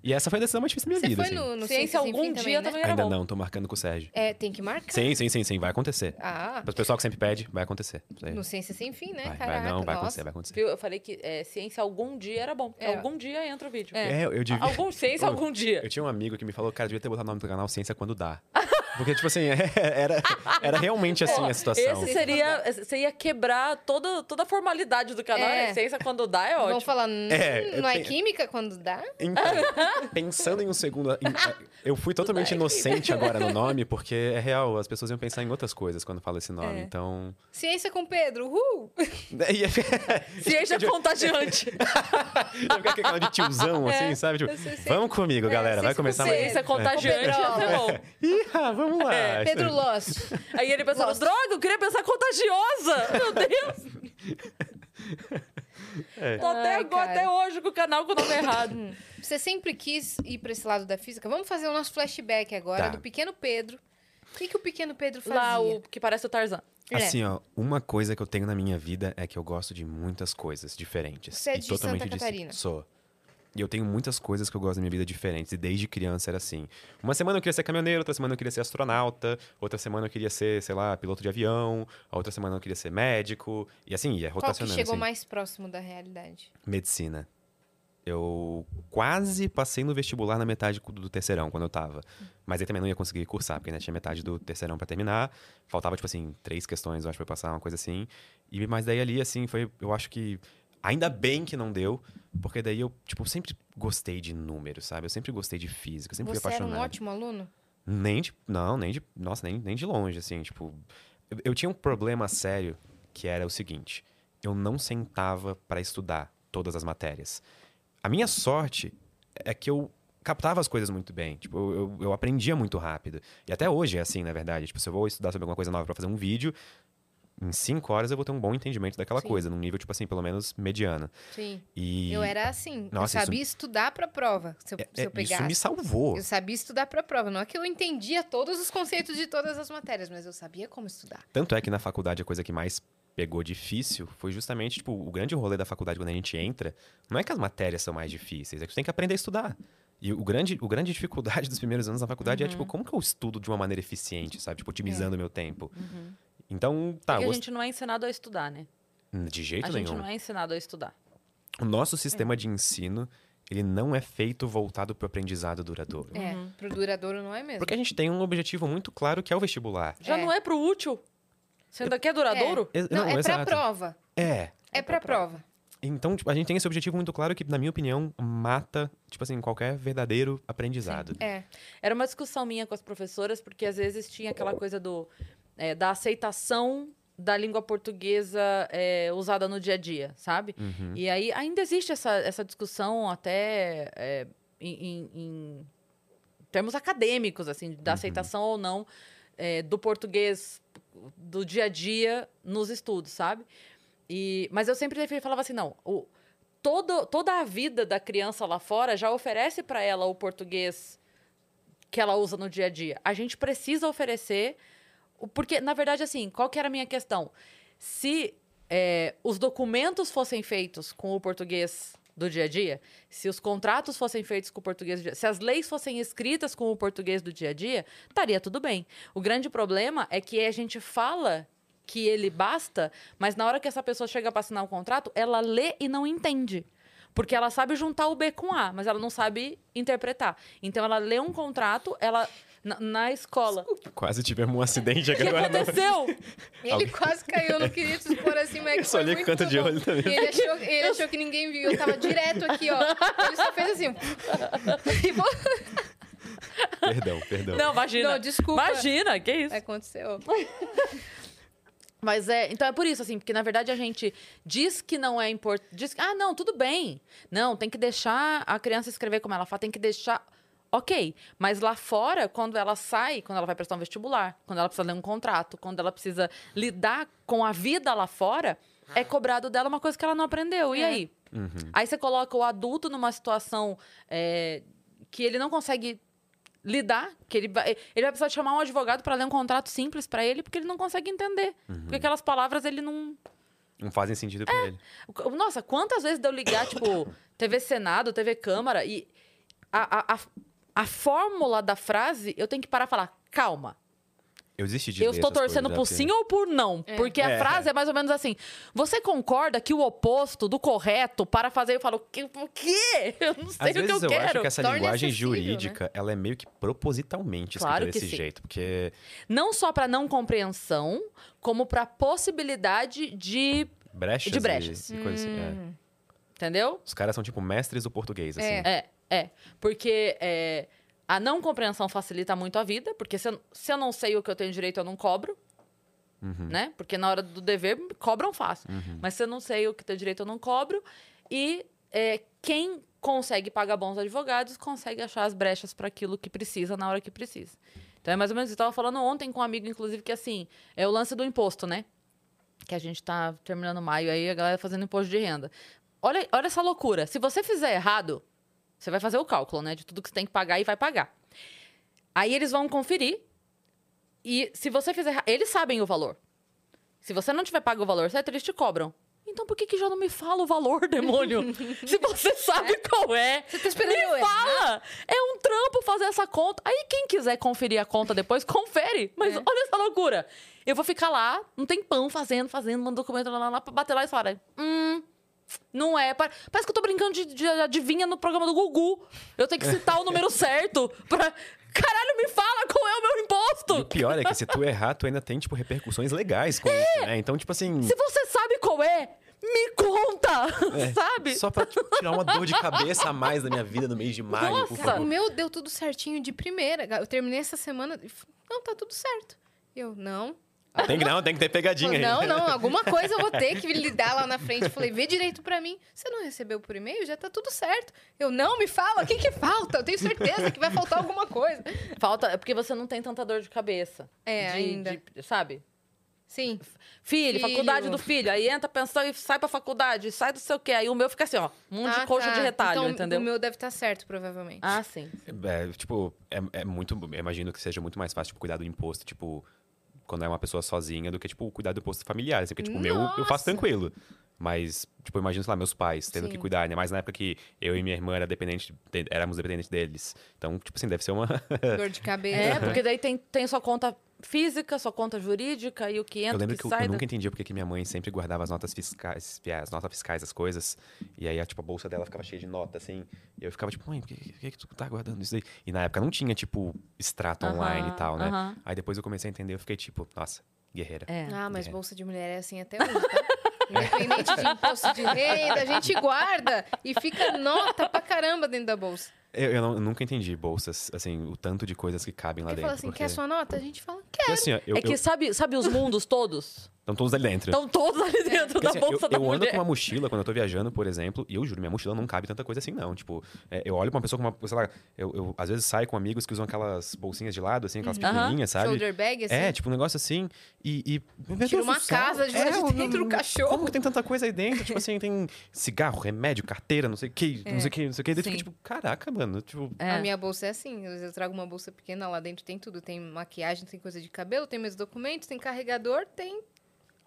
E essa foi a decisão mais difícil da minha Você vida, foi assim. no, no Ciência Sem algum Fim dia também, né? também era Ainda bom. não, tô marcando com o Sérgio. É, tem que marcar. Sim, sim, sim, sim, vai acontecer. Ah, Para o pessoal que sempre pede, vai acontecer. Aí. no Ciência Sem Fim, né? Vai, Caraca, vai, não, vai nossa. acontecer, vai acontecer. Viu? Eu falei que é, ciência algum dia era bom. É. Algum dia entra o vídeo. É. É, eu devia... Algum ciência Eu- algum dia. Eu tinha um amigo que me falou, cara, devia ter botado o nome do canal Ciência Quando Dá. Porque, tipo assim, era, era realmente assim a situação. Esse seria. Você ia quebrar toda, toda a formalidade do canal. É. né? Ciência quando dá é Vão ótimo. falar, "Hum, É, não é química quando dá? Então, pensando em um segundo. em- eu fui totalmente inocente agora no nome, porque é real, as pessoas iam pensar em outras coisas quando fala esse nome. É. Então. Ciência com Pedro, uhul! É- Ciência contagiante. Não fica aquele canal de tiozão, assim, sabe? Tipo, eu vamos comigo, galera, vai começar com mais. Ciência contagiante bom. Ih, ah, vamos lá. É, Pedro Lost. Aí ele pensando, Lost. droga, eu queria pensar contagiosa. Meu Deus. Tô até, Ai, agora, cara. até hoje com o canal com o nome errado. Você sempre quis ir pra esse lado da física? Vamos fazer o nosso flashback agora Tá. do pequeno Pedro. O que, que o pequeno Pedro fazia? Lá, o que parece o Tarzan. É. Assim, ó, uma coisa que eu tenho na minha vida é que eu gosto de muitas coisas diferentes. Você é e de totalmente Santa Catarina? Sou. E eu tenho muitas coisas que eu gosto da minha vida diferentes. E desde criança era assim. Uma semana eu queria ser caminhoneiro, outra semana eu queria ser astronauta, outra semana eu queria ser, sei lá, piloto de avião, a outra semana eu queria ser médico. E assim, ia Qual que rotacionando. chegou assim. mais próximo da realidade? Medicina. Eu quase passei no vestibular na metade do terceirão, quando eu tava. Mas aí também não ia conseguir cursar, porque ainda tinha metade do terceirão pra terminar. Faltava, tipo assim, três questões, eu acho, pra passar, uma coisa assim. E, mas daí ali, assim, foi... Eu acho que... Ainda bem que não deu, porque daí eu, tipo, sempre gostei de números, sabe? Eu sempre gostei de física, sempre Você fui era apaixonado. um ótimo aluno? Nem de. Não, nem de. Nossa, nem, nem de longe, assim, tipo. Eu, eu tinha um problema sério que era o seguinte: eu não sentava para estudar todas as matérias. A minha sorte é que eu captava as coisas muito bem. Tipo, eu, eu, eu aprendia muito rápido. E até hoje é assim, na verdade. Tipo, se eu vou estudar sobre alguma coisa nova para fazer um vídeo, em cinco horas eu vou ter um bom entendimento daquela Sim. coisa, num nível, tipo assim, pelo menos mediano. Sim. E. Eu era assim. Nossa, eu isso- sabia estudar pra prova, se eu, é- se eu é- pegasse. isso me salvou. Eu sabia estudar pra prova. Não é que eu entendia todos os conceitos de todas as matérias, mas eu sabia como estudar. Tanto é que na faculdade a coisa que mais pegou difícil foi justamente, tipo, o grande rolê da faculdade quando a gente entra, não é que as matérias são mais difíceis, é que você tem que aprender a estudar. E o grande, o grande dificuldade dos primeiros anos na faculdade é, tipo, como que eu estudo de uma maneira eficiente, sabe? Tipo, otimizando o meu tempo. Então, tá, Porque eu a gente não é ensinado a estudar, né? gost- de jeito A gente nenhum. não é ensinado a estudar. O nosso sistema de ensino, ele não é feito voltado para o aprendizado duradouro. É, pro duradouro não é mesmo. Porque a gente tem um objetivo muito claro que é o vestibular. Já É. não é pro útil? Sendo que é duradouro? Ex- Não, é pra exato. prova. É. É pra prova. Então, tipo, a gente tem esse objetivo muito claro que, na minha opinião, mata, tipo assim, qualquer verdadeiro aprendizado. É. Era uma discussão minha com as professoras, porque às vezes tinha aquela coisa do, é, da aceitação da língua portuguesa é, usada no dia a dia, sabe? Uhum. E aí ainda existe essa, essa discussão até é, em, em- termos acadêmicos, assim, da aceitação ou não é, do português do dia a dia nos estudos, sabe? E, mas eu sempre falava assim, não, o, todo, toda a vida da criança lá fora já oferece para ela o português que ela usa no dia a dia. A gente precisa oferecer, porque, na verdade, assim, qual que era a minha questão? Se é, os documentos fossem feitos com o português do dia a dia, se os contratos fossem feitos com o português se as leis fossem escritas com o português do dia a dia, estaria tudo bem. O grande problema é que a gente fala que ele basta, mas na hora que essa pessoa chega para assinar o contrato, ela lê e não entende. Porque ela sabe juntar o B com A, mas ela não sabe interpretar. Então ela lê um contrato, ela na, na escola. Quase tivemos um acidente O aqui que agora. não. aconteceu? Ele quase caiu, não queria te expor assim, mas Eu só olhei com muito canto de olho também. Ele achou, ele achou que ninguém viu. Eu tava direto aqui, ó. Ele só fez assim. E Perdão, perdão. Não, imagina. Não, desculpa. Imagina, que isso? Aconteceu. Mas é, então é por isso, assim, porque na verdade a gente diz que não é importante. Diz que, ah, não, tudo bem. Não, tem que deixar a criança escrever como ela fala, tem que deixar. Ok, mas lá fora, quando ela sai, quando ela vai prestar um vestibular, quando ela precisa ler um contrato, quando ela precisa lidar com a vida lá fora, é cobrado dela uma coisa que ela não aprendeu. E É. aí? Aí você coloca o adulto numa situação é, que ele não consegue lidar, que ele vai, ele vai precisar chamar um advogado para ler um contrato simples para ele, porque ele não consegue entender. Porque aquelas palavras ele não. Não fazem sentido pra ele. Nossa, quantas vezes deu ligar, tipo, TV Senado, TV Câmara, e a, a, a, a fórmula da frase eu tenho que parar e falar, calma. Eu desisti de Eu estou torcendo coisas, por né, sim ou por não. Porque a É. frase é mais ou menos assim. Você concorda que o oposto do correto para fazer, eu falo, o quê? Eu não sei Às o que vezes eu eu, quero. acho que essa Torne linguagem né? jurídica, ela é meio que propositalmente escrita Claro que desse sim. jeito. Porque Não só para não compreensão, como para possibilidade de. brechas, De brechas. E, e coisa assim. é. Hum. Entendeu? Os caras são tipo mestres do português, assim. É. É. Porque é, a não compreensão facilita muito a vida, porque se eu, se eu não sei o que eu tenho direito, eu não cobro. Uhum. Né? Porque na hora do dever, cobram fácil. Mas se eu não sei o que tenho direito, eu não cobro. E é, quem consegue pagar bons advogados consegue achar as brechas para aquilo que precisa na hora que precisa. Então é mais ou menos isso. Eu estava falando ontem com um amigo, inclusive, que assim, é o lance do imposto, né? Que a gente tá terminando maio aí, a galera fazendo imposto de renda. Olha, olha essa loucura. Se você fizer errado, você vai fazer o cálculo, né? De tudo que você tem que pagar e vai pagar. Aí eles vão conferir. E se você fizer eles sabem o valor. Se você não tiver pago o valor certo, eles te cobram. Então por que, que já não me fala o valor, demônio? se você sabe qual é, Você tá esperando eu me errar? fala! É um trampo fazer essa conta. Aí quem quiser conferir a conta depois, confere. Mas É. olha essa loucura. Eu vou ficar lá, um tempão fazendo, fazendo, mandando documento lá, lá, lá, pra bater lá e falar, hum, não é. Pa- Parece que eu tô brincando de, de adivinha no programa do Gugu. Eu tenho que citar o número certo pra... Caralho, me fala qual é o meu E o imposto! pior é que se tu errar, tu ainda tem, tipo, repercussões legais com isso, né? Então, tipo assim. Se você sabe qual é, me conta! é, sabe? Só pra tipo, tirar uma dor de cabeça a mais da minha vida no mês de maio, por Nossa! O favor. meu deu tudo certinho de primeira. Eu terminei essa semana. e Não, tá tudo certo. Eu, não. Tem que, não, tem que ter pegadinha aí. Não, não, alguma coisa eu vou ter que lidar lá na frente. Eu falei, vê direito pra mim. Você não recebeu por e-mail? Já tá tudo certo. Eu, não, me fala, o que que falta? Eu tenho certeza que vai faltar alguma coisa. Falta, é porque você não tem tanta dor de cabeça. É, De- ainda. de- sabe? Sim. Filho, Filho. faculdade do filho. Aí entra pensão e sai pra faculdade, sai do sei o quê. Aí o meu fica assim, ó, um monte Ah, de coxa tá. de retalho, então, entendeu? O meu deve estar certo, provavelmente. Ah, sim. É, tipo, é, é muito. Eu imagino que seja muito mais fácil tipo, cuidar do imposto, tipo, quando é uma pessoa sozinha do que, tipo, cuidar do posto familiar. Assim, porque, tipo, o meu eu faço tranquilo. Mas, tipo, eu imagino, sei lá, meus pais tendo que Sim. cuidar, né? Mas na época que eu e minha irmã era dependente, de- éramos dependentes deles. Então, tipo assim, deve ser uma. Dor de cabeça. É, porque daí tem, tem sua conta física, sua conta jurídica e o que entra, Eu lembro que que eu, sai. eu da- nunca entendia porque que minha mãe sempre guardava as notas fiscais, as notas fiscais das coisas. E aí, a, tipo, a bolsa dela ficava cheia de nota, assim. E eu ficava tipo, mãe, por que, que, que tu tá guardando isso aí? E na época não tinha, tipo, extrato Aham, online e tal, né? aham. Aí depois eu comecei a entender, eu fiquei tipo, nossa, guerreira. É. Ah, mas É. bolsa de mulher é assim até hoje, tá? Independente de imposto de renda, a gente guarda e fica nota pra caramba dentro da bolsa. Eu, eu não- eu nunca entendi bolsas, assim, o tanto de coisas que cabem lá Ele dentro. fala assim, porque, quer sua nota? A gente fala, quer. porque, assim, ó, eu, é que sabe, sabe os mundos todos? estão todos ali dentro. Estão todos ali dentro Porque, da assim, bolsa eu, da eu ando mulher. com uma mochila quando eu tô viajando, por exemplo, e eu juro, minha mochila não cabe tanta coisa assim, não. Tipo, é, eu olho pra uma pessoa com uma. Sei lá, eu, eu às vezes saio com amigos que usam aquelas bolsinhas de lado, assim, aquelas Uhum. Pequenininhas, sabe? Shoulder bag, assim. É, tipo um negócio assim. E. e Tira uma casa de- é, de dentro do cachorro. Como que tem tanta coisa aí dentro? tipo assim, tem cigarro, remédio, carteira, não sei o que, não sei o que, não sei o que. Daí fica tipo, caraca, mano. Tipo, É. A minha bolsa é assim, às vezes eu trago uma bolsa pequena, lá dentro tem tudo. Tem maquiagem, tem coisa de cabelo, tem meus documentos, tem carregador, tem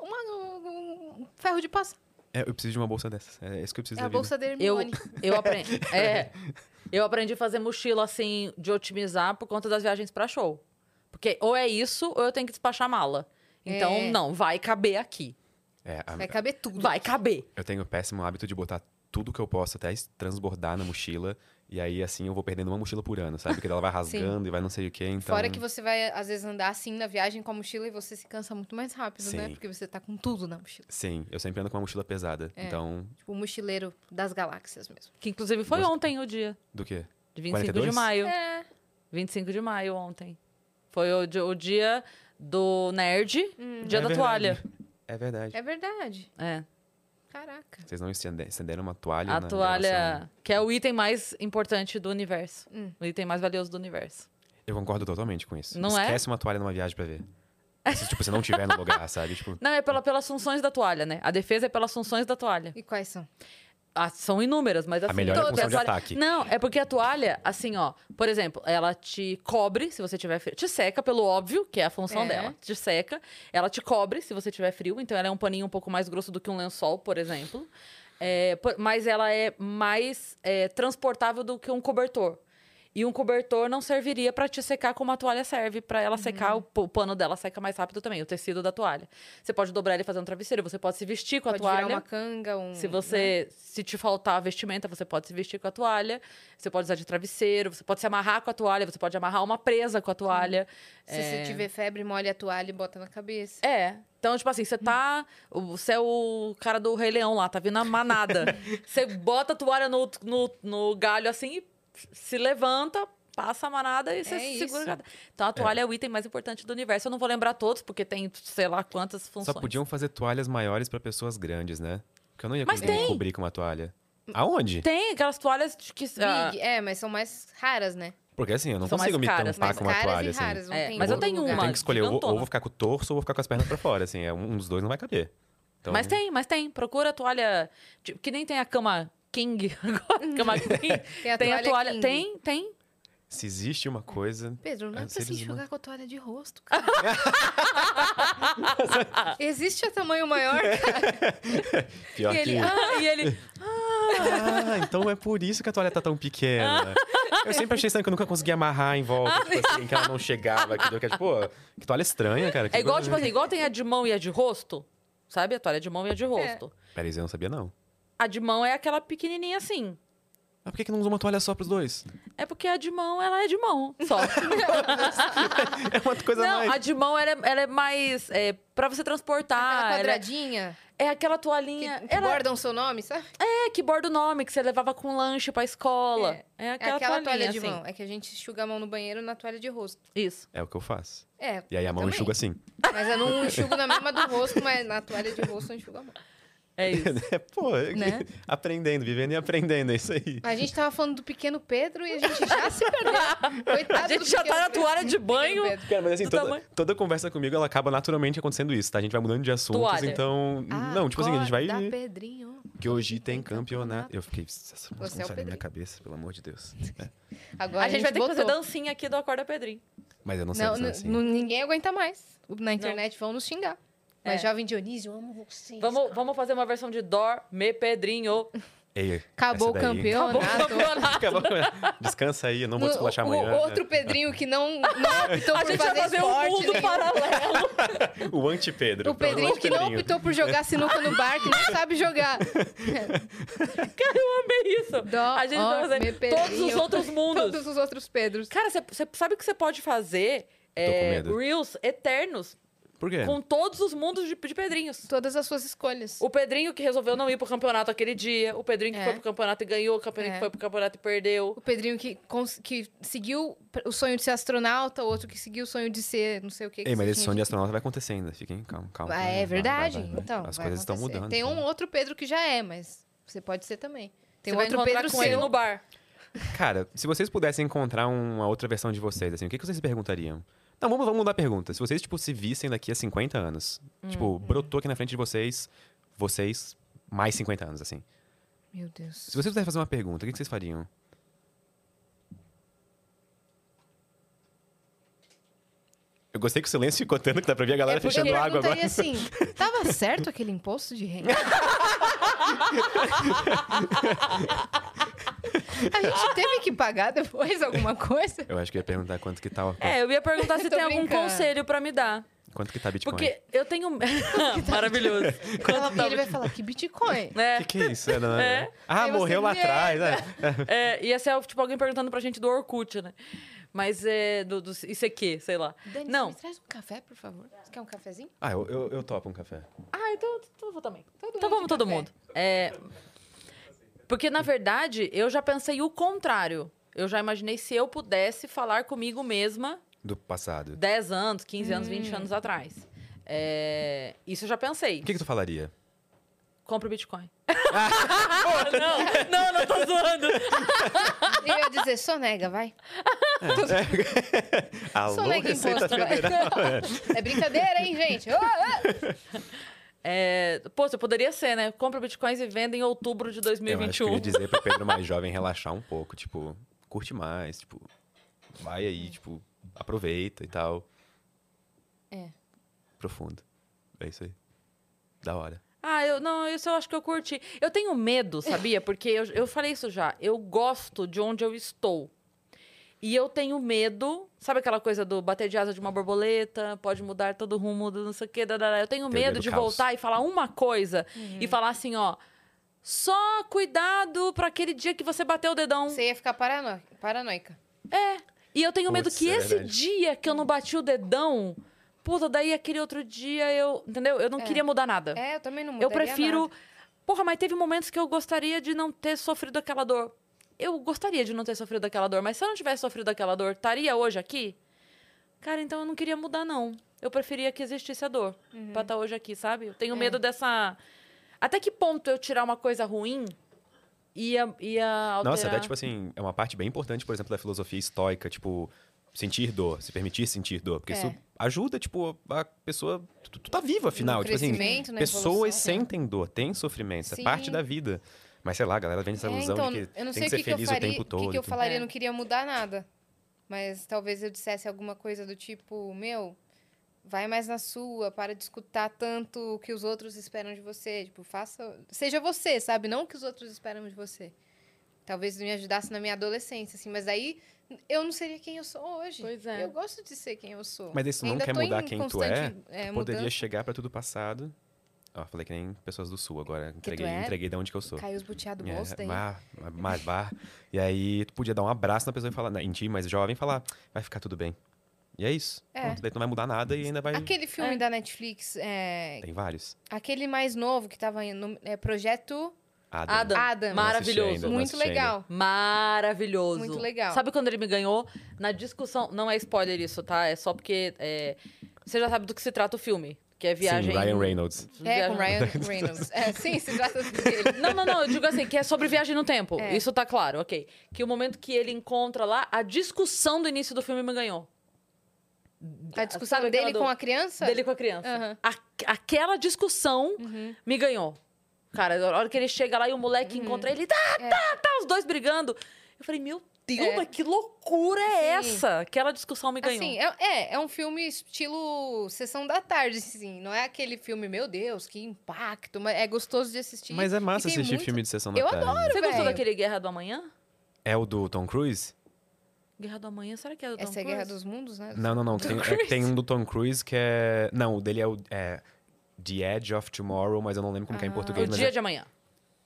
uma- um, um ferro de passar. é, eu preciso de uma bolsa dessas. É isso que eu preciso É da a vida. bolsa da Eu, Hermione. eu aprendi. É, eu aprendi a fazer mochila assim, de otimizar por conta das viagens pra show. Porque ou é isso, ou eu tenho que despachar mala. Então, É. não, vai caber aqui. É, a- Vai caber tudo. Vai caber. Eu tenho o péssimo hábito de botar tudo que eu posso até transbordar na mochila. E aí, assim, eu vou perdendo uma mochila por ano, sabe? Porque ela vai rasgando e vai não sei o quê. Então... Fora que você vai, às vezes, andar assim na viagem com a mochila e você se cansa muito mais rápido, né? Sim. Porque você tá com tudo na mochila. Sim, eu sempre ando com uma mochila pesada. É. Então, Tipo, o mochileiro das galáxias mesmo. Que inclusive foi ontem o dia. do quê? De 25 de 42? maio. É. 25 de maio ontem. Foi o, o dia do nerd, Hum. dia É da verdade. toalha. É verdade. É verdade. É. Caraca. Vocês não estende- estenderam uma toalha A na toalha, gravação? que é o item mais importante do universo. Hum. O item mais valioso do universo. Eu concordo totalmente com isso. Não é? Esquece uma toalha numa viagem pra ver. Se, tipo, você não tiver no lugar, sabe? Tipo, Não, é pela, pelas funções da toalha, né? A defesa é pelas funções da toalha. E quais são? Ah, são inúmeras, mas assim... melhor é a todas. função de ataque. Não, é porque a toalha, assim, ó... Por exemplo, ela te cobre, se você tiver frio. Te seca, pelo óbvio, que é a função É. dela. Te seca. Ela te cobre, se você tiver frio. Então, ela é um paninho um pouco mais grosso do que um lençol, por exemplo. É, por- mas ela é mais é, transportável do que um cobertor. E um cobertor não serviria pra te secar como a toalha serve, pra ela secar, o, o pano dela seca mais rápido também, o tecido da toalha. Você pode dobrar ele e fazer um travesseiro, você pode se vestir com Pode a toalha. virar uma canga, um... Se você, se te faltar vestimenta, você pode se vestir com a toalha. Você pode usar de travesseiro, você pode se amarrar com a toalha, você pode amarrar uma presa com a toalha. Se você tiver febre, molha a toalha e bota na cabeça. É. Então, tipo assim, você tá. Você é o cara do Rei Leão lá, tá vindo a manada. você bota a toalha no, no, no galho assim e se levanta, passa a manada e você É se isso. segura. Então a toalha é. o item mais importante do universo. Eu não vou lembrar todos, porque tem sei lá quantas funções. só podiam fazer toalhas maiores pra pessoas grandes, né? Porque eu não ia Mas conseguir tem. cobrir com uma toalha. Aonde? Tem aquelas toalhas de que. ah, Big, é, mas são mais raras, né? Porque assim, eu não São consigo me caras, tampar com uma toalha, assim. raras. É, mas eu tenho lugar. Eu uma. tenho que escolher, ou vou, ou vou ficar com o torso ou vou ficar com as pernas pra fora, assim. É, um dos dois não vai caber. Então, Mas tem, mas tem. Procura a toalha. tipo, que nem tem a cama King agora. Cama King. Tem a tem a toalha toalha. King. Tem, tem. Se existe uma coisa... Pedro, não é É, pra se enxugar humanos. com a toalha de rosto, cara. Existe a tamanho maior, cara. Pior E ele, que... Ah, e ele. Ah, então é por isso que a toalha tá tão pequena. Eu sempre achei estranho que eu nunca conseguia amarrar em volta, tipo assim, que ela não chegava. Que, que, tipo, que toalha estranha, cara. que É igual, coisa- tipo assim, igual tem a de mão e a de rosto. Sabe? A toalha de mão e a de rosto. Peraí, eu não sabia, não. A de mão é aquela pequenininha assim. Mas por que, que não usa uma toalha só pros dois? É porque a de mão, ela é de mão, só. É uma coisa Não, mais... a de mão, ela é, ela é mais... É, pra você transportar. Aquela ela é- quadradinha é, aquela que, toalhinha... que ela bordam o seu nome, sabe? é que borda o nome, que você levava com lanche pra escola. É, É aquela, aquela toalhinha, toalha de assim. mão. É que a gente enxuga a mão no banheiro na toalha de rosto. Isso. É o que eu faço. É. E aí a mão também. enxuga assim. Mas eu não enxugo na mesma do rosto, mas na toalha de rosto eu enxugo a mão. É isso. Pô, Né? aprendendo, vivendo e aprendendo, é isso aí. A gente tava falando do pequeno Pedro e a gente já se perdeu. Coitado A gente já tá na Pedro. toalha de banho. Pedro. Cara, mas assim, toda, tamanho- toda conversa comigo, ela acaba naturalmente acontecendo isso, tá? A gente vai mudando de assuntos, Toalha. então... não, tipo assim, a gente vai... Acorda, Pedrinho. Que hoje tem campeonato. Eu fiquei... Essa Você é não o da minha cabeça, pelo amor de Deus. É. Agora a gente vai ter que fazer dancinha aqui do Acorda Pedrinho. Mas eu não sei Não, fazer n- assim. ninguém aguenta mais. Na internet vão nos xingar. Mas É. Jovem Dionísio, eu amo vocês. Vamos, vamos fazer uma versão de Dorme Pedrinho. Ei, Acabou o daí- campeonato. Acabou o campeonato. Acabou. Descansa aí, eu não vou o, amanhã. o outro Pedrinho que não, não optou A por gente vai fazer fazer um mundo nenhum. paralelo. O anti-Pedro. O Pedrinho que não optou por jogar sinuca no bar, que não sabe jogar. Cara, eu amei isso. Dó, a gente ó, todos os outros mundos. Todos os outros Pedros. Cara, você sabe o que você pode fazer? É. Reels eternos. Por quê? Com todos os mundos de, de Pedrinhos. Todas as suas escolhas. O Pedrinho que resolveu não ir pro campeonato aquele dia. O Pedrinho que É. foi pro campeonato e ganhou. O Pedrinho É. que foi pro campeonato e perdeu. O Pedrinho que, que seguiu o sonho de ser astronauta, o outro que seguiu o sonho de ser não sei o que. que Ei, mas esse sonho de astronauta vai acontecer ainda. Fiquem calma, calma. Ah, Vai, é vai, verdade. vai, vai. Então, As vai coisas estão mudando. Tem então. um outro Pedro que já é, mas você pode ser também. Tem você um vai outro Pedro com ele seu. no bar. Cara, se vocês pudessem encontrar uma outra versão de vocês, assim, o que, que vocês perguntariam? Não, vamos, vamos mudar a pergunta. Se vocês, tipo, se vissem daqui a 50 anos, Hum. tipo, brotou aqui na frente de vocês, vocês mais 50 anos, assim. Meu Deus. Se vocês pudessem fazer uma pergunta, o que, vocês fariam? Eu gostei que o silêncio ficou tanto que dá pra ver a galera é fechando água agora. assim, tava certo aquele imposto de renda? A gente teve que pagar depois alguma coisa? Eu acho que eu ia perguntar quanto que tá, É, eu ia perguntar se tem algum brincando. conselho pra me dar. quanto que tá Bitcoin. Porque eu tenho. Maravilhoso. Quanto tá Ele vai falar que Bitcoin. É, Que que é isso? É, não, é. É. Ah, Aí você morreu lá atrás. né? é, ia ser tipo alguém perguntando pra gente do Orkut, né? Mas é do, do ICQ, sei lá. Dani, Não. me traz um café, por favor. Você quer um cafezinho? Ah, eu, eu, eu topo um café. Ah, então, então eu vou também. Todo Então vamos todo café. mundo. É, porque, na verdade, eu já pensei o contrário. Eu já imaginei se eu pudesse falar comigo mesma Do passado. 10 anos, 15 anos, Hum. 20 anos atrás. É, isso eu já pensei. O que, que tu falaria? Compra o Bitcoin. não, não, não tô zoando. E eu ia dizer, sonega, vai. Alô, Sonega Receita imposto, vai. Federal. É brincadeira, hein, gente? Ô, ô. É, pô, você poderia ser, né? Compra bitcoins e venda em outubro de Eu acho que eu 2021. ia dizer pro Pedro mais jovem relaxar um pouco, tipo, curte mais, tipo, vai aí, tipo, aproveita e tal. É. Profundo. É isso aí. Da hora. Ah, eu não, isso eu acho que eu curti. Eu tenho medo, sabia? Porque eu, eu falei isso já. Eu gosto de onde eu estou. E eu tenho medo, sabe aquela coisa do bater de asa de uma borboleta, pode mudar todo o rumo do não sei o quê, dadadá. eu tenho medo do de caos. voltar e falar uma coisa e falar assim, ó, só cuidado para aquele dia que você bateu o dedão. Você ia ficar parano... paranoica. E eu tenho medo Putz, que é esse verdade. dia que eu não bati o dedão, puta, daí aquele outro dia eu, entendeu? Eu não É. queria mudar nada. É, eu também não mudaria Eu prefiro. nada. Porra, mas teve momentos que eu gostaria de não ter sofrido aquela dor. Eu gostaria de não ter sofrido aquela dor, mas se eu não tivesse sofrido aquela dor, estaria hoje aqui? Cara, então eu não queria mudar, não. Eu preferia que existisse a dor Uhum. pra estar hoje aqui, sabe? Eu É. tenho medo dessa. Até que ponto eu tirar uma coisa ruim ia, ia alterar? Nossa, até, tipo assim, é uma parte bem importante, por exemplo, da filosofia estoica, tipo, sentir dor, se permitir sentir dor. Porque É. isso ajuda, tipo, a pessoa. Tu, tu tá vivo, afinal. No tipo assim, pessoas evolução, é. sentem dor, tem sofrimento, isso é Sim. parte da vida. Mas sei lá, a galera vem essa É, ilusão então, de que eu não tem sei que o ser que, feliz faria, o tempo o todo. que, que eu falaria, É. eu não queria mudar nada. Mas talvez eu dissesse alguma coisa do tipo, meu, vai mais na sua, para de escutar tanto o que os outros esperam de você. Tipo, faça. Seja você, sabe? Não o que os outros esperam de você. Talvez me ajudasse na minha adolescência, assim, mas aí eu não seria quem eu sou hoje. Pois é. Eu gosto de ser quem eu sou. Mas tu não Ainda quer mudar em quem tu é, é, Poderia mudança. chegar pra tudo passado. Ó, falei que nem pessoas do sul agora. Entreguei, é? entreguei de onde que eu sou. Caiu os buteados do É, bolso daí. mas, mas vá. E aí tu podia dar um abraço na pessoa e falar, em ti, mais jovem, e falar, vai ficar tudo bem. E é isso. É. Pronto, daí tu não vai mudar nada e ainda vai. Aquele filme É. da Netflix, é, Tem vários. aquele mais novo que tava no é, Projeto Adam. Adam. Adam. Maravilhoso. ainda, Muito legal. Maravilhoso. Muito legal. Sabe quando ele me ganhou? Na discussão. Não é spoiler isso, tá? É só porque. é, você já sabe do que se trata o filme. Que é viagem. Sim, Ryan Reynolds. É, com Ryan Reynolds. É, sim, se trata dele. Não, não, não, eu digo assim, que é sobre viagem no tempo. É. Isso tá claro, ok. Que o momento que ele encontra lá, a discussão do início do filme me ganhou. A discussão Sabe dele do- com a criança? Dele com a criança. Aham. A- aquela discussão Uhum. me ganhou. Cara, a hora que ele chega lá e o moleque encontra ele, tá, tá, tá, os dois brigando. Eu falei, meu Deus, É. que loucura é Sim. essa? Aquela discussão me ganhou. Assim, é, é, é um filme estilo Sessão da Tarde, assim. Não é aquele filme, meu Deus, que impacto. Mas é gostoso de assistir. Mas é massa assistir muito- filme de sessão da Eu tarde. Você gostou velho. daquele Guerra do Amanhã? É o do Tom Cruise? Guerra do Amanhã, será que é do Tom Essa é a Cruise? Guerra dos Mundos, né? Não, não, não. Tem, é, Cruise. tem um do Tom Cruise que é. Não, o dele é o. É The Edge of Tomorrow, mas eu não lembro como que é em Ah. português. O Dia é- de Amanhã.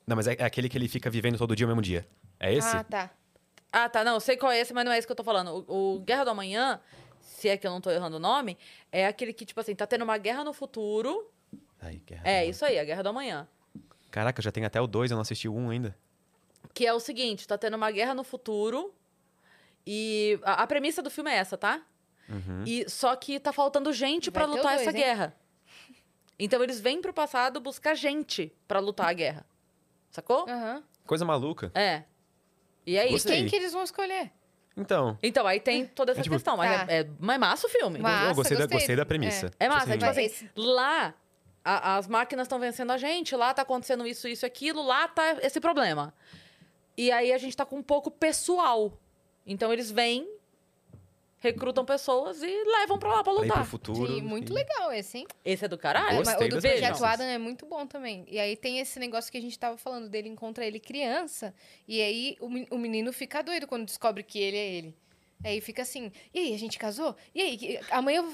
Não, mas é, é aquele que ele fica vivendo todo dia o mesmo dia. É esse? Ah, tá. Ah, tá. Não, eu sei qual é esse, mas não é esse que eu tô falando. O, o Guerra do Amanhã, se é que eu não tô errando o nome, é aquele que, tipo assim, tá tendo uma guerra no futuro. Ai, Guerra É, isso aí, a Guerra do Amanhã. Caraca, já tem até o 2, eu não assisti o 1 ainda. Que é o seguinte, tá tendo uma guerra no futuro. E a, a premissa do filme é essa, tá? Uhum. E só que tá faltando gente o lutar dois, essa hein? guerra. Então eles vêm pro passado buscar gente pra lutar a guerra. Sacou? Aham. Coisa maluca. É. E é isso. Gostei. quem que eles vão escolher? Então, Então, aí tem toda essa É tipo- questão. Mas Tá. é, é, mas é massa o filme. Massa, eu gostei, da, gostei. gostei da premissa. É massa, é tipo assim, Esse- lá a- as máquinas estão vencendo a gente, lá tá acontecendo isso, isso, aquilo, lá tá esse problema. E aí a gente tá com um pouco pessoal. Então eles vêm, recrutam pessoas e levam pra lá pra pra lutar. futuro. Sim, muito e- legal esse, hein? Esse é do caralho. Mas Gostei o do Projeto. Adam é muito bom também. E aí tem esse negócio que a gente tava falando dele, encontra ele criança, e aí o menino fica doido quando descobre que ele é ele. Aí fica assim, e aí, a gente casou? E aí, amanhã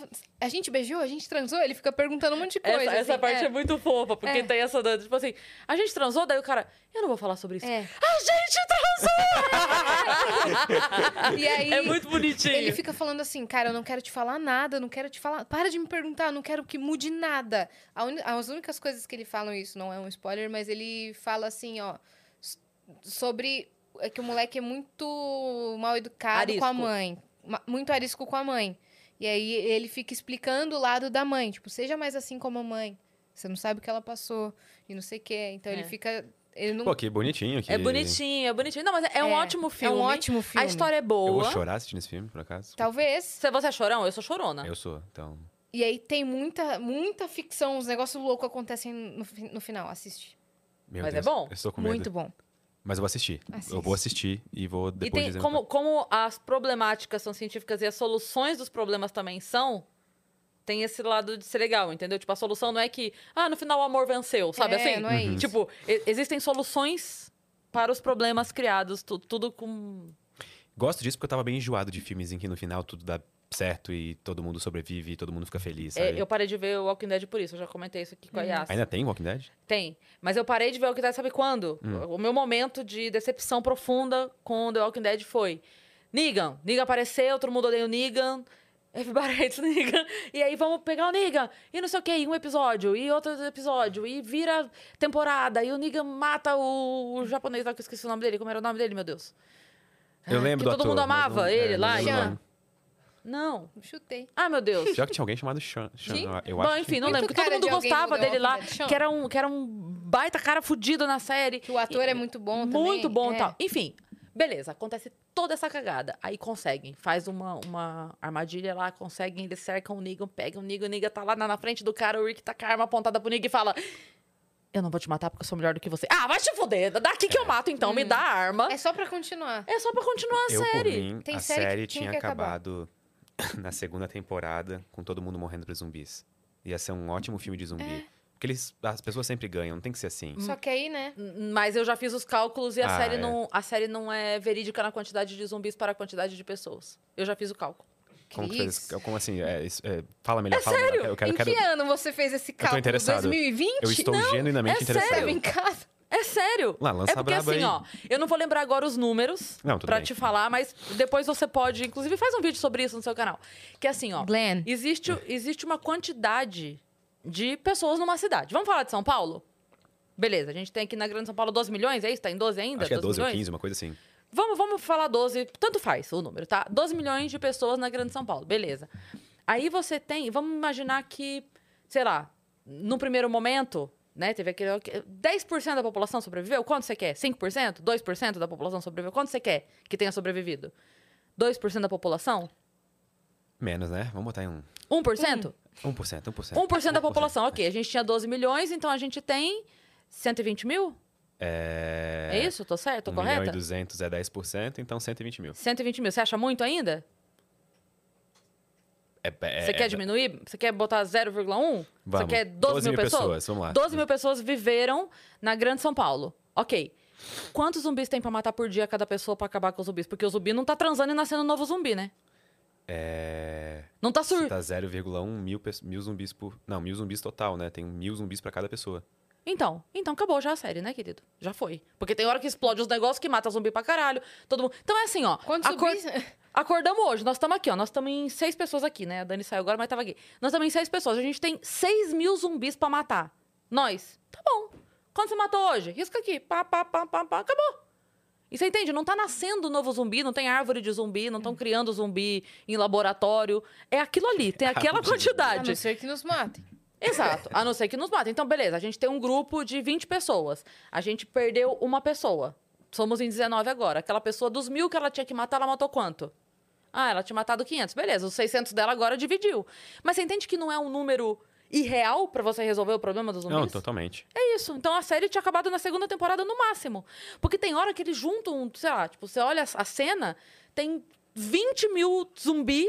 a gente beijou? A gente transou? Ele fica perguntando um monte de coisa. Essa, essa assim, parte é. é. muito fofa, porque É. tem essa, tipo assim, a gente transou, daí o cara, eu não vou falar sobre isso. É. A gente transou! E aí, é muito bonitinho. Ele fica falando assim, cara, eu não quero te falar nada, eu não quero te falar. Para de me perguntar, eu não quero que mude nada. A uni- As únicas coisas que ele fala, isso não é um spoiler, mas ele fala assim, ó, sobre é que o moleque é muito mal educado com a Arisco. mãe. Muito arisco com a mãe. E aí ele fica explicando o lado da mãe, tipo, seja mais assim como a mãe. Você não sabe o que ela passou e não sei o quê. Então ele É. fica. Ele não. Pô, que bonitinho. Que... É bonitinho, é bonitinho. Não, mas é, um É, ótimo É filme. um ótimo filme. A história é Eu boa. vou chorar assistindo esse filme, por acaso. Talvez. Se você é chorão, eu sou chorona. Eu sou, então... E aí tem muita, muita ficção, os negócios loucos acontecem no, no final. Assiste. Meu Mas é Deus, bom? Eu estou com medo. Muito bom. Mas eu vou assistir. Assiste. Eu vou assistir e vou E depois tem, dizer... como, como as problemáticas são científicas e as soluções dos problemas também são, tem esse lado de ser legal, entendeu? Tipo, a solução não é que, ah, no final o amor venceu, sabe É, assim? não é Uhum. isso. Tipo, e- existem soluções para os problemas criados, tu- tudo com. Gosto disso porque eu tava bem enjoado de filmes em que no final tudo dá certo e todo mundo sobrevive e todo mundo fica feliz, É, eu parei de ver o Walking Dead por isso, eu já comentei isso aqui com a Uhum. Yas. Ainda tem Walking Dead? Tem. Mas eu parei de ver o Walking Dead, sabe quando? Hum. O meu momento de decepção profunda com The Walking Dead foi... Negan. Negan apareceu, todo mundo odeia o Negan. Everybody hates Negan. E aí vamos pegar o Negan. E não sei o quê, e um episódio, e outro episódio. E vira temporada. E o Negan mata o, o japonês lá, que eu esqueci o nome dele. Como era o nome dele, meu Deus? Eu lembro que do todo mundo ator, mas amava não- ele é, lá. não Não. Chutei. Ah, meu Deus. Pior que tinha alguém chamado Sean. Sean, Sim? eu Bom, acho enfim, que... não Muito lembro. Porque todo mundo de gostava dele lá. Sean. Que era, um, que era um baita cara fudido na série. Que o ator é muito bom também. Muito bom e é. tal. Enfim, beleza, acontece toda essa cagada. Aí conseguem, faz uma, uma armadilha lá, conseguem, eles cercam o Negan, pegam o Negan, o Negan tá lá na, na frente do cara, o Rick tá com a arma apontada pro Negan e fala... Eu não vou te matar porque eu sou melhor do que você. Ah, vai te foder. Daqui que eu mato, então. Me dá a arma. É só pra continuar. É só pra continuar a Eu, por série. mim, Tem a série que série tinha tinha que acabar. na segunda temporada com todo mundo morrendo pra zumbis. Ia ser um ótimo filme de zumbi. É. Porque eles, as pessoas sempre ganham, não tem que ser assim. Só que aí, né? Mas eu já fiz os cálculos e a, Ah, série é. não, a série não é verídica na quantidade de zumbis para a quantidade de pessoas. Eu já fiz o cálculo. Como, fez, como assim? É, é, fala melhor, fala melhor. Eu quero, em eu quero, que ano você fez esse cálculo? interessado. 2020? eu estou Não, genuinamente é interessado. Estava em casa? É sério. Lá, lança é porque assim, aí. ó, eu não vou lembrar agora os números Não, tudo pra bem. te falar, mas depois você pode, inclusive faz um vídeo sobre isso no seu canal. Que é assim, ó, Glenn. existe, existe uma quantidade de pessoas numa cidade. Vamos falar de São Paulo? Beleza, a gente tem aqui na Grande São Paulo 12 milhões, é isso? Tá em 12 ainda? Acho que é 12 ou milhões? 15, uma coisa assim. Vamos, vamos falar 12, tanto faz o número, tá? 12 milhões de pessoas na Grande São Paulo, beleza. Aí você tem, vamos imaginar que, sei lá, no primeiro momento, né? Teve aquele. 10% da população sobreviveu? Quanto você quer? 5%? 2% da população sobreviveu? Quanto você quer que tenha sobrevivido? 2% da população? Menos, né? Vamos botar em um. 1%? 1%, 1%. 1% da população, ok. A gente tinha 12 milhões, então a gente tem 120 mil? É... É isso? Tô certo? Tô 1 correta? milhão e 200 é 10%, então 120 mil. 120 mil. Você acha muito ainda? É, é, Você quer é- diminuir? Você quer botar 0,1? Você quer 12, mil pessoas? Vamos lá. 12 mil pessoas viveram na Grande São Paulo. Ok. Quantos zumbis tem pra matar por dia cada pessoa pra acabar com os zumbis? Porque o zumbi não tá transando e nascendo um novo zumbi, né? É... Não tá Você sur... tá 0,1 mil, mil zumbis por... Não, mil zumbis total, né? Tem mil zumbis pra cada pessoa. Então, então acabou já a série, né, querido? Já foi. Porque tem hora que explode os negócios que mata zumbi pra caralho. Todo mundo. Então é assim, ó. Quantos zumbis? Acordamos hoje, nós estamos aqui, ó. Nós estamos em seis pessoas aqui, né? A Dani saiu agora, mas tava aqui. Nós estamos em seis pessoas. A gente tem seis mil zumbis pra matar. Nós. Tá bom. Quanto você matou hoje? Risca aqui. Pá, pá, pá, pá, pá. Acabou. E você entende? Não tá nascendo novo zumbi, não tem árvore de zumbi, não estão criando zumbi em laboratório. É aquilo ali, tem aquela Árvore de zumbi. A quantidade. não ser que nos matem. Exato. A não ser que nos matem. Então, beleza. A gente tem um grupo de 20 pessoas. A gente perdeu uma pessoa. Somos em 19 agora. Aquela pessoa, dos mil que ela tinha que matar, ela matou quanto? Ah, ela tinha matado 500. Beleza. Os 600 dela agora dividiu. Mas você entende que não é um número irreal pra você resolver o problema dos zumbis? Não, totalmente. É isso. Então a série tinha acabado na segunda temporada no máximo. Porque tem hora que eles juntam, sei lá, tipo, você olha a cena, tem 20 mil zumbi,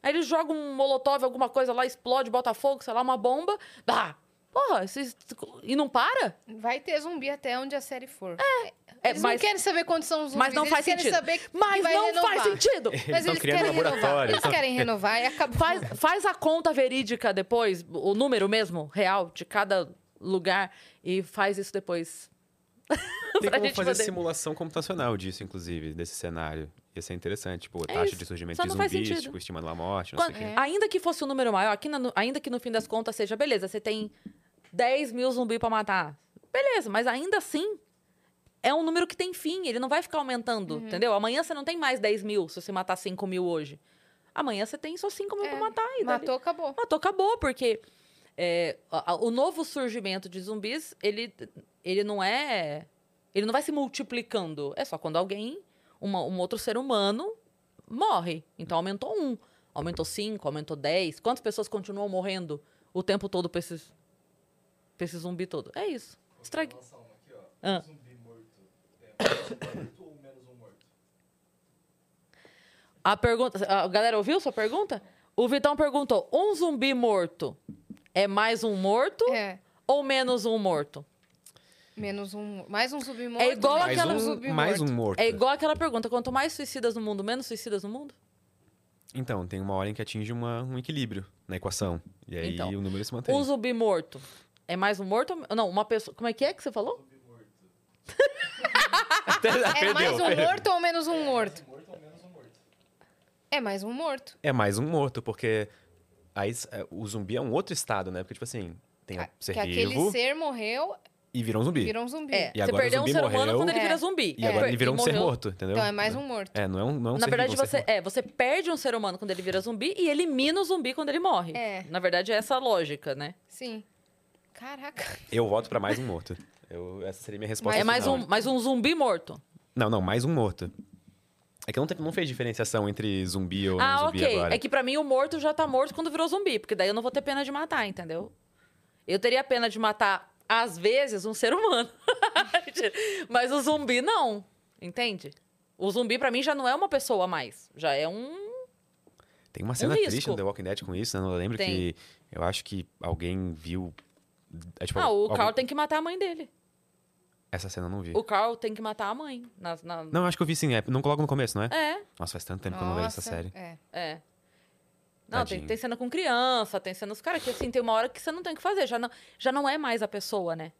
aí eles jogam um molotov, alguma coisa lá, explode, bota fogo, sei lá, uma bomba. Bah! Porra, esses... e não para? Vai ter zumbi até onde a série for. É, Eles mas, não querem saber quantos são os zumbis. mas não faz sentido. saber que mas vai não renovar. faz sentido! Mas Eles tão eles criando querem renovar. laboratório. Eles querem renovar e acabou. Faz, faz a conta verídica depois, o número mesmo, real, de cada lugar, e faz isso depois. Tem Pra como gente fazer poder- simulação computacional disso, inclusive, desse cenário. Ia ser interessante, tipo, a É taxa isso. de surgimento Só de zumbis, tipo, estimando a morte, não Quando- sei o quê. É. Ainda que fosse um número maior, aqui na- ainda que no fim das contas seja, beleza, você tem 10 mil zumbis pra matar. Beleza, mas ainda assim é um número que tem fim, ele não vai ficar aumentando, Uhum. entendeu? Amanhã você não tem mais 10 mil se você matar 5 mil hoje. Amanhã você tem só 5 mil É, pra matar. E dali- Matou, acabou. Matou, acabou, porque é, a- a- o novo surgimento de zumbis, ele, ele não é. Ele não vai se multiplicando. É só quando alguém, uma- um outro ser humano, morre. Então aumentou um, aumentou cinco, aumentou dez. Quantas pessoas continuam morrendo o tempo todo pra esses, pra esse zumbi todo? É isso. Estrague. Aqui, ó. Ah. Um zumbi morto. É mais um morto ou menos um morto? A pergunta. A galera ouviu sua pergunta? O Vitão perguntou: um zumbi morto é mais um morto É. ou menos um morto? Menos um. Mais um zumbi morto. É igual menos Mais aquela- um, zumbi mais morto. um morto. É igual aquela pergunta: quanto mais suicidas no mundo, menos suicidas no mundo? Então, tem uma hora em que atinge uma- um equilíbrio na equação. E aí Então, o número se mantém. Um zumbi morto é mais um morto? ou- Não, uma pessoa. Como é que é que você falou? Zumbi morto. É mais um morto ou menos um morto? Morto ou menos um morto? É mais um morto. É mais um morto, porque aí é, o zumbi é um outro estado, né? Porque, tipo assim, tem o ser que aquele vivo ser morreu e virou um zumbi. virou um zumbi. É, E você agora perdeu um ser humano quando ele É. vira zumbi. E agora É, ele virou um ser morreu. morto, entendeu? Então é mais um morto. É, não é um, não é um Na ser verdade, vivo, é um ser você, é, você perde um ser humano quando ele vira zumbi e elimina o zumbi quando ele morre. É. Na verdade, é essa a lógica, né? Sim. Caraca. Eu voto pra mais um morto. Eu, essa seria minha resposta é mais final. um, mais um zumbi morto. Não, não, mais um morto. É que não, teve- não fez diferenciação entre zumbi ou não ah, zumbi ok. agora. É que pra mim o morto já tá morto quando virou zumbi, porque daí eu não vou ter pena de matar, entendeu? Eu teria pena de matar, às vezes, um ser humano. Mas o zumbi não. Entende? O zumbi, pra mim, já não é uma pessoa a mais. Já é um. Tem uma cena risco. triste no The Walking Dead com isso, né? Eu lembro Tem. que eu acho que alguém viu. É, tipo, Ah, o algum- Carl tem que matar a mãe dele. Essa cena eu não vi. O Carl tem que matar a mãe. Na, na- Não, acho que eu vi sim. É, não coloco no começo, não é? É, Nossa, faz tanto tempo que eu não vejo essa Nossa, série. É. é. Não, tem, tem cena com criança, tem cena... Os caras que, assim, tem uma hora que você não tem o que fazer. Já não, já não é mais a pessoa, né?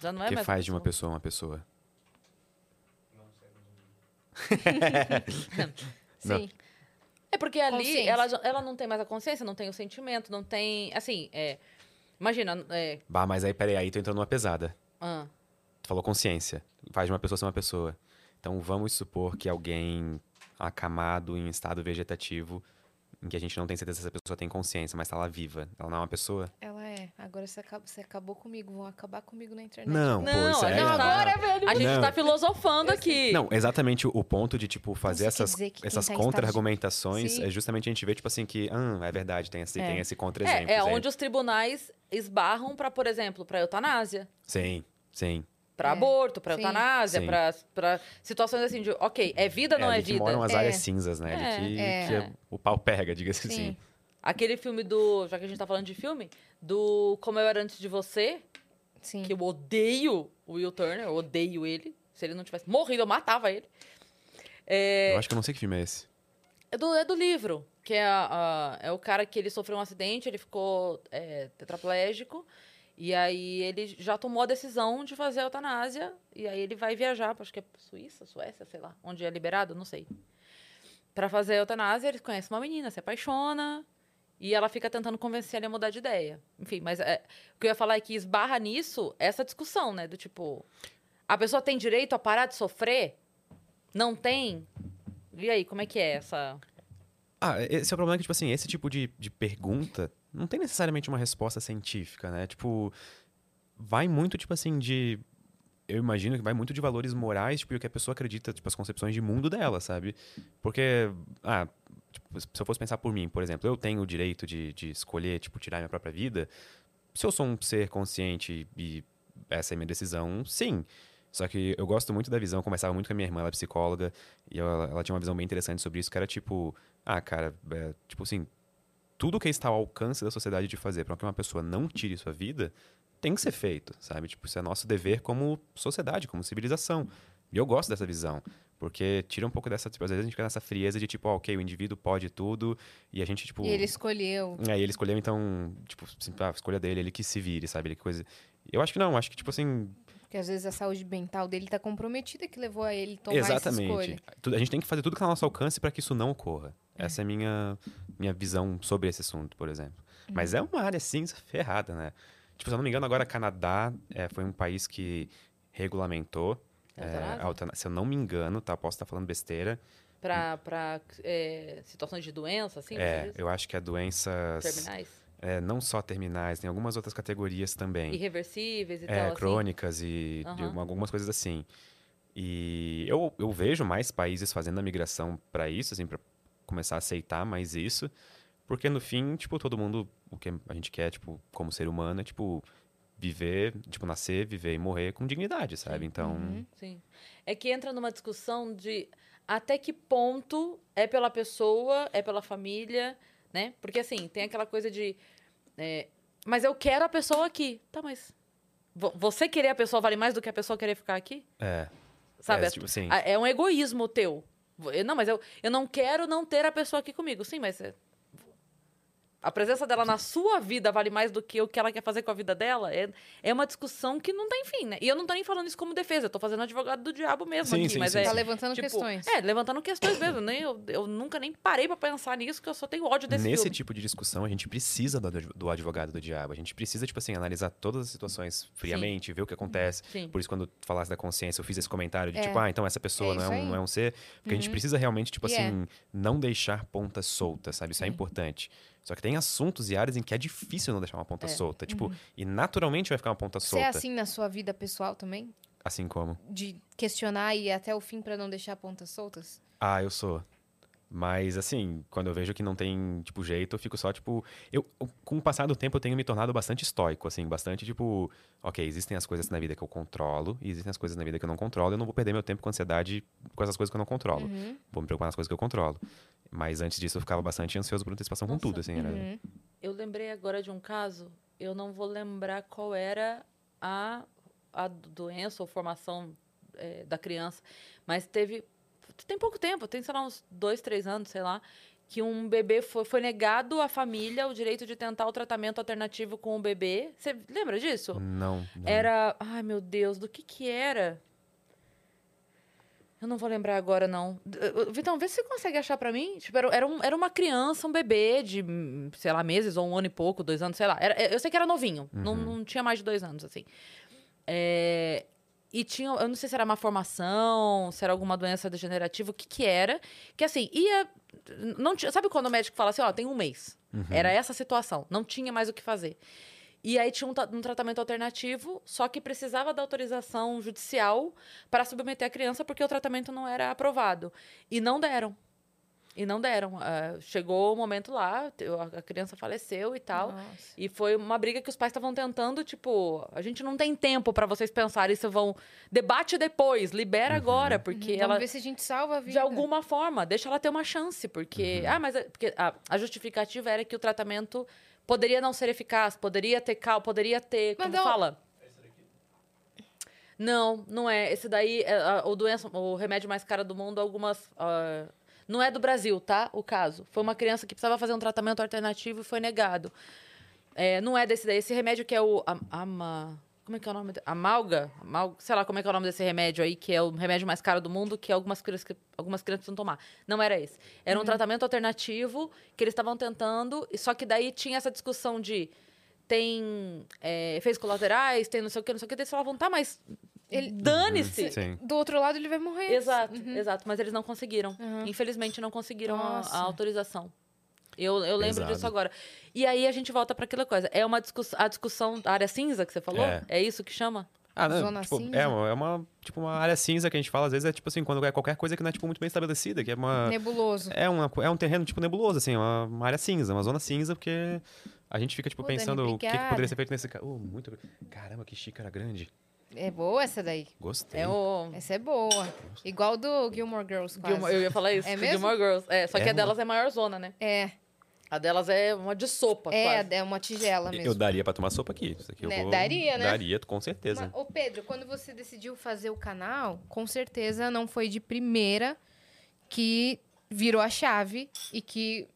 Já não é O que mais faz de uma pessoa uma pessoa? Não sei. um zumbi. Não. Sim. É porque ali ela, ela não tem mais a consciência, não tem o sentimento, não tem. Assim, é. Imagina. É, Bah, mas aí, peraí, aí tu entrou numa pesada. ah, Tu falou consciência. Faz de uma pessoa ser uma pessoa. Então vamos supor que alguém acamado em estado vegetativo em que a gente não tem certeza se a pessoa tem consciência, mas tá lá viva. Ela não é uma pessoa. Ela é. Agora você acabou, você acabou comigo. Vão acabar comigo na internet. Não, pô, Não, isso a é. Não, tá- agora, velho. A gente Não. tá filosofando aqui. Não, exatamente o- ponto de, tipo, fazer Então, essas, essas tá contra-argumentações é justamente a gente ver, tipo assim, que, ah, é verdade, tem esse, É. tem esse contra-exemplo. É, é onde os tribunais esbarram pra, por exemplo, pra eutanásia. Sim, sim. Pra É. aborto, pra Sim. eutanásia, pra situações assim de, ok, é vida, não é, que vida? moram as É. áreas cinzas, né? É. Ali que, É. que é- o pau pega, diga-se assim. Sim. Aquele filme do, já que a gente tá falando de filme, do Como Eu Era Antes de Você, Sim. que eu odeio o Will Turner, eu odeio ele. Se ele não tivesse morrido, eu matava ele. É, Eu acho que eu não sei que filme é esse. é, do, é do livro, que é, a- a- é o cara que ele sofreu um acidente, ele ficou é, tetraplégico, e aí ele já tomou a decisão de fazer a eutanásia, e aí ele vai viajar, pra- acho que é Suíça, Suécia, sei lá, onde é liberado, não sei. Pra fazer a eutanásia, ele conhece uma menina, se apaixona, e ela fica tentando convencer ele a mudar de ideia. Enfim, mas é, o que eu ia falar é que esbarra nisso essa discussão, né? Do tipo, a pessoa tem direito a parar de sofrer? Não tem? E aí, como é que é essa. Ah, esse é o problema que, tipo assim, esse tipo de, de pergunta não tem necessariamente uma resposta científica, né? Tipo, vai muito, tipo assim, de. Eu imagino que vai muito de valores morais, tipo, e o que a pessoa acredita, tipo, as concepções de mundo dela, sabe? Porque, ah, tipo, se eu fosse pensar por mim, por exemplo, eu tenho o direito de, de escolher, tipo, tirar minha própria vida. Se eu sou um ser consciente e essa é minha decisão, sim. Só que eu gosto muito da visão, conversava muito com a minha irmã, ela é psicóloga, e ela, ela tinha uma visão bem interessante sobre isso, que era tipo, ah, cara, é, tipo assim, tudo que está ao alcance da sociedade de fazer para que uma pessoa não tire sua vida tem que ser feito, sabe? Tipo, isso é nosso dever como sociedade, como civilização. E eu gosto dessa visão, porque tira um pouco dessa, tipo, às vezes a gente fica nessa frieza de tipo, ó, ok, o indivíduo pode tudo, e a gente, tipo... E ele escolheu. É, e ele escolheu, então, tipo, assim, a escolha dele, ele que se vire, sabe? Ele que coisa... Eu acho que não, acho que, tipo assim, Porque às vezes a saúde mental dele tá comprometida que levou a ele tomar essa escolha. Exatamente. A gente tem que fazer tudo que está ao nosso alcance para que isso não ocorra. É. Essa é a minha, minha visão sobre esse assunto, por exemplo. Mas é uma área cinza ferrada, né? Tipo, se eu não me engano, agora Canadá é, foi um país que regulamentou. É se eu não me engano, tá? Posso estar falando besteira. Pra, pra é, situações de doença, assim? é, eu acho que é doenças. Terminais? É, não só terminais, tem algumas outras categorias também. Irreversíveis e É, tal, assim? crônicas e de Aham. uma- algumas coisas assim. E eu, eu vejo mais países fazendo a migração para isso, assim, para começar a aceitar mais isso, porque no fim, tipo, todo mundo, o que a gente quer, tipo, como ser humano, é, tipo, viver, tipo, nascer, viver e morrer com dignidade, sabe? Então, Uhum. Sim. É que entra numa discussão de até que ponto é pela pessoa, é pela família, né? Porque assim, tem aquela coisa de. é, mas eu quero a pessoa aqui. Tá, mas. vo- Você querer a pessoa vale mais do que a pessoa querer ficar aqui? é. Sabe? é, tipo, assim, A- É um egoísmo teu. Não, mas eu, eu não quero não ter a pessoa aqui comigo. Sim, mas. A presença dela na sua vida vale mais do que o que ela quer fazer com a vida dela? É, é uma discussão que não tem fim, né? E eu não tô nem falando isso como defesa, eu tô fazendo advogado do diabo mesmo Sim, aqui. sim, mas sim, é, Tá sim. levantando tipo, questões. É, levantando questões mesmo. Nem, eu, eu nunca nem parei pra pensar nisso, que eu só tenho ódio desse Nesse filme. tipo de discussão, a gente precisa do, do advogado do diabo. A gente precisa, tipo assim, analisar todas as situações friamente, ver o que acontece. Sim. Por isso, quando tu falasse da consciência, eu fiz esse comentário de É. tipo, ah, então essa pessoa É não, é um, não é um ser. Porque a gente precisa realmente, tipo E é. assim, não deixar pontas soltas, sabe? Isso é Sim. importante. Só que tem assuntos e áreas em que é difícil não deixar uma ponta É. solta. Tipo, e naturalmente vai ficar uma ponta Você é solta. assim na sua vida pessoal também? assim como. De questionar e ir até o fim pra não deixar pontas soltas? Ah, eu sou. Mas, assim, quando eu vejo que não tem, tipo, jeito, eu fico só, tipo... Eu, com o passar do tempo, eu tenho me tornado bastante estoico, assim. Bastante, tipo... Ok, existem as coisas na vida que eu controlo e existem as coisas na vida que eu não controlo. Eu não vou perder meu tempo com ansiedade com essas coisas que eu não controlo. Uhum. Vou me preocupar nas coisas que eu controlo. Mas antes disso, eu ficava bastante ansioso por antecipação com Nossa. tudo, assim. Era... Uhum. Eu lembrei agora de um caso, eu não vou lembrar qual era a, a doença ou formação é, da criança, mas teve. Tem pouco tempo, tem, sei lá, uns dois, três anos, sei lá, que um bebê foi, foi negado à família o direito de tentar o tratamento alternativo com o bebê. Você lembra disso? Não, não. Era. Ai, meu Deus, do que que era? Eu não vou lembrar agora, não. Vitão, vê se você consegue achar pra mim. Tipo, era, era, um- era uma criança, um bebê de, sei lá, meses ou um ano e pouco, dois anos, sei lá. Era- eu sei que era novinho. Não, Uhum. não tinha mais de dois anos, assim. É, e tinha, eu não sei se era uma formação, se era alguma doença degenerativa, o que que era, que assim, ia, não tinha, sabe quando o médico fala assim, ó, tem um mês, era essa a situação, não tinha mais o que fazer. E aí tinha um, um tratamento alternativo, só que precisava da autorização judicial para submeter a criança, porque o tratamento não era aprovado. E não deram. E não deram. Ah, chegou o momento lá, a criança faleceu e tal. Nossa. E foi uma briga que os pais estavam tentando, tipo, a gente não tem tempo para vocês pensarem se vão. Debate depois, libera agora, porque Vamos ela. ver se a gente salva a vida. De alguma forma, deixa ela ter uma chance, porque. Ah, mas é- porque a, a justificativa era que o tratamento poderia não ser eficaz, poderia ter cal, poderia ter. Mas Como não- fala? Não, não é. Esse daí, é, a- o doença, o remédio mais caro do mundo, algumas. ah, não é do Brasil, tá? O caso. Foi uma criança que precisava fazer um tratamento alternativo e foi negado. É, não é desse daí. Esse remédio que é o. am- Ama, como é que é o nome? Amalga? Amal, sei lá como é que é o nome desse remédio aí, que é o remédio mais caro do mundo, que algumas crianças, algumas crianças precisam tomar. Não era esse. Era um tratamento alternativo que eles estavam tentando, e só que daí tinha essa discussão de. Tem é, efeitos colaterais, tem não sei o que, não sei o que. Eles falavam, tá, mas. Ele- Dane-se! Sim. Do outro lado ele vai morrer. Exato, exato. Mas eles não conseguiram. Uhum. Infelizmente, não conseguiram a, a autorização. Eu, eu lembro Pesado. disso agora. E aí a gente volta para aquela coisa. É uma discussão, a discussão da área cinza que você falou? É. É, isso que chama? Ah, não, Zona tipo, cinza? é, uma, é uma, tipo, uma área cinza que a gente fala, às vezes é tipo assim, quando é qualquer coisa que não é tipo, muito bem estabelecida, que é uma. Nebuloso. É, uma, é um terreno, tipo, nebuloso, assim, uma, uma área cinza, uma zona cinza, porque a gente fica, tipo, Pô, Dani, pensando o que, que poderia ser feito nesse. Uh, muito. Caramba, que xícara grande. É boa essa daí. Gostei. É o. Essa é boa. Igual do Gilmore Girls, quase. Gilmore- eu ia falar isso. É do mesmo? Gilmore Girls. É, só que É a delas é maior zona, né? É, A delas é uma de sopa, é, quase. é uma tigela mesmo. Eu daria pra tomar sopa aqui. Isso aqui eu Né, vou... daria, né? Daria, com certeza. Mas, ô Pedro, quando você decidiu fazer o canal, com certeza não foi de primeira que virou a chave e que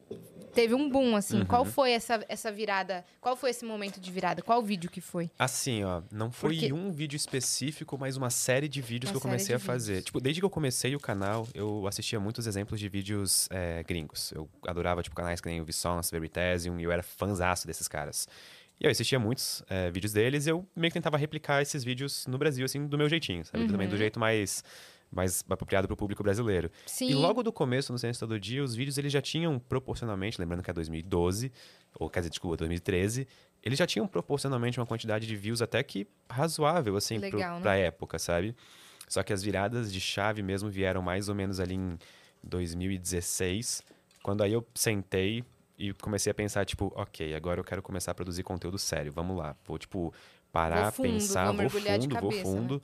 teve um boom, assim. Uhum. Qual foi essa, essa virada? Qual foi esse momento de virada? Qual vídeo que foi? Assim, ó, não foi Porque- um vídeo específico, mas uma série de vídeos Uma que eu comecei a fazer. vídeos. Tipo, desde que eu comecei o canal, eu assistia muitos exemplos de vídeos é, gringos. Eu adorava, tipo, canais que nem o Vsauce, Veritasium, e eu era fãzaço desses caras. E eu assistia muitos é, vídeos deles e eu meio que tentava replicar esses vídeos no Brasil, assim, do meu jeitinho, sabe? Também do jeito mais, mais apropriado pro público brasileiro. Sim. E logo do começo, no Ciência Todo Dia, os vídeos eles já tinham proporcionalmente, lembrando que é 2012, ou quer dizer, desculpa, 2013, eles já tinham proporcionalmente uma quantidade de views até que razoável, assim, Legal, né? pra época, sabe? Só que as viradas de chave mesmo vieram mais ou menos ali em 2016, quando aí eu sentei e comecei a pensar, tipo, ok, agora eu quero começar a produzir conteúdo sério, vamos lá. Vou, tipo, parar, Vou fundo, pensar, vou vou, mergulhar de fundo, vou cabeça, né? fundo.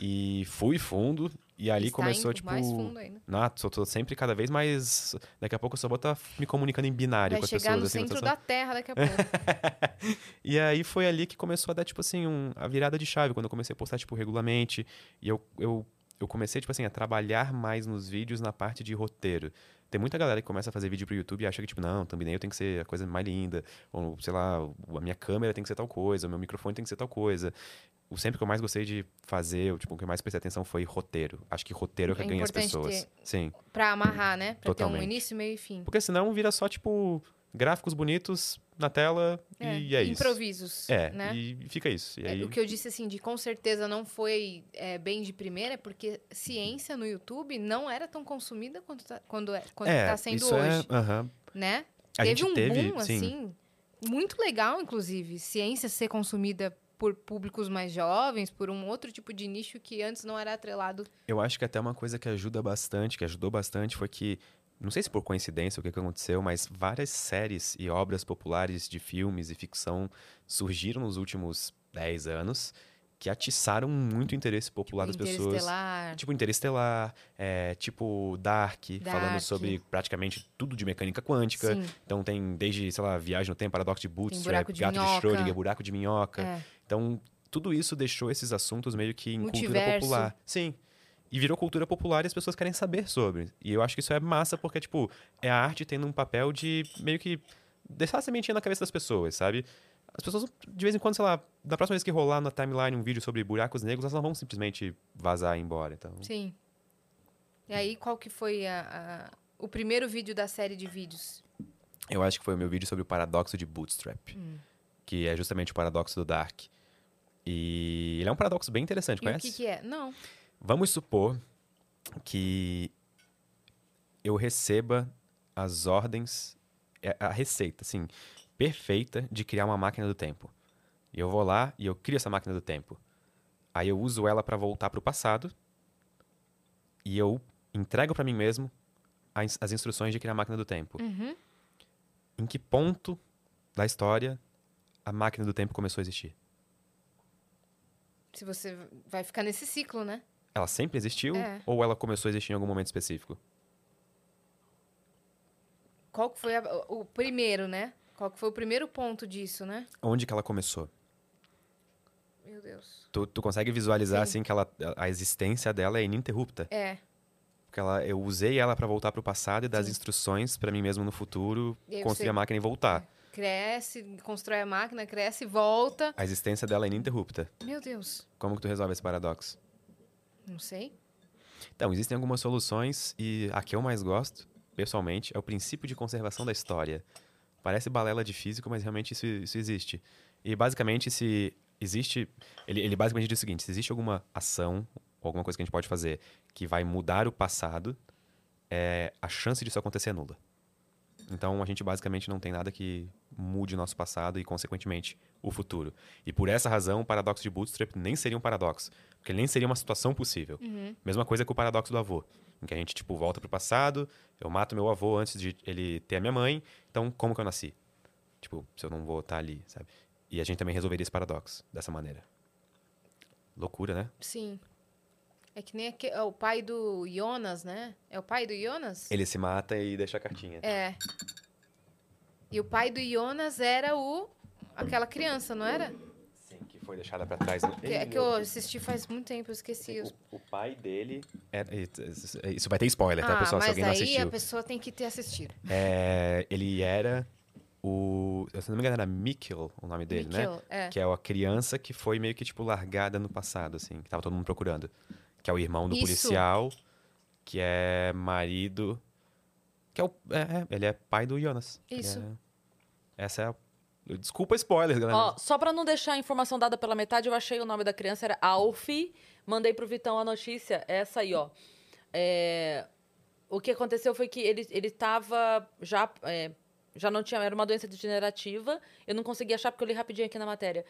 E fui fundo, e ali Está começou, tipo. mais fundo ainda. Só tô sempre cada vez mais. Daqui a pouco eu só vou estar me comunicando em binário Vai com as chegar pessoas. no assim, centro da Terra daqui a pouco. E aí foi ali que começou a dar, tipo assim, um- a virada de chave, quando eu comecei a postar, tipo, regularmente. E eu, eu, eu comecei, tipo assim, a trabalhar mais nos vídeos na parte de roteiro. Tem muita galera que começa a fazer vídeo pro YouTube e acha que, tipo, não, thumbnail tem que ser a coisa mais linda. Ou, sei lá, a minha câmera tem que ser tal coisa, o meu microfone tem que ser tal coisa. O sempre que eu mais gostei de fazer, o, tipo, o que eu mais prestei atenção foi roteiro. Acho que roteiro é o que É ganha as pessoas. ter- Sim. pra amarrar, né? Pra ter um Totalmente. início, meio e fim. Porque senão vira só, tipo, gráficos bonitos na tela e é isso. Improvisos, É, né? e fica isso. E É, aí, O que eu disse, assim, de com certeza não foi é, bem de primeira, é porque ciência no YouTube não era tão consumida quanto tá, quando é, quanto é, tá sendo hoje, é, aham. né? A teve gente um teve, boom, sim. assim, muito legal, inclusive, ciência ser consumida por públicos mais jovens, por um outro tipo de nicho que antes não era atrelado. Eu acho que até uma coisa que ajuda bastante, que ajudou bastante, foi que, não sei se por coincidência o que aconteceu, mas várias séries e obras populares de filmes e ficção surgiram nos últimos 10 anos que atiçaram muito interesse popular das pessoas. Tipo Interestelar, é, tipo Dark, falando Dark. sobre praticamente tudo de mecânica quântica. Sim, Então tem desde, sei lá, Viagem no Tempo, Paradoxo de Bootstrap, de Gato de minhoca. Schrödinger, Buraco de Minhoca. é. Então, tudo isso deixou esses assuntos meio que em cultura Multiverso. popular. Sim. E virou cultura popular e as pessoas querem saber sobre. E eu acho que isso é massa porque, tipo, é a arte tendo um papel de meio que deixar a sementinha na cabeça das pessoas, sabe? As pessoas, de vez em quando, sei lá, da próxima vez que rolar na timeline um vídeo sobre buracos negros, elas não vão simplesmente vazar e ir embora. Então, Sim. E aí, qual que foi a- a- o primeiro vídeo da série de vídeos? eu acho que foi o meu vídeo sobre o paradoxo de Bootstrap. Hum. Que é justamente o paradoxo do Dark. E ele é um paradoxo bem interessante, E o conhece? que, que é? Não. Vamos supor que eu receba as ordens, é, a receita, assim, perfeita de criar uma máquina do tempo. E eu vou lá e eu crio essa máquina do tempo. Aí eu uso ela para voltar para o passado e eu entrego para mim mesmo as, as instruções de criar a máquina do tempo. Uhum. Em que ponto da história a máquina do tempo começou a existir? Se você vai ficar nesse ciclo, né? Ela sempre existiu É. ou ela começou a existir em algum momento específico? Qual que foi a- o primeiro, né? Qual que foi o primeiro ponto disso, né? Onde que ela começou? Meu Deus. Tu, tu consegue visualizar, Sim. assim, que ela, a existência dela é ininterrupta. É. Porque ela, eu usei ela para voltar pro passado e dar as Sim. instruções para mim mesmo no futuro construir você- a máquina e voltar. Cresce, constrói a máquina, cresce, volta. A existência dela é ininterrupta. Meu Deus. Como que tu resolve esse paradoxo? Não sei. Então, existem algumas soluções e a que eu mais gosto, pessoalmente, é o princípio de conservação da história. Parece balela de físico, mas realmente isso, isso existe. E basicamente, se existe. Ele, ele basicamente diz o seguinte: se existe alguma ação, alguma coisa que a gente pode fazer que vai mudar o passado, é, a chance disso acontecer é nula. Então, a gente basicamente não tem nada que mude o nosso passado e, consequentemente, o futuro. E por essa razão, o paradoxo de Bootstrap nem seria um paradoxo, porque ele nem seria uma situação possível. Uhum. Mesma coisa com o paradoxo do avô, em que a gente, tipo, volta pro passado, eu mato meu avô antes de ele ter a minha mãe, então como que eu nasci? Tipo, se eu não vou estar ali, sabe? E a gente também resolveria esse paradoxo dessa maneira. Loucura, né? Sim. É que nem aque- é o pai do Jonas, né? É o pai do Jonas? Ele se mata e deixa a cartinha. É. E o pai do Jonas era o aquela criança, não era? Sim, que foi deixada pra trás. né? Que, é que eu assisti faz muito tempo, eu esqueci. O, o pai dele. é- é- isso vai ter spoiler, tá, ah, pessoal? Se mas alguém não aí assistiu. a pessoa tem que ter assistido. É, ele era o. Se não me engano, era Mikkel o nome dele, né? Mikkel, é. Que é a criança que foi meio que, tipo, largada no passado, assim. Que tava todo mundo procurando. Que é o irmão do Isso. policial, que é marido... Que é o... É, é, ele é pai do Jonas. Ele Isso. Essa é a... Desculpa spoilers, galera. Ó, só pra não deixar a informação dada pela metade, eu achei o nome da criança, era Alfie. Mandei pro Vitão a notícia, essa aí, ó. É, o que aconteceu foi que ele, ele tava já... é, já não tinha... Era uma doença degenerativa. Eu não consegui achar, porque eu li rapidinho aqui na matéria.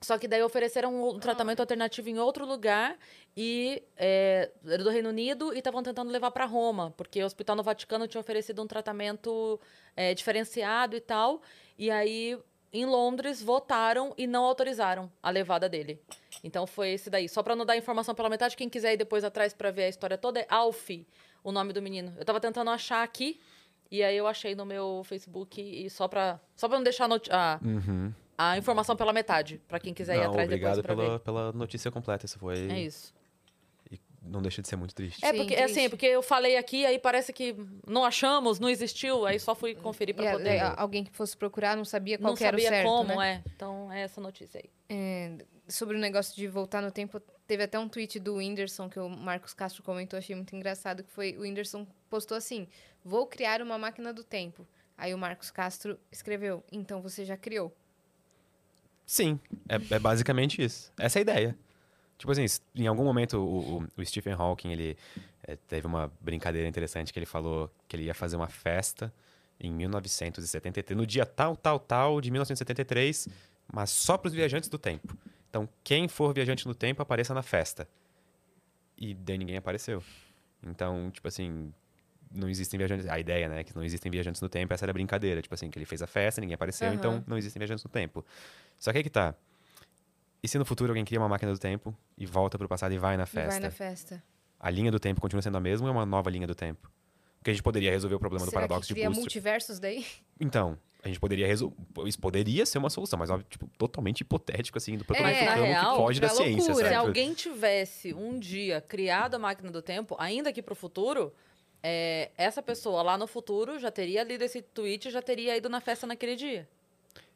Só que daí ofereceram um tratamento alternativo em outro lugar e é, era do Reino Unido e estavam tentando levar para Roma, porque o Hospital no Vaticano tinha oferecido um tratamento é, diferenciado e tal. E aí, em Londres, votaram e não autorizaram a levada dele. Então foi esse daí. Só para não dar informação pela metade, quem quiser ir depois atrás para ver a história toda, é Alfie, o nome do menino. Eu tava tentando achar aqui. E aí eu achei no meu Facebook e só pra, só pra não deixar a, a, Uhum. A informação pela metade, pra quem quiser ir Não, atrás obrigado depois pra pela, pela notícia completa. Isso foi... É isso. E não deixa de ser muito triste. É Sim, porque, assim, triste. porque eu falei aqui, aí parece que não achamos, não existiu, aí só fui conferir pra E a- poder. é, alguém que fosse procurar não sabia qual não que era o sabia certo, como, né? é. Então é essa notícia aí. É, sobre o negócio de voltar no tempo, teve até um tweet do Whindersson que o Marcos Castro comentou, achei muito engraçado, que foi o Whindersson postou assim: "Vou criar uma máquina do tempo". Aí o Marcos Castro escreveu: "Então você já criou". Sim, é, é basicamente isso. Essa é a ideia. Tipo assim, em algum momento o, o- o Stephen Hawking, ele é, teve uma brincadeira interessante que ele falou que ele ia fazer uma festa em 1973, no dia tal, tal, tal de 1973, mas só para os viajantes do tempo. Então, quem for viajante no tempo, apareça na festa. E daí ninguém apareceu. Então, tipo assim, não existem viajantes. A ideia, né, é que não existem viajantes no tempo, essa era a brincadeira. Tipo assim, que ele fez a festa, ninguém apareceu, Aham. então não existem viajantes no tempo. Só que aí que tá. E se no futuro alguém cria uma máquina do tempo e volta pro passado e vai na E festa? vai na festa. A linha do tempo continua sendo a mesma ou é uma nova linha do tempo? Porque a gente poderia resolver o problema do Será paradoxo que de cria Bootstrap. multiversos daí? Então, a gente poderia resolver. Isso poderia ser uma solução, mas óbvio, tipo, totalmente hipotético, assim, do totalmente É, real, que foge da pra ciência, loucura. sabe? Se alguém tivesse um dia criado a máquina do tempo, ainda que pro futuro, é, essa pessoa lá no futuro já teria lido esse tweet e já teria ido na festa naquele dia.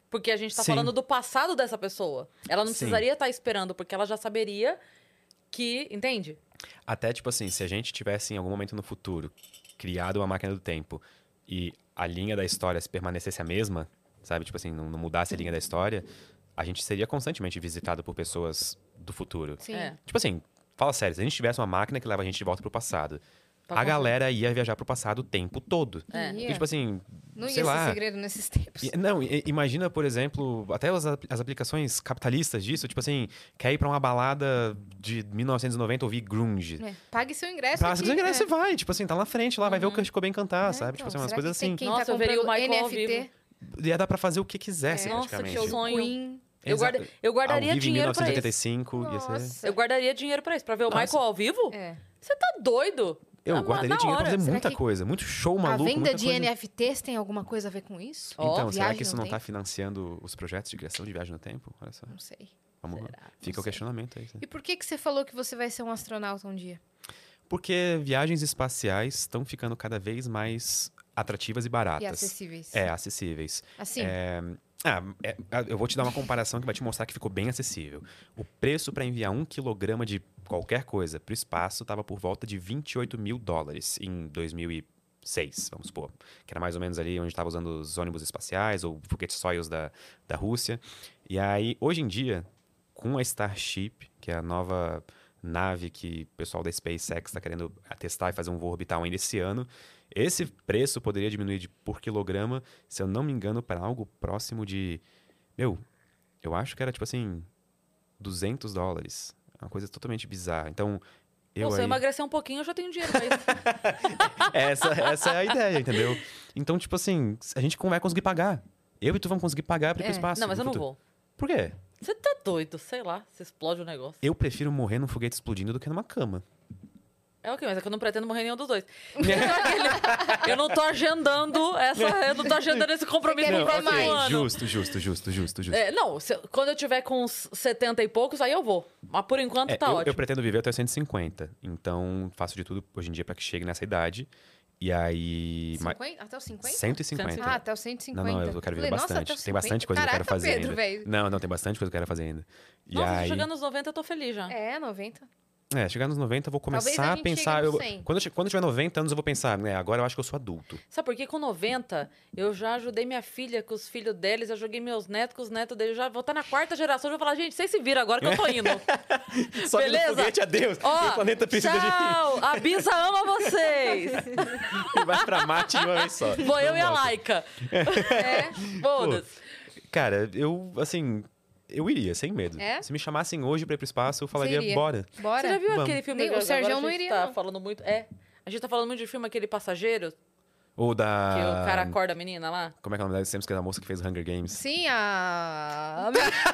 Porque a gente tá Sim. falando do passado dessa pessoa. Ela não Sim. precisaria estar esperando, porque ela já saberia que. Entende? Até, tipo assim, se a gente tivesse em algum momento no futuro criado uma máquina do tempo e a linha da história se permanecesse a mesma, sabe? Tipo assim, não, não mudasse a linha da história, a gente seria constantemente visitado por pessoas do futuro. Sim. É. Tipo assim, fala sério, se a gente tivesse uma máquina que leva a gente de volta pro passado, Pra a contar. galera ia viajar pro passado o tempo todo. É. Ia. E, tipo assim, Não ia sei ser lá. segredo nesses tempos. E- Não, imagina, por exemplo, até as, as aplicações capitalistas disso, tipo assim, quer ir pra uma balada de 1990 ouvir grunge. É, Pague seu ingresso. Tá, aqui, se você ingresso, é. você vai, tipo assim, tá lá na frente lá, vai ver o Kurt Cobain cantar, É, sabe? então, tipo assim, umas coisas assim. Quem Nossa, tá eu veria o Michael ao NFT, vivo. Ia dar pra fazer o que quisesse, Nossa, praticamente. que sonho. Queen. Eu, guarda- eu guardaria Ao dinheiro pra isso. 1985, ia ser... Nossa. Eu guardaria dinheiro pra isso. Pra ver o Nossa. Michael ao vivo? É. Você tá doido? Eu Na- guardaria na dinheiro pra fazer Será muita coisa, muito show A maluco, venda muita de coisa. NFTs tem alguma coisa a ver com isso? Então, será viagem que isso não tá tempo? financiando os projetos de criação de viagem no tempo? Olha só, Não sei. vamos Será? Fica Não o sei. questionamento aí. né? E por que, que você falou que você vai ser um astronauta um dia? Porque viagens espaciais estão ficando cada vez mais atrativas e E baratas. acessíveis. É, acessíveis. Assim, É, ah, é, ah, eu vou te dar uma comparação que vai te mostrar que ficou bem acessível. O preço para enviar um quilograma de qualquer coisa para o espaço estava por volta de 28 mil dólares em 2006, vamos supor. Que era mais ou menos ali onde estava usando os ônibus espaciais ou foguetes Soyuz da, da Rússia. E aí, hoje em dia, com a Starship, que é a nova nave que o pessoal da SpaceX está querendo testar e fazer um voo orbital ainda esse ano, esse preço poderia diminuir de, por quilograma, se eu não me engano, para algo próximo de. Meu, eu acho que era tipo assim. 200 dólares. É Uma coisa totalmente bizarra. Então. Eu Pô, se eu aí... emagrecer um pouquinho, eu já tenho dinheiro pra isso. essa, essa é a ideia, entendeu? Então, tipo assim, a gente vai conseguir pagar. Eu e tu vamos conseguir pagar para ir pro É. espaço. não, mas eu não futuro. vou. Por quê? Você tá doido, sei lá. Você explode o negócio. Eu prefiro morrer num foguete explodindo do que numa cama. É o quê? Mas é que eu não pretendo morrer nenhum dos dois. eu não tô agendando essa. Eu não tô agendando esse compromisso viver próximo mais. ano. Justo, justo, justo, justo, justo. É, não, se- quando eu tiver com uns 70 e poucos, aí eu vou. Mas por enquanto É, tá eu, ótimo. eu pretendo viver até os 150. Então, faço de tudo hoje em dia para que chegue nessa idade. E aí. ma- 50? Até os 50? 150. Ah, até os 150. Não, não, eu quero viver Falei, bastante. Tem bastante 50? coisa que eu quero Caraca, fazer Pedro, ainda. velho. Não, não, tem bastante coisa que eu quero fazer ainda. E Nossa, aí... chegando nos 90 eu tô feliz já. É, 90. É, chegar nos 90 eu vou começar a a pensar. Eu, nos 100. quando, eu, quando eu tiver 90 anos, eu vou pensar, né? Agora eu acho que eu sou adulto. Sabe por quê? Com 90, eu já ajudei minha filha com os filhos deles, eu joguei meus netos com os netos deles. Já vou estar na quarta geração, eu vou falar, gente, vocês se viram agora que eu tô indo. Só Beleza? foguete, adeus. Ó, o planeta precisa tchau! A Bisa ama vocês! de. Vai pra Marte de uma vez só. Vou eu e a. Laika. É. Foda-se. Cara, eu, assim. Eu iria, sem medo. É? Se me chamassem hoje pra ir pro espaço, eu falaria, bora. Bora. Você já viu Vamos. aquele filme? Nem- o Sergião a não gente iria, tá não. falando muito... É. A gente tá falando muito de filme, aquele Passageiro, Ou da. que o cara acorda a menina lá. Como é que é o nome dela? Sempre esqueci da moça que fez Hunger Games. Sim, a.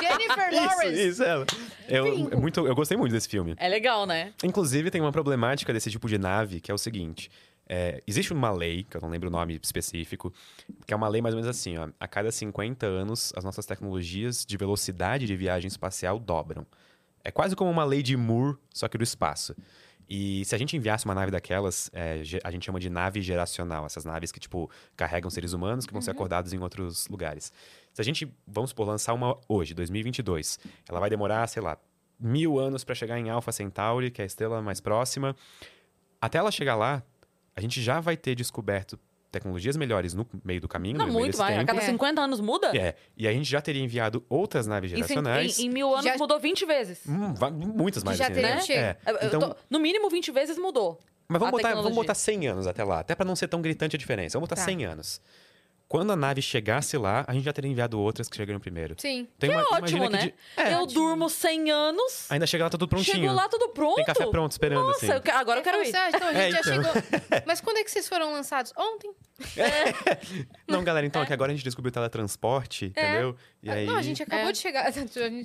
Jennifer Isso, Lawrence. isso, ela. Eu, é muito, eu gostei muito desse filme. É legal, né? Inclusive, tem uma problemática desse tipo de nave, que é o seguinte. É, existe uma lei, que eu não lembro o nome específico, que é uma lei mais ou menos assim, ó. A cada 50 anos, as nossas tecnologias de velocidade de viagem espacial dobram. É quase como uma lei de Moore, só que do espaço. E se a gente enviasse uma nave daquelas, é, a gente chama de nave geracional. Essas naves que, tipo, carregam seres humanos que vão ser acordados em outros lugares. Se a gente, vamos supor, lançar uma hoje, 2022, ela vai demorar, sei lá, mil anos para chegar em Alpha Centauri, que é a estrela mais próxima. Até ela chegar lá, a gente já vai ter descoberto tecnologias melhores no meio do caminho, Não, meio muito desse mais. A tempo. cada É. 50 anos muda? É, e a gente já teria enviado outras naves Em, geracionais. em- em mil anos Já- mudou 20 vezes. Hum, muitas mais já assim, teria né? É. Então, tô- no mínimo 20 vezes mudou. mas vamos a botar, vamos botar 100 anos até lá, até para não ser tão gritante a diferença. Vamos botar Tá. 100 anos. Quando a nave chegasse lá, a gente já teria enviado outras que chegaram primeiro. Sim. Então, Que é ima- ótimo, né? de- É, eu durmo 100 anos, ainda chega lá tudo prontinho. chego lá tudo pronto. Tem café pronto esperando, Nossa, assim. eu agora eu quero ir. Ah, então a gente É, já então. chegou. Mas quando é que vocês foram lançados? Ontem. Não, galera, então, é que agora a gente descobriu o teletransporte, entendeu? E aí, Não, a gente acabou É. de chegar.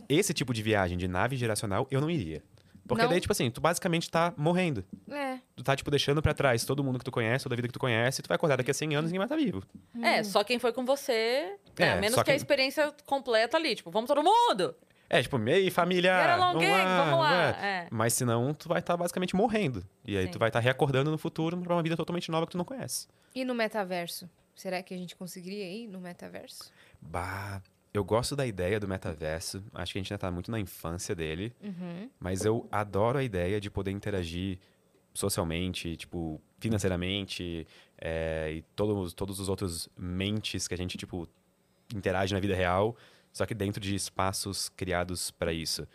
Esse tipo de viagem de nave geracional, eu não iria. Porque Não? daí, tipo assim, tu basicamente tá morrendo. É. Tu tá, tipo, deixando pra trás todo mundo que tu conhece, toda a vida que tu conhece, e tu vai acordar daqui a 100 anos e ninguém mais tá vivo. É, só quem foi com você. É, É, a menos que a quem- experiência completa ali. Tipo, vamos todo mundo! É, tipo, ei, família! Get along, vamos gang, lá, vamos lá. é. É. Mas senão, tu vai estar basicamente morrendo. E aí Sim. tu vai estar reacordando no futuro pra uma vida totalmente nova que tu não conhece. E no metaverso? Será que a gente conseguiria ir no metaverso? Bah, eu gosto da ideia do metaverso. Acho que a gente ainda tá muito na infância dele. Uhum. Mas eu adoro a ideia de poder interagir socialmente, tipo, financeiramente, é, e todos, todos os outros mentes que a gente, tipo, interage na vida real, só que dentro de espaços criados para isso.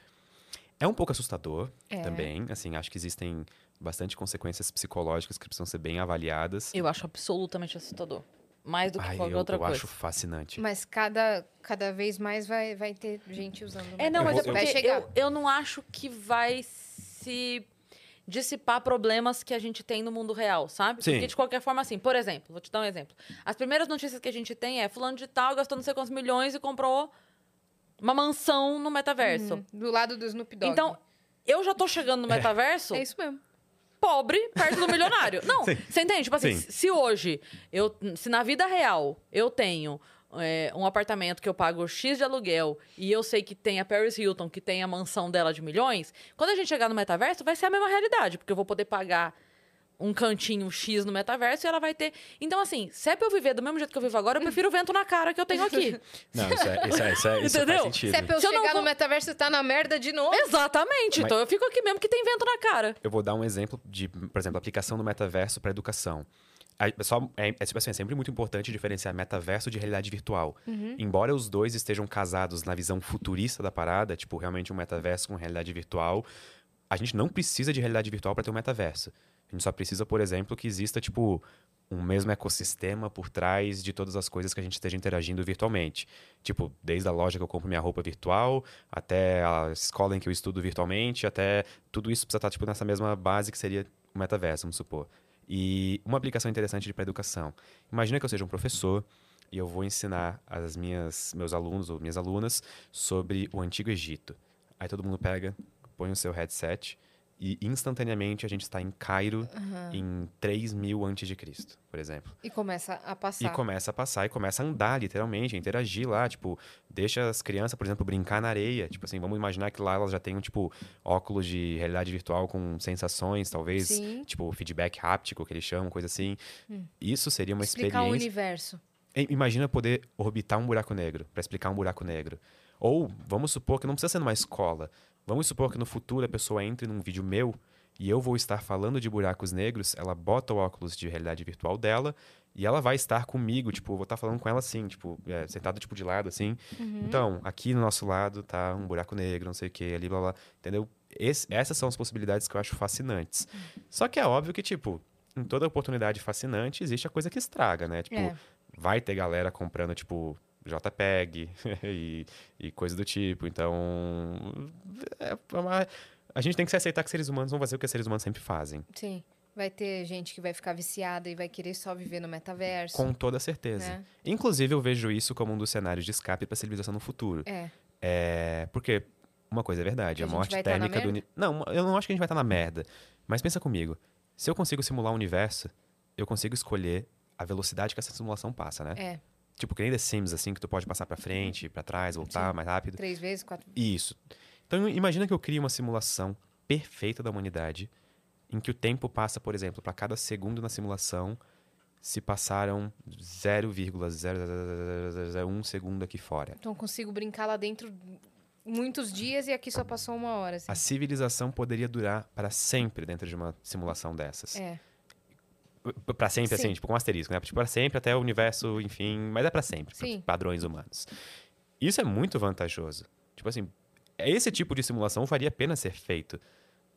É um pouco assustador É. também, assim, acho que existem bastante consequências psicológicas que precisam ser bem avaliadas. Eu acho absolutamente assustador. Mais do que Ai, qualquer eu, outra eu coisa. acho fascinante. Mas cada, cada vez mais vai, vai ter gente usando. É, não, Eu mas vou- é eu- porque chegar. eu, eu não acho que vai se dissipar problemas que a gente tem no mundo real, sabe? Sim. Porque de qualquer forma, assim, por exemplo, vou te dar um exemplo. As primeiras notícias que a gente tem é fulano de tal gastou não sei quantos milhões e comprou uma mansão no metaverso. Uhum, Do lado do Snoop Dogg. Então, eu já tô chegando no metaverso É isso mesmo. Pobre perto do milionário. Não, você entende? Tipo assim, Sim. se hoje, eu, se na vida real eu tenho é, um apartamento que eu pago X de aluguel e eu sei que tem a Paris Hilton, que tem a mansão dela de milhões, quando a gente chegar no metaverso, vai ser a mesma realidade, porque eu vou poder pagar um cantinho X no metaverso e ela vai ter. Então, assim, se é pra eu viver do mesmo jeito que eu vivo agora, eu prefiro o vento na cara que eu tenho aqui. Não, isso, é, isso, é, isso, é, isso Entendeu? faz sentido. Se é pra eu Se eu chegar vou- no metaverso e tá na merda de novo. Exatamente. Mas- Então eu fico aqui mesmo que tem vento na cara. Eu vou dar um exemplo de, por exemplo, aplicação do metaverso para educação. É só- é, é, tipo assim, é sempre muito importante diferenciar metaverso de realidade virtual. Embora os dois estejam casados na visão futurista da parada, tipo, realmente um metaverso com realidade virtual, a gente não precisa de realidade virtual para ter um metaverso. A gente só precisa, por exemplo, que exista, tipo, um mesmo ecossistema por trás de todas as coisas que a gente esteja interagindo virtualmente. Tipo, desde a loja que eu compro minha roupa virtual, até a escola em que eu estudo virtualmente, até tudo isso precisa estar, tipo, nessa mesma base que seria o metaverso, vamos supor. E uma aplicação interessante para educação. Imagina que eu seja um professor e eu vou ensinar as minhas meus alunos ou minhas alunas sobre o Antigo Egito. Aí todo mundo pega, põe o seu headset e instantaneamente a gente está em Cairo em 3000 antes de Cristo, por exemplo. E começa a E passar. começa a passar e começa a andar, literalmente, a interagir lá, tipo, deixa as crianças, por exemplo, brincar na areia. Tipo assim, vamos imaginar que lá elas já tenham, tipo, óculos de realidade virtual com sensações, talvez, Sim. Hum. tipo, feedback háptico, que eles chamam, coisa assim. Isso seria uma Explicar o experiência. universo. I- Imagina poder orbitar um buraco negro, para explicar um buraco negro. Ou, vamos supor que não precisa ser numa escola. Vamos supor que no futuro a pessoa entre num vídeo meu e eu vou estar falando de buracos negros, ela bota o óculos de realidade virtual dela e ela vai estar comigo, tipo, eu vou estar falando com ela assim, tipo, é, sentado tipo de lado assim. Então, aqui no nosso lado tá um buraco negro, não sei o que, ali blá blá, entendeu? Esse- essas são as possibilidades que eu acho fascinantes. Só que é óbvio que, tipo, em toda oportunidade fascinante existe a coisa que estraga, né? Tipo, É. vai ter galera comprando, tipo, JPEG e, e coisa do tipo. Então, é uma- a gente tem que se aceitar que seres humanos vão fazer o que seres humanos sempre fazem. Sim. Vai ter gente que vai ficar viciada e vai querer só viver no metaverso. Com toda certeza. Né? Inclusive, eu vejo isso como um dos cenários de escape para a civilização no futuro. É. É, porque uma coisa é verdade, a a morte tá térmica do... Não, eu não acho que a gente vai estar na merda. Mas pensa comigo. Se eu consigo simular o universo, eu consigo escolher a velocidade que essa simulação passa, né? É. Tipo, que nem The Sims, assim, que tu pode passar pra frente, pra trás, voltar Sim. mais rápido. Três vezes, quatro Isso. Então, imagina que eu crio uma simulação perfeita da humanidade, em que o tempo passa, por exemplo, para cada segundo na simulação, se passaram 0,0001 segundo aqui fora. Então consigo brincar lá dentro muitos dias e aqui só passou uma hora. Assim. A civilização poderia durar para sempre dentro de uma simulação dessas. É. P- Pra sempre, Sim. assim, tipo, com asterisco, né? Tipo, para sempre até o universo, enfim, mas é para sempre, pra Sim. padrões humanos. Isso é muito vantajoso. Tipo assim, esse tipo de simulação faria a pena ser feito.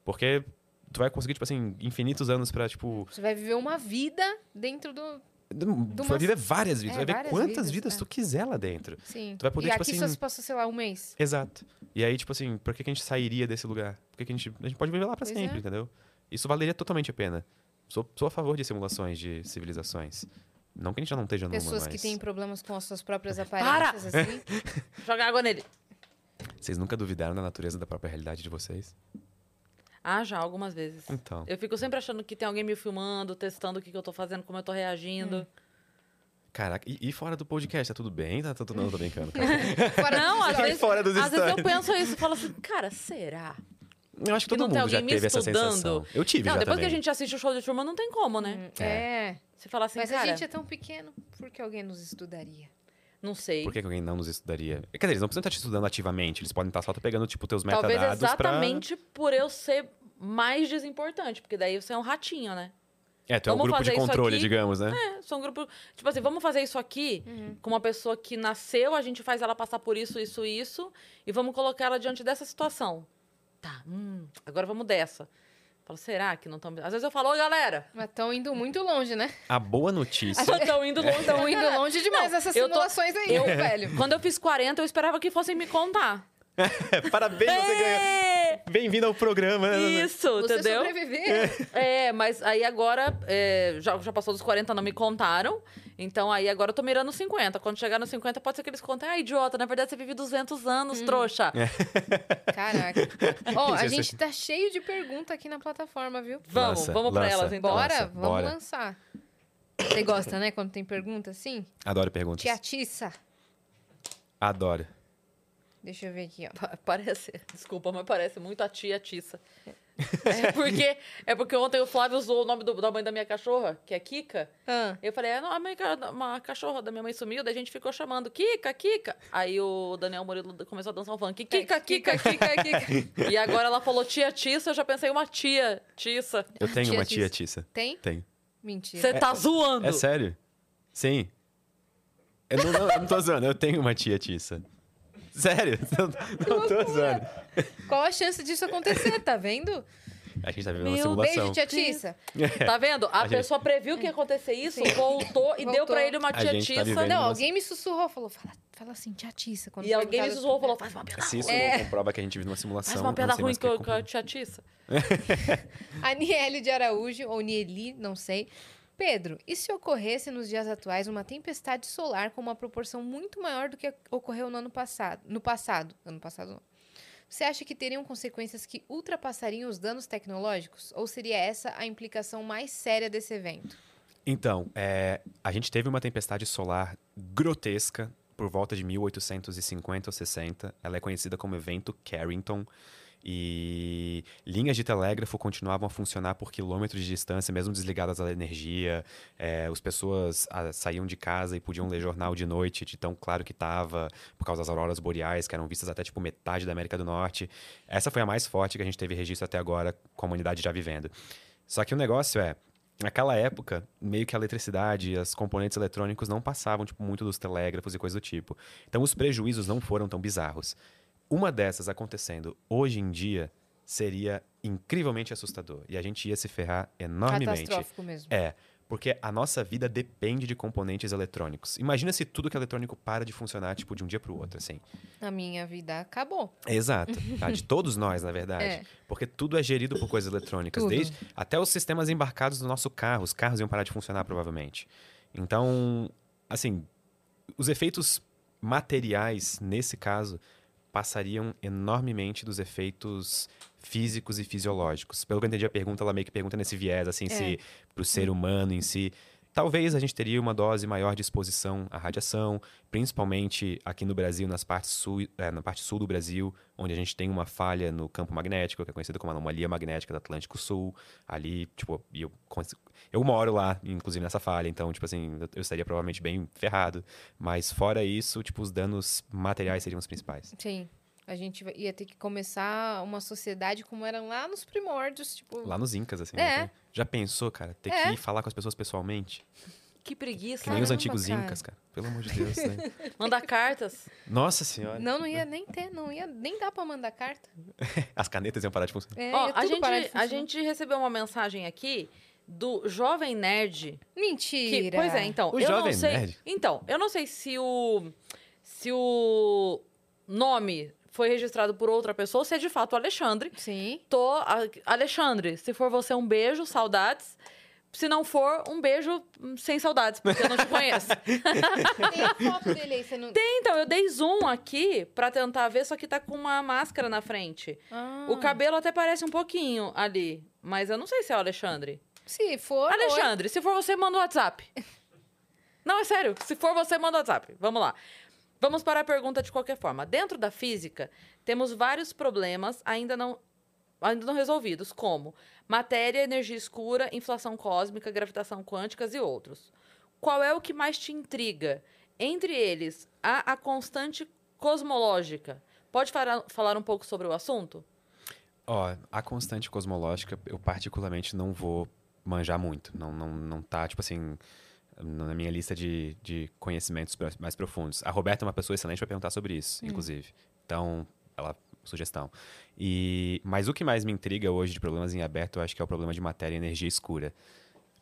Porque tu vai conseguir, tipo assim, infinitos anos pra, tipo, Você vai viver uma vida dentro do. vai uma- viver várias vidas, É, vai ver quantas vidas, vidas é. tu quiser lá dentro. Sim. Tu vai poder, e tipo aqui assim- só se passou, sei lá, um mês. Exato. E aí, tipo assim, por que, que a gente sairia desse lugar? Por que, que a gente. A gente pode viver lá pra Pois sempre, é. entendeu? Isso valeria totalmente a pena. Sou, sou a favor de simulações de civilizações. Não que a gente já não esteja numa, Pessoas que mas... têm problemas com as suas próprias Para! aparências, assim. Joga água nele. Vocês nunca duvidaram da natureza da própria realidade de vocês? Ah, já, algumas vezes. Então. Eu fico sempre achando que tem alguém me filmando, testando o que, que eu tô fazendo, como eu tô reagindo. Caraca, e, e fora do podcast, tá tudo bem? Tá tudo não, tô brincando. cara. Fora Não, às vezes, fora dos às vezes eu penso isso e falo assim, cara, será? Eu acho que Que todo não tem mundo já teve essa sensação. Eu tive não, já depois também. que a gente assiste o show de turma, não tem como, né? É. Você fala assim, Mas a cara, gente é tão pequeno, por que alguém nos estudaria? não sei. Por que que alguém não nos estudaria? Quer dizer, eles não precisam estar te estudando ativamente. Eles podem estar só pegando, tipo, teus Talvez metadados pra... exatamente por eu ser mais desimportante, porque daí você é um ratinho, né? É, tu é um grupo de controle, aqui. digamos, né? É, sou um grupo. Tipo assim, vamos fazer isso aqui com uma pessoa que nasceu, a gente faz ela passar por isso, isso, isso, e vamos colocar ela diante dessa situação. Tá, hum, agora vamos dessa. Falo, será que não estão. Às vezes eu falo, ô galera, Mas estão indo muito longe, né? A boa notícia. estão indo longe. Estão indo longe demais Não, essas eu tô- simulações aí, eu- velho. Quando eu fiz 40, eu esperava que fossem me contar. Parabéns, você ganhou. É, Bem-vindo ao programa. né? Isso, Você entendeu? sobreviveu. É, mas aí agora, é, já, já passou dos 40, não me contaram. Então aí agora eu tô mirando 50. Quando chegar nos 50, pode ser que eles contem. Ah, idiota, na verdade você vive 200 anos, trouxa. Caraca. Ó, a Isso, gente tá cheio de pergunta aqui na plataforma, viu? Vamos, Lança, vamos pra lança. elas então. Bora, Nossa, vamos bora. lançar. Você gosta, né, quando tem pergunta assim? Adoro perguntas. Tia Tissa. Adoro. Deixa eu ver aqui, ó. Pa- Parece, desculpa, mas parece muito a tia Tissa. É porque, é porque ontem o Flávio usou o nome do- da mãe da minha cachorra, que é Kika. Ah, Eu falei, é, não, a mãe, uma cachorra da minha mãe sumiu, daí a gente ficou chamando Kika, Kika. Aí o Daniel Murilo começou a dançar um funk. Kika, Kika, Kika, Kika. E agora ela falou tia Tissa, eu já pensei uma tia Tissa. Eu tenho Tia uma tia Tissa. Tem? Tenho. Mentira. Você tá zoando? É sério? Sim. Eu não, não, eu não tô zoando, eu tenho uma tia Tissa. Sério? Não, não tô zoando. Qual a chance disso acontecer, tá vendo? A gente tá vivendo uma Meu simulação. Beijo, tia Tissa. Tá vendo? A, A gente- pessoa previu que ia acontecer isso, voltou e Voltou. deu pra ele uma A tia gente tá Tissa. vivendo- Não, Nossa. alguém me sussurrou, falou, fala, fala assim, tia Tissa. Quando e alguém me sussurrou e falou, faz uma piada Se isso. É. não comprova que a gente vive numa simulação, Faz uma piada ruim com, com a tia Tissa. A Niele de Araújo, ou Nieli, não sei. Pedro, e se ocorresse nos dias atuais uma tempestade solar com uma proporção muito maior do que ocorreu no ano passado? No passado. Ano passado não. Você acha que teriam consequências que ultrapassariam os danos tecnológicos? Ou seria essa a implicação mais séria desse evento? Então, é, a gente teve uma tempestade solar grotesca por volta de 1850 ou 60. Ela é conhecida como evento Carrington. E linhas de telégrafo continuavam a funcionar por quilômetros de distância, mesmo desligadas da energia. É, as pessoas ah, saíam de casa e podiam ler jornal de noite, de tão claro que estava, por causa das auroras boreais, que eram vistas até tipo metade da América do Norte. Essa foi a mais forte que a gente teve registro até agora, com a humanidade já vivendo. Só que o negócio é, naquela época, meio que a eletricidade, os componentes eletrônicos não passavam tipo, muito dos telégrafos e coisa do tipo. Então os prejuízos não foram tão bizarros. Uma dessas acontecendo hoje em dia seria incrivelmente assustador. E a gente ia se ferrar enormemente. Catastrófico mesmo. É, porque a nossa vida depende de componentes eletrônicos. Imagina se tudo que é eletrônico para de funcionar, tipo, de um dia para o outro, assim. A minha vida acabou. Exato. Tá? De todos nós, na verdade. É. Porque tudo é gerido por coisas eletrônicas. Tudo. Desde, até os sistemas embarcados no nosso carro. Os carros iam parar de funcionar, provavelmente. Então, assim, os efeitos materiais, nesse caso, passariam enormemente dos efeitos físicos e fisiológicos. Pelo que eu entendi a pergunta, ela meio que pergunta nesse viés, assim, É. se para o ser humano em si. Talvez a gente teria uma dose maior de exposição à radiação, principalmente aqui no Brasil, nas partes sul, eh, na parte sul do Brasil, onde a gente tem uma falha no campo magnético, que é conhecida como anomalia magnética do Atlântico Sul. Ali, tipo, eu, eu moro lá, inclusive nessa falha, então, tipo assim, eu- estaria provavelmente bem ferrado. Mas fora isso, tipo, os danos materiais seriam os principais. Sim. A gente ia ter que começar uma sociedade como eram lá nos primórdios, tipo... Lá nos Incas, assim. É. né? Já pensou, cara, ter É. que ir falar com as pessoas pessoalmente? Que preguiça. Que nem os Caramba, antigos cara. Incas, cara. Pelo amor de Deus, né? Mandar cartas. Nossa senhora. Não, não ia nem ter, não ia nem dar pra mandar carta. As canetas iam parar de funcionar. É, Ó, a, gente, a gente recebeu uma mensagem aqui do Jovem Nerd. Que, Mentira. pois é, então. O eu Jovem não sei, Nerd? Então, eu não sei se o. Se o nome foi registrado por outra pessoa se é de fato o Alexandre. Sim. Tô. a- Alexandre, se for você, um beijo, saudades. Se não for, um beijo hum, sem saudades, porque eu não te conheço. Tem foto dele aí, você não... Então, eu dei zoom aqui pra tentar ver, só que tá com uma máscara na frente. Ah, O cabelo até parece um pouquinho ali, mas eu não sei se é o Alexandre. Se for... Alexandre, se for você, manda o WhatsApp. Não, é sério. Se for você, manda o WhatsApp. Vamos lá. Vamos para a pergunta de qualquer forma. Dentro da física, temos vários problemas ainda não, ainda não resolvidos, como matéria, energia escura, inflação cósmica, gravitação quânticas e outros. Qual é o que mais te intriga? Entre eles, há a constante cosmológica. Pode falar, falar um pouco sobre o assunto? Ó, a constante cosmológica, eu particularmente não vou manjar muito. Não, não, não tá, tipo assim, na minha lista de, de conhecimentos mais profundos. A Roberta é uma pessoa excelente para perguntar sobre isso, inclusive. Então, ela sugestão. E mas o que mais me intriga hoje de problemas em aberto, eu acho que é o problema de matéria e energia escura.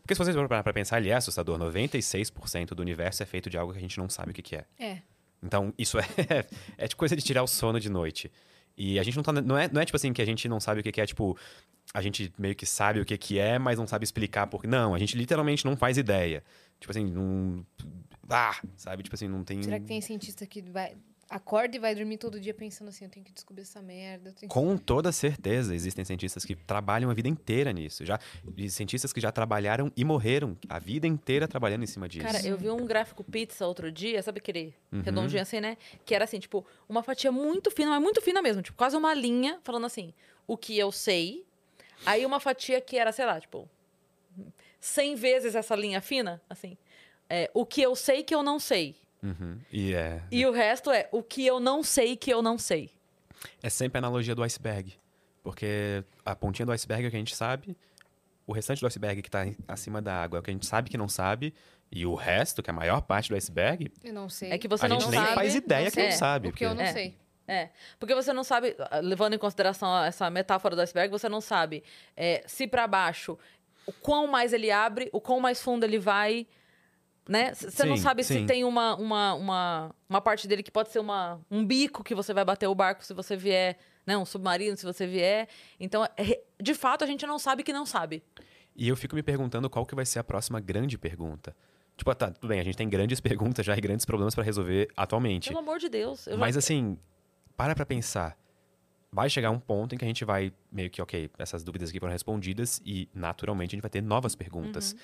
Porque se vocês parar pra pensar, ele é assustador. 96% do universo é feito de algo que a gente não sabe o que, que é. É. Então, isso é, é de coisa de tirar o sono de noite. E a gente não tá. Não é, não é tipo assim que a gente não sabe o que, que é, tipo. A gente meio que sabe o que, que é, mas não sabe explicar por Não, a gente literalmente não faz ideia. Tipo assim, não. Ah! Sabe? Tipo assim, não tem. Será que tem cientista que vai acorda e vai dormir todo dia pensando assim, eu tenho que descobrir essa merda. eu tenho que- Com toda certeza, existem cientistas que trabalham a vida inteira nisso. Já, e cientistas que já trabalharam e morreram a vida inteira trabalhando em cima disso. Cara, eu vi um gráfico pizza outro dia, sabe aquele Uhum. redondinho assim, né? Que era assim, tipo, uma fatia muito fina, mas muito fina mesmo, tipo, quase uma linha, falando assim, o que eu sei. Aí uma fatia que era, sei lá, tipo, 100 vezes essa linha fina, assim. É, o que eu sei que eu não sei. Uhum. E é, E o resto é o que eu não sei que eu não sei. é sempre a analogia do iceberg. Porque a pontinha do iceberg é o que a gente sabe, o restante do iceberg que está acima da água é o que a gente sabe que não sabe, e o resto, que é a maior parte do iceberg, Eu não sei. É que você a não gente nem sabe. faz ideia não que não sabe. O que eu porque- não É. sei. É, porque você não sabe, levando em consideração essa metáfora do iceberg, você não sabe é, se para baixo, o quão mais ele abre, o quão mais fundo ele vai, né? Você não Sim, sabe se sim. tem uma, uma, uma, uma parte dele que pode ser uma, um bico que você vai bater o barco se você vier, né? Um submarino se você vier. Então, é, de fato, a gente não sabe que não sabe. E eu fico me perguntando qual que vai ser a próxima grande pergunta. Tipo, tá, tudo bem, a gente tem grandes perguntas já e grandes problemas para resolver atualmente. Pelo amor de Deus. eu já- Mas assim, para pra pensar. Vai chegar um ponto em que a gente vai meio que, ok, essas dúvidas aqui foram respondidas e naturalmente a gente vai ter novas perguntas.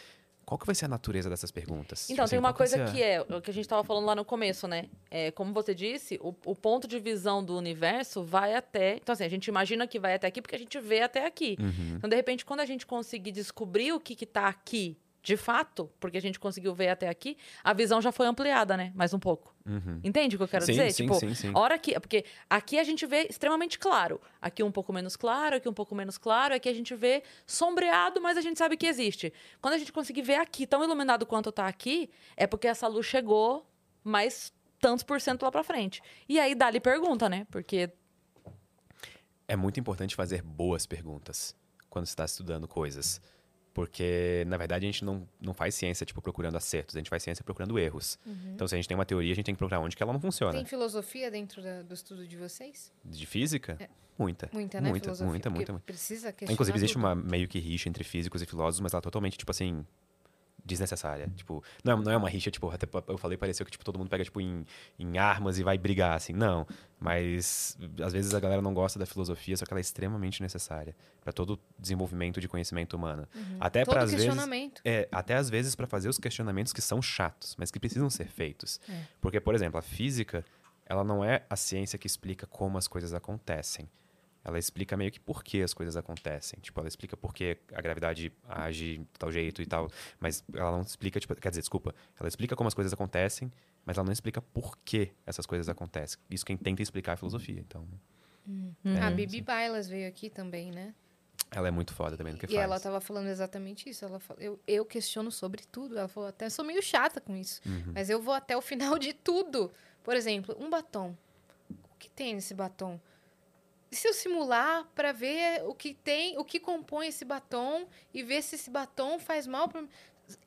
Qual que vai ser a natureza dessas perguntas? Uhum. Então, Tipo tem assim, uma qual vai coisa a- que é o que a gente estava falando lá no começo, né? É, como você disse, o, o ponto de visão do universo vai até. Então, assim, a gente imagina que vai até aqui porque a gente vê até aqui. Uhum. Então, de repente, quando a gente conseguir descobrir o que está aqui de fato, porque a gente conseguiu ver até aqui, a visão já foi ampliada, né? Mais um pouco. Uhum. Entende o que eu quero Sim, dizer? sim, tipo, sim, sim. a hora que. Porque aqui a gente vê extremamente claro. Aqui um pouco menos claro, aqui um pouco menos claro. Aqui a gente vê sombreado, mas a gente sabe que existe. Quando a gente conseguir ver aqui, tão iluminado quanto tá aqui, é porque essa luz chegou mais tantos por cento lá pra frente. E aí dá-lhe pergunta, né? Porque. É muito importante fazer boas perguntas quando você está estudando coisas. Porque, na verdade, a gente não, não faz ciência, tipo, procurando acertos. A gente faz ciência procurando erros. Então, se a gente tem uma teoria, a gente tem que procurar onde que ela não funciona. Tem filosofia dentro da- do estudo de vocês? De física? Muita. Muita, né? Muita, muita, muita, muita. Precisa questionar Inclusive, existe tudo. uma meio que rixa entre físicos e filósofos, mas ela é totalmente, tipo assim, desnecessária. Tipo, não é, não é uma rixa, tipo, até eu falei, pareceu que tipo, todo mundo pega, tipo, em, em armas e vai brigar, assim. Não. Mas, às vezes, a galera não gosta da filosofia, só que ela é extremamente necessária para todo o desenvolvimento de conhecimento humano. Até Uhum. Todo para, às vezes... É, até às vezes para fazer os questionamentos que são chatos, mas que precisam ser feitos. É. Porque, por exemplo, a física, ela não é a ciência que explica como as coisas acontecem. Ela explica meio que por que as coisas acontecem. Tipo, ela explica por que a gravidade age de tal jeito e tal, mas ela não explica, tipo, quer dizer, desculpa, ela explica como as coisas acontecem, mas ela não explica por que essas coisas acontecem. Isso quem tenta explicar é a filosofia. Então, é, a Bibi Bailas veio aqui também, né? ela é muito foda também no que e faz. ela tava falando exatamente isso. Ela falou, eu, eu questiono sobre tudo. Ela falou, até sou meio chata com isso. Uhum. Mas eu vou até o final de tudo. Por exemplo, um batom. O que tem nesse batom? E se eu simular para ver o que tem, o que compõe esse batom e ver se esse batom faz mal para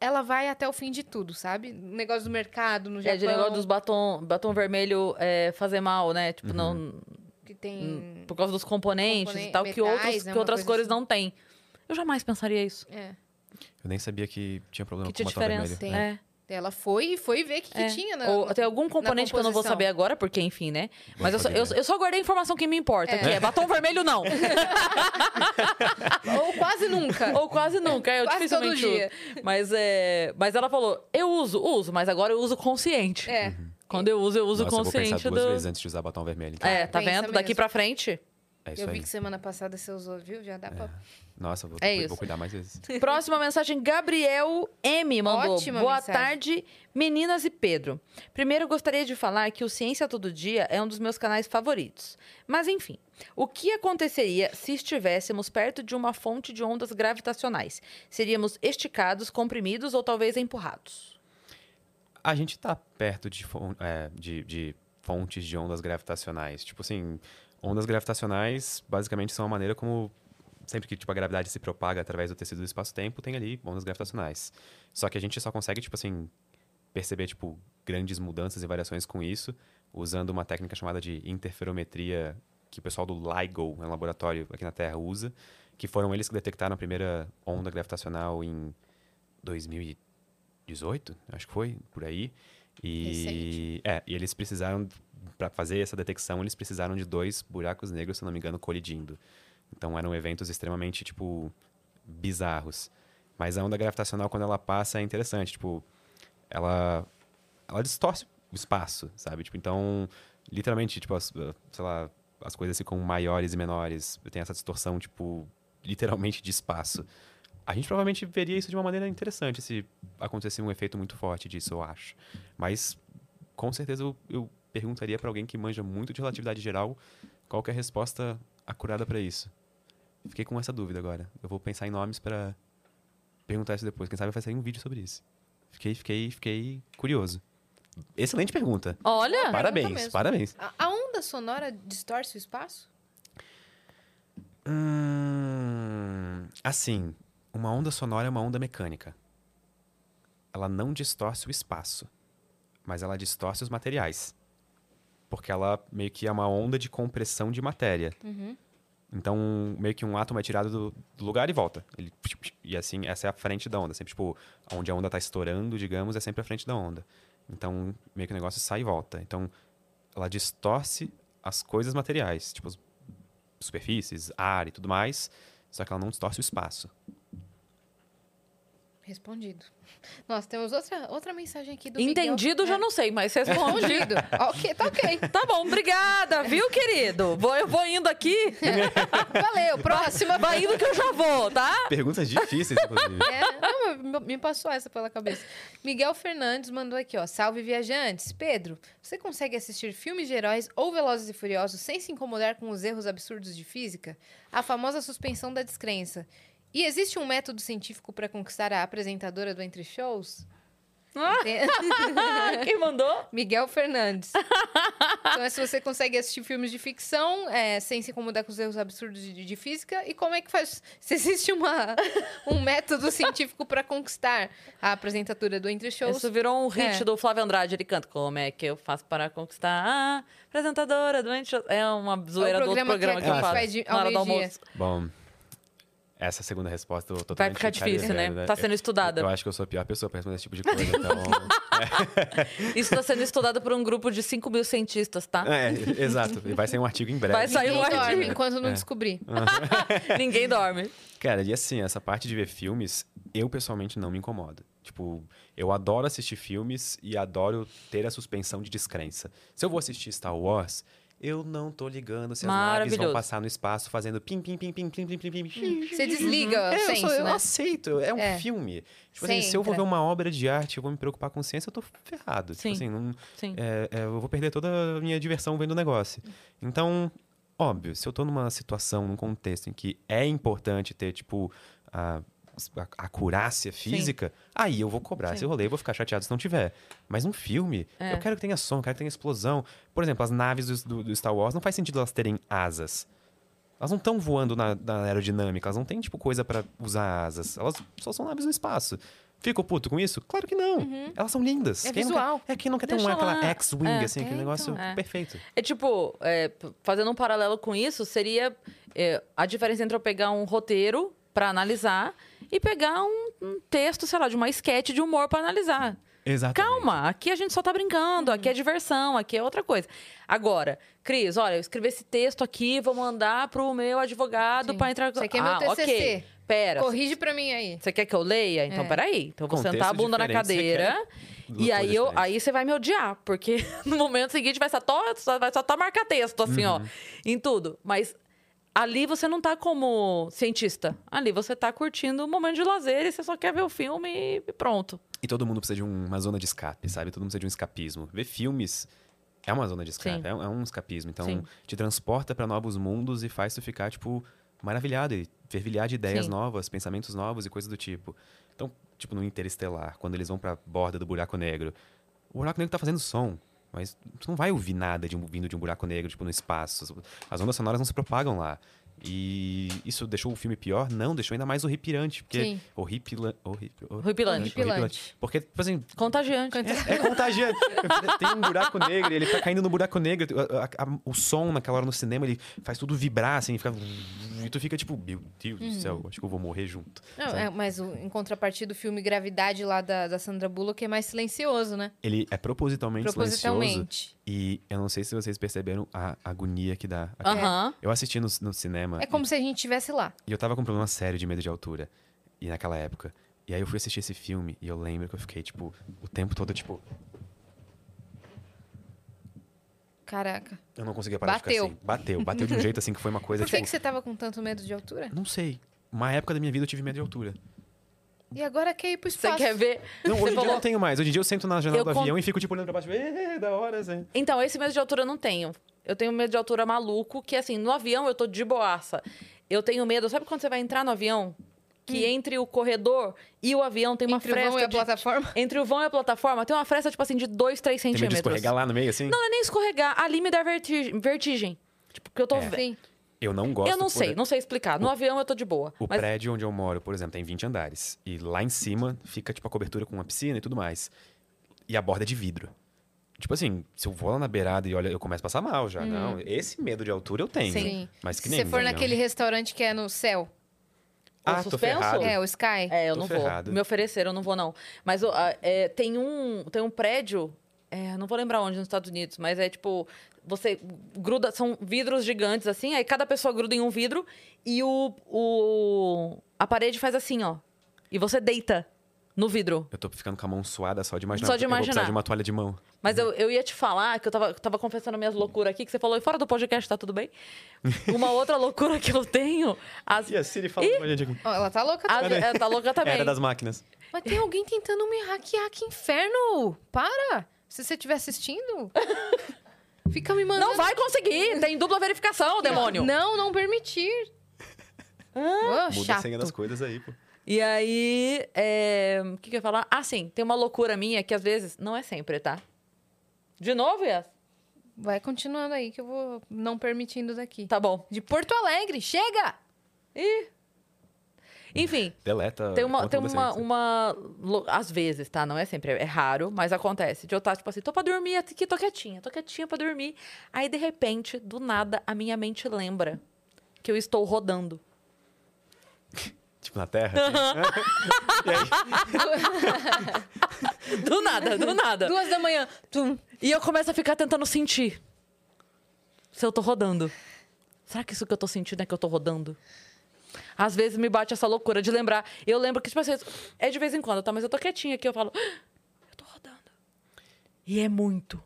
ela vai até o fim de tudo, sabe? Negócio do mercado, no É, Japão, de negócio dos batom, batom vermelho é, fazer mal, né? Tipo, não. que tem... Por causa dos componentes Componen- e tal, que, metais, outros, né, que outras cores assim. não têm. Eu jamais pensaria isso. É, Eu nem sabia que tinha problema Que com tinha batom diferença. vermelho. Tem. É. ela foi e foi ver o que, que É. tinha na, Ou na- tem algum componente que eu não vou saber agora, porque, enfim, né? Mas eu só, eu, eu só guardei a informação que me importa, É. que é batom vermelho não. Ou quase nunca. Ou quase nunca, eu Quase todo dificilmente dia. uso. Mas, é, mas ela falou, eu uso, uso, mas agora eu uso consciente. É. Quando eu uso, eu uso Nossa, eu vou pensar consciente duas do... vezes antes de usar batom vermelho. então. É, tá Pensa vendo? Daqui mesmo. pra frente, É isso Eu aí. vi que semana passada você usou, viu? Já dá pra. Nossa, vou, É vou- cuidar mais vezes. Próxima mensagem, Gabriel M mandou. Ótima Boa mensagem. tarde, meninas e Pedro. Primeiro, gostaria de falar que o Ciência Todo Dia é um dos meus canais favoritos. Mas, enfim, o que aconteceria se estivéssemos perto de uma fonte de ondas gravitacionais? Seríamos esticados, comprimidos ou talvez empurrados? A gente tá perto de, fon- é, de, de fontes de ondas gravitacionais. Tipo assim, ondas gravitacionais basicamente são a maneira como sempre que tipo, a gravidade se propaga através do tecido do espaço-tempo, tem ali ondas gravitacionais. Só que a gente só consegue, tipo assim, perceber, tipo, grandes mudanças e variações com isso, usando uma técnica chamada de interferometria, que o pessoal do LIGO, um laboratório aqui na Terra, usa, que foram eles que detectaram a primeira onda gravitacional em 2018, acho que foi, por aí. E, é, e eles precisaram, para fazer essa detecção, eles precisaram de dois buracos negros, se não me engano, colidindo. Então eram eventos extremamente, tipo, bizarros. Mas a onda gravitacional, quando ela passa, é interessante. Tipo, ela, ela distorce o espaço, sabe? Tipo, então, literalmente, tipo, as, uh, sei lá, as coisas ficam maiores e menores. Tem essa distorção, tipo, literalmente de espaço. A gente provavelmente veria isso de uma maneira interessante se acontecesse um efeito muito forte disso, eu acho. Mas, com certeza, eu, eu perguntaria para alguém que manja muito de relatividade geral qual que é a resposta acurada para isso. Fiquei com essa dúvida agora. Eu vou pensar em nomes para perguntar isso depois. Quem sabe vai sair um vídeo sobre isso. Fiquei, fiquei, fiquei curioso. Excelente pergunta. Olha, Parabéns, mesmo. parabéns. A, a onda sonora distorce o espaço? Hum, assim, uma onda sonora é uma onda mecânica. Ela não distorce o espaço, mas ela distorce os materiais. Porque ela meio que é uma onda de compressão de matéria. Então, meio que um átomo é tirado do, do lugar e volta. Ele, e assim, essa é a frente da onda. Sempre, tipo, onde a onda está estourando, digamos, é sempre a frente da onda. Então, meio que o negócio sai e volta. Então, ela distorce as coisas materiais, tipo, as superfícies, ar e tudo mais, só que ela não distorce o espaço. Respondido. Nossa, temos outra, outra mensagem aqui do entendido Miguel. já não sei, mas. Respondido. ok, tá ok. Tá bom, obrigada, viu, querido? Vou, eu vou indo aqui. Valeu, próxima. Vai indo que eu já vou, tá? Perguntas difíceis, inclusive. É, não, me- me passou essa pela cabeça. Miguel Fernandes mandou aqui, ó. Salve, viajantes. Pedro, você consegue assistir filmes de heróis ou Velozes e Furiosos sem se incomodar com os erros absurdos de física? A famosa suspensão da descrença. E existe um método científico para conquistar a apresentadora do Entre Shows? Ah. Quem mandou? Miguel Fernandes. então, é se você consegue assistir filmes de ficção é, sem se incomodar com os erros absurdos de, de física. E como é que faz? Se existe uma, um método científico para conquistar a apresentadora do Entre Shows. Isso virou um hit É. do Flávio Andrade. Ele canta Como é que eu faço para conquistar a apresentadora do Ente- É uma zoeira do outro programa que programa a que, eu gente faço. faz de- na hora do almoço. Bom, essa segunda resposta eu tô Vai ficar difícil, né? careirando, Tá sendo estudada. Eu, eu acho que eu sou a pior pessoa pra responder esse tipo de coisa, então... Isso está sendo estudado por um grupo de 5 mil cientistas, tá? é, exato. E vai sair um artigo em breve. Vai sair um artigo. dorme enquanto não É. descobrir. Ninguém dorme. Cara, e assim, essa parte de ver filmes, eu pessoalmente não me incomodo. Tipo, eu adoro assistir filmes e adoro ter a suspensão de descrença. Se eu vou assistir Star Wars, eu não tô ligando se as naves vão passar no espaço fazendo pim, pim, pim, pim, pim, pim, pim, pim. pim Você desliga uhum. o é, eu, eu né? aceito. É um é. filme. Tipo assim, se eu vou ver uma obra de arte e vou me preocupar com ciência, eu tô ferrado. Sim. Tipo assim, não, Sim. É, é, eu vou perder toda a minha diversão vendo o negócio. Então, óbvio, se eu tô numa situação, num contexto em que é importante ter, tipo... A, a acurácia física, aí eu vou cobrar Sim. esse rolê, eu vou ficar chateado se não tiver. Mas um filme, É. eu quero que tenha som, eu quero que tenha explosão. Por exemplo, as naves do, do- Star Wars, não faz sentido elas terem asas. Elas não estão voando na, na aerodinâmica, elas não têm, tipo, coisa pra usar asas. Elas só são naves no espaço. Fico puto com isso? Claro que não. Elas são lindas. É Quem não visual. quer- é quem não quer ter Deixa um, aquela lá. X-Wing, É. assim, aquele negócio então. É. perfeito. É tipo, é, fazendo um paralelo com isso, seria é, a diferença entre eu pegar um roteiro pra analisar e pegar um, um texto, sei lá, de uma sketch de humor pra analisar. Exatamente. Calma, aqui a gente só tá brincando, aqui é diversão, aqui é outra coisa. Agora, Cris, olha, eu escrevi esse texto aqui, vou mandar pro meu advogado pra entrar... Isso aqui é meu ah, TCC. ok. Pera, Corrige pra mim aí. você quer que eu leia? Então, É. peraí. Então, eu vou Contexto sentar a bunda na cadeira. E aí, eu, aí você vai me odiar, porque no momento seguinte vai só, só- vai só tá marcar texto, assim, Uhum. ó, em tudo. Mas ali você não tá como cientista. Ali você tá curtindo um momento de lazer e você só quer ver o filme e pronto. E todo mundo precisa de um- uma zona de escape, sabe? Todo mundo precisa de um escapismo. Ver filmes é uma zona de escape, é, um- é um escapismo. Então, Sim. te transporta pra novos mundos e faz tu ficar, tipo, maravilhado e fervilhar de ideias Sim. novas, pensamentos novos e coisas do tipo. Então, tipo, no Interestelar, quando eles vão pra borda do buraco negro, o buraco negro tá fazendo som. Mas tu não vai ouvir nada de um- vindo de um buraco negro, tipo, no espaço. As ondas sonoras não se propagam lá. E isso deixou o filme pior? Não, deixou ainda mais horripilante. Porque Sim. horripila, horri, hor- Horripilante. Horripilante. Porque, tipo assim, Contagiante. é contagiante. Tem um buraco negro, e ele tá caindo no buraco negro. A- a- a- o som naquela hora no cinema, ele faz tudo vibrar, assim, fica. E tu fica tipo, meu Deus do céu, acho que eu vou morrer junto. Não, é, mas o- em contrapartida, o filme Gravidade lá da, da Sandra Bullock é mais silencioso, né? Ele é propositalmente, silencioso. Propositalmente. E eu não sei se vocês perceberam a agonia que dá. Aham. Eu assisti no, no cinema É como se a gente estivesse lá. e eu tava com um problema sério de medo de altura. E naquela época. E aí eu fui assistir esse filme e eu lembro que eu fiquei, tipo, o tempo todo, tipo, Caraca. eu não conseguia parar de Bateu. ficar assim. Bateu. Bateu de um jeito assim que foi uma coisa, Por que, tipo. que você tava com tanto medo de altura? Não sei. Uma época da minha vida eu tive medo de altura. E agora quer ir pro Você espaço. quer ver? Não, hoje Você em dia eu falou- não tenho mais. Hoje em dia eu sento na janela Eu do avião e fico, tipo, olhando pra baixo. Da hora, assim. Então, esse medo de altura eu não tenho. Eu tenho medo de altura maluco, que assim, no avião eu tô de boaça. Eu tenho medo, sabe quando você vai entrar no avião? Que entre o corredor e o avião tem uma Entre o fresta. vão e a de- plataforma. Entre o vão e a plataforma tem uma fresta, tipo assim, de 2, 3 Tem medo de centímetros. escorregar lá no meio, assim? Não, não é nem escorregar. Ali me dá vertigem. vertigem. Tipo, porque eu tô. É. ve- Sim. Eu não gosto. Eu não por- sei, não sei explicar. No avião eu tô de boa. O mas prédio onde eu moro, por exemplo, tem 20 andares. E lá em cima fica, tipo, a cobertura com uma piscina e tudo mais. E a borda é de vidro. Tipo assim, se eu vou lá na beirada e olha, eu começo a passar mal já. Não, esse medo de altura eu tenho. Sim. Mas que Se nem você for não. naquele restaurante que é no céu. Ah, O tô suspenso? ferrado. É, o Sky. É, eu Tô não ferrado. vou. Me ofereceram, eu não vou, não. Mas ó, ah, é, tem, um, tem um prédio, é, não vou lembrar onde, nos Estados Unidos, mas é tipo, você gruda, são vidros gigantes assim, aí cada pessoa gruda em um vidro e o, o a parede faz assim, ó. E você deita no vidro. Eu tô ficando com a mão suada só de imaginar. Só de Eu vou precisar imaginar. de uma toalha de mão. Mas eu, eu ia te falar, que eu tava, tava confessando minhas loucuras aqui, que você falou, e fora do podcast, tá tudo bem? Uma outra loucura que eu tenho, as, E a Siri falando com a gente aqui. Ela tá louca as, também. ela tá louca também. Era das máquinas. Mas tem alguém tentando me hackear, que inferno! Para! Se você estiver assistindo, fica me mandando... Não vai conseguir, tem dupla verificação, demônio. Não, não permitir. Ô, Muda chato. a senha das coisas aí, pô. E aí, é, o que, que eu ia falar? Ah, sim, tem uma loucura minha que às vezes, não é sempre, tá? De novo, Yas? Vai continuando aí que eu vou não permitindo daqui. Tá bom. De Porto Alegre, chega! Ih. Enfim, Deleta. tem uma, tem uma, uma. lo- Às vezes, tá? Não é sempre, é raro, mas acontece. De eu estar, tipo assim, tô pra dormir aqui, tô quietinha, tô quietinha pra dormir. Aí, de repente, do nada, a minha mente lembra que eu estou rodando. Tipo, na Terra. assim. Do nada, do nada. Duas da manhã. Tum. E eu começo a ficar tentando sentir se eu tô rodando. Será que isso que eu tô sentindo é que eu tô rodando? Às vezes me bate essa loucura de lembrar. Eu lembro que, tipo assim, é de vez em quando, tá? Mas eu tô quietinha aqui, eu falo, "Ah, eu tô rodando. E é muito.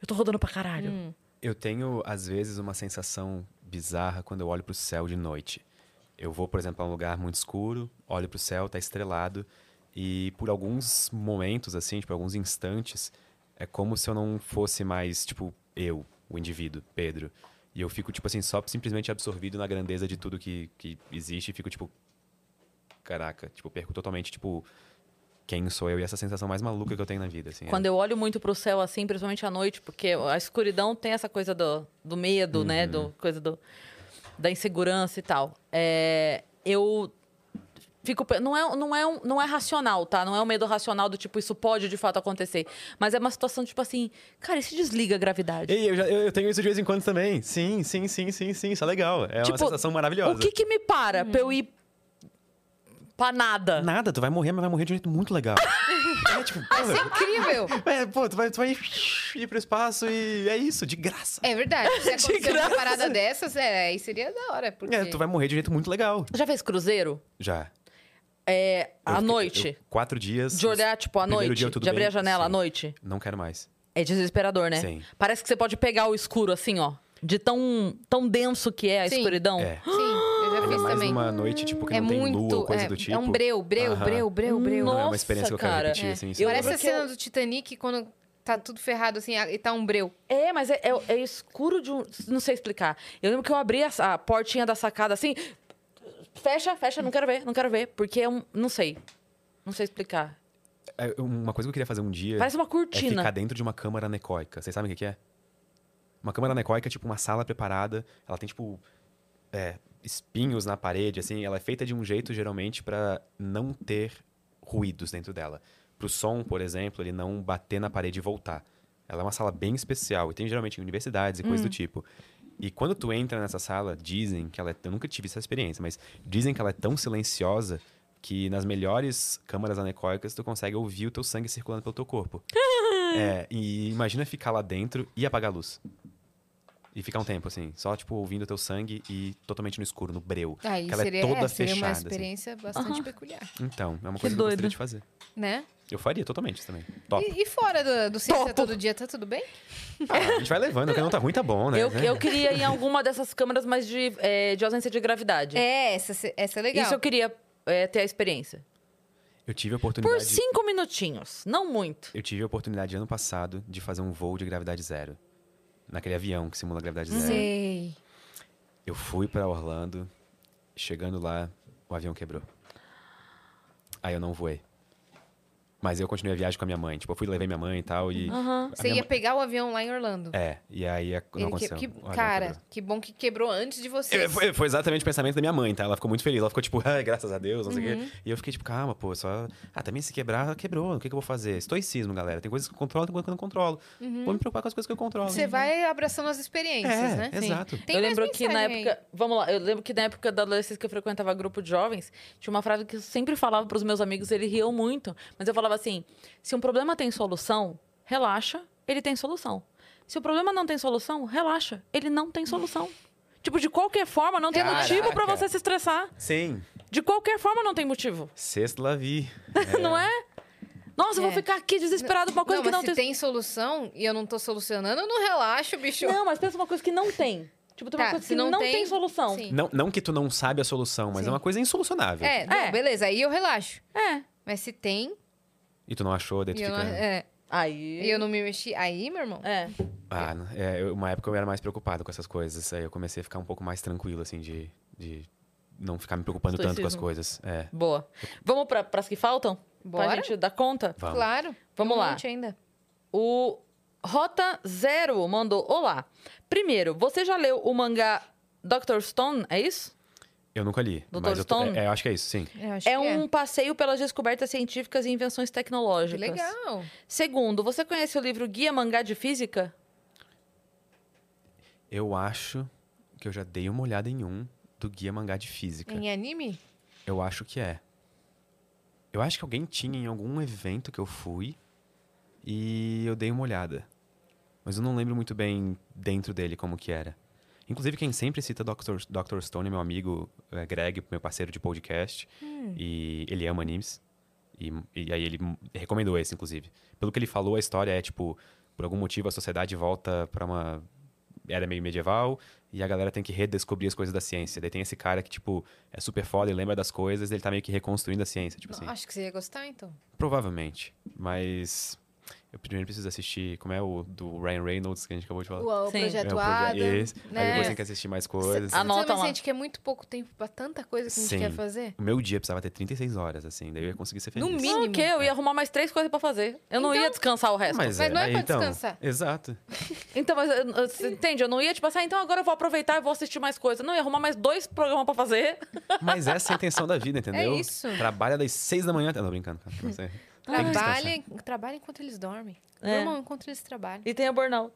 Eu tô rodando pra caralho. Eu tenho, às vezes, uma sensação bizarra quando eu olho pro céu de noite. Eu vou, por exemplo, a um lugar muito escuro, olho pro céu, tá estrelado, e por alguns momentos, assim, tipo, alguns instantes, é como se eu não fosse mais, tipo, eu, o indivíduo, Pedro. E eu fico, tipo assim, só simplesmente absorvido na grandeza de tudo que, que existe e fico, tipo, caraca, tipo, perco totalmente, tipo, quem sou eu e essa sensação mais maluca que eu tenho na vida, assim. é- Quando eu olho muito pro céu, assim, principalmente à noite, porque a escuridão tem essa coisa do, do medo, né? Do, coisa do, da insegurança e tal. É, eu fico. Não é, não, é um, não é racional, tá? Não é um medo racional do tipo, isso pode de fato acontecer. Mas é uma situação, tipo assim, cara, e se desliga a gravidade? Ei, eu, já- eu- eu tenho isso de vez em quando também. Sim, sim, sim, sim, sim. Isso é legal. É uma Tipo, sensação maravilhosa. O que que me para pra eu ir pra nada? Nada, tu vai morrer, mas vai morrer de um jeito muito legal. é tipo, Isso é incrível! é, pô, tu vai, tu vai ir pro espaço e é isso, de graça. É verdade. Se acontecer uma graça. parada dessas, é, aí seria da hora. Porque... É, tu vai morrer de um jeito muito legal. Já fez cruzeiro? Já. É, Eu à fiquei- noite? eu- quatro dias. De olhar, tipo, à primeiro noite? dia tudo de abrir bem, a janela à sim. noite? Não quero mais. É desesperador, né? Sim. Parece que você pode pegar o escuro assim, ó. De tão, tão denso que é a Sim. escuridão. É. Sim, eu já Ainda mais também. numa noite, tipo, que É não tem muito. lua coisa é, do tipo. é um breu, breu, Aham. breu, breu, breu. Não é uma Nossa, experiência que eu quero cara. repetir, É. assim. Eu sabe? Parece a que cena eu- do Titanic quando tá tudo ferrado assim e tá um breu. É, mas é, é- é escuro de um. Não sei explicar. Eu lembro que eu abri a, a portinha da sacada assim. Fecha, fecha, não quero ver, não quero ver. Porque é um. Não sei. Não sei explicar. É, Uma coisa que eu queria fazer um dia Parece uma é cortina. ficar dentro de uma câmara anecoica. Vocês sabem o que que é? Uma câmara anecoica é tipo uma sala preparada. Ela tem, tipo, é, espinhos na parede, assim. Ela é feita de um jeito, geralmente, pra não ter ruídos dentro dela. Pro som, por exemplo, ele não bater na parede e voltar. Ela é uma sala bem especial. E tem, geralmente, em universidades e Hum. coisas do tipo. E quando tu entra nessa sala, dizem que ela é... Eu nunca tive essa experiência, mas dizem que ela é tão silenciosa que nas melhores câmaras anecoicas tu consegue ouvir o teu sangue circulando pelo teu corpo. é, e imagina ficar lá dentro e apagar a luz. E ficar um tempo, assim, só, tipo, ouvindo o teu sangue e totalmente no escuro, no breu. Aí que ela seria, é toda é, seria fechada. uma assim. experiência bastante Aham. peculiar, Então, é uma Que coisa que eu gostaria de fazer. né? Eu faria totalmente isso também. Top. E, e fora do, do Ciência Topo. Todo Dia, tá tudo bem? Ah, a gente vai levando, o que não tá ruim, tá bom, né? Eu, Né? eu queria ir em alguma dessas câmeras, mas de, é, de ausência de gravidade. É, essa, essa é legal. Isso eu queria é, ter a experiência. Eu tive a Por oportunidade. cinco minutinhos, não muito. Eu tive a oportunidade ano passado de fazer um voo de gravidade zero. Naquele avião que simula gravidade zero. Sei. Eu fui pra Orlando, chegando lá, o avião quebrou. Aí eu não voei. Mas eu continuei a viagem com a minha mãe. Tipo, eu fui levei minha mãe e tal. E Aham. a Você ia mãe- pegar o avião lá em Orlando. É, e aí a- não aconteceu. que- cara, que bom que quebrou antes de você. É, Foi, foi exatamente o pensamento da minha mãe, tá? Ela ficou muito feliz. Ela ficou tipo, ai, graças a Deus, não sei o Uhum. quê. E eu fiquei tipo, calma, pô, só. Ah, também se quebrar, quebrou. O que, que eu vou fazer? Estoicismo, galera. Tem coisas que eu controlo, tem coisas que eu não controlo. Vou me preocupar com as coisas que eu controlo. Uhum. Você vai abraçando as experiências, É, né? exato. Tem eu lembro que na mensagem aí. época. Vamos lá, eu lembro que na época da adolescência que eu frequentava grupo de jovens, tinha uma frase que eu sempre falava pros meus amigos, eles riam muito. Mas eu falava assim: se um problema tem solução, relaxa, ele tem solução. Se o problema não tem solução, relaxa, ele não tem solução. Tipo, de qualquer forma, não tem Caraca. motivo pra você se estressar. Sim. De qualquer forma, não tem motivo. Sexto la vie. Não é? Nossa, eu vou É. ficar aqui desesperado por uma coisa não, que mas não se tem. tem solução e eu não tô solucionando, eu não relaxo, bicho. Não, mas pensa uma coisa que não tem. Tipo, tem uma Tá, coisa se que não não, tem, tem, solução. sim. Não, não que tu não sabe a solução, mas Sim. é uma coisa insolucionável. É, não, É. beleza, aí eu relaxo. É. Mas se tem E tu não achou, daí tu fica. não, é, Aí. e eu não me mexi, aí, meu irmão, É. Ah, é, eu- uma época eu era mais preocupado com essas coisas. Aí eu comecei a ficar um pouco mais tranquilo, assim, de, de não ficar me preocupando tanto com as coisas. É. Boa. Vamos para as que faltam? Bora. Pra gente dar conta? Vamos. claro. Vamos tem um lá. monte ainda. O Rota Zero mandou: Olá. Primeiro, você já leu o mangá Dr. Stone? É isso? Eu nunca li. Dr. mas eu, tô, Stone? é, eu acho que é isso, sim. Acho É que um passeio pelas descobertas científicas e invenções Que tecnológicas. legal. Segundo, você conhece o livro Guia Mangá de Física? Eu acho que eu já dei uma olhada em um do Guia Mangá de Física. Em anime? Eu acho que é. Eu acho que alguém tinha em algum evento que eu fui e eu dei uma olhada. Mas eu não lembro muito bem dentro dele como que era. Inclusive, quem sempre cita Dr. Dr. Stone é meu amigo é, Greg, meu parceiro de podcast. E ele ama animes. E, e aí ele recomendou esse, inclusive. Pelo que ele falou, a história é tipo, por algum motivo a sociedade volta pra uma era meio medieval e a galera tem que redescobrir as coisas da ciência. Daí tem esse cara que, tipo, é super foda e lembra das coisas, ele tá meio que reconstruindo a ciência, tipo assim. Acho que você ia gostar, então. Provavelmente. Mas eu primeiro preciso assistir, como é o do Ryan Reynolds que a gente acabou de falar. O, o. Projeto é o proje- Esse. Aí né? depois tem que assistir mais coisas. Você Anota lá. sente que é muito pouco tempo pra tanta coisa que a gente Sim. quer fazer? O meu dia precisava ter 36 horas, assim, daí eu ia conseguir ser feliz. No Não, mínimo. o quê? Eu ia arrumar mais três coisas pra fazer. Eu não Então- ia descansar o resto. Mas, Mas não é pra então, descansar. Exato. Então, mas eu- eu- você entende? Eu não ia, tipo assim, ah, então agora eu vou aproveitar e vou assistir mais coisas. Não, ia arrumar mais dois programas pra fazer. Mas essa é a intenção da vida, entendeu? É isso. Trabalha das 6 da manhã. Não, tô brincando, cara. Trabalha, trabalha enquanto eles dormem. É. Irmão, enquanto eles trabalham. E tem a burnout.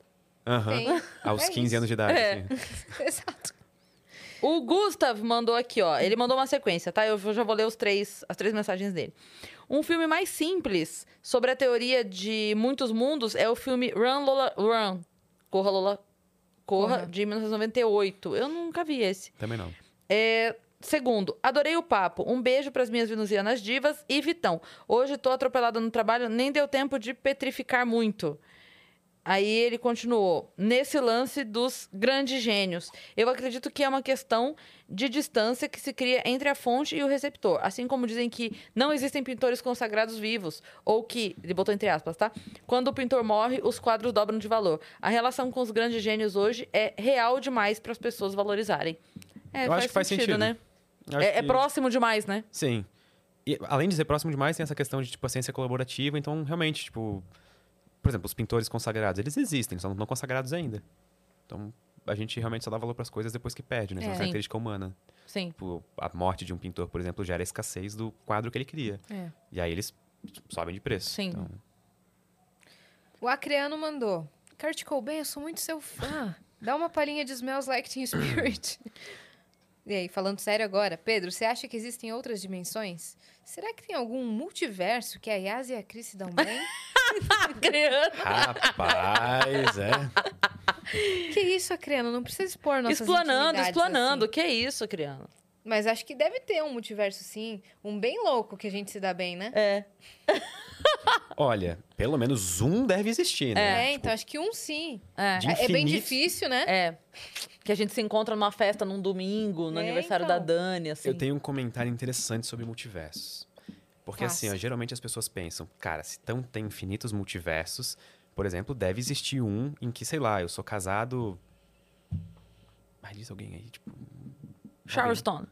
Aham. Tem. Aos É 15 isso. anos de idade. É. assim. Exato. O Gustav mandou aqui, ó. Ele mandou uma sequência, tá? Eu já vou ler os três, as três mensagens dele. Um filme mais simples sobre a teoria de muitos mundos é o filme Run Lola Run. Corra Lola Corra, Corra. de 1998. Eu nunca vi esse. Também não. É, segundo, adorei o papo. Um beijo pras minhas venusianas divas e Vitão. Hoje tô atropelada no trabalho, nem deu tempo de petrificar muito. Aí ele continuou. Nesse lance dos grandes gênios, eu acredito que é uma questão de distância que se cria entre a fonte e o receptor. Assim como dizem que não existem pintores consagrados vivos, ou que, ele botou entre aspas, tá? Quando o pintor morre, os quadros dobram de valor. A relação com os grandes gênios hoje é real demais para as pessoas valorizarem. É, Eu acho que faz sentido. né? Eu acho É, é que- próximo demais, né? Sim. E além de ser próximo demais, tem essa questão de, tipo, a ciência colaborativa. Então, realmente, tipo... Por exemplo, os pintores consagrados, eles existem, só não estão consagrados ainda. Então, a gente realmente só dá valor para as coisas depois que perde, né? É É. uma Sim. característica humana. Sim. Tipo, a morte de um pintor, por exemplo, gera a escassez do quadro que ele cria. É. E aí eles sobem de preço. Sim. Então, O Acreano mandou. Kurt Cobain, eu sou muito seu fã. Dá uma palhinha de Smells Like Teen Spirit. E aí, falando sério agora, Pedro, você acha que existem outras dimensões? Será que tem algum multiverso que a Yas e a Cris se dão bem? Criando. Rapaz, é. que isso, Acreano? Não precisa expor nossas Explanando, explanando. assim. Que isso, criando? Mas acho que deve ter um multiverso, sim. Um bem louco que a gente se dá bem, né? É. Olha, pelo menos um deve existir, né? É, então acho que um sim. É. De É bem difícil, né? É. Que a gente se encontra numa festa num domingo, no É, aniversário então. da Dani, assim. Eu tenho um comentário interessante sobre multiversos. Porque assim, ó, geralmente as pessoas pensam, cara, se tão, tem infinitos multiversos, por exemplo, deve existir um em que, sei lá, eu sou casado. Ai, diz alguém aí, tipo. Stone.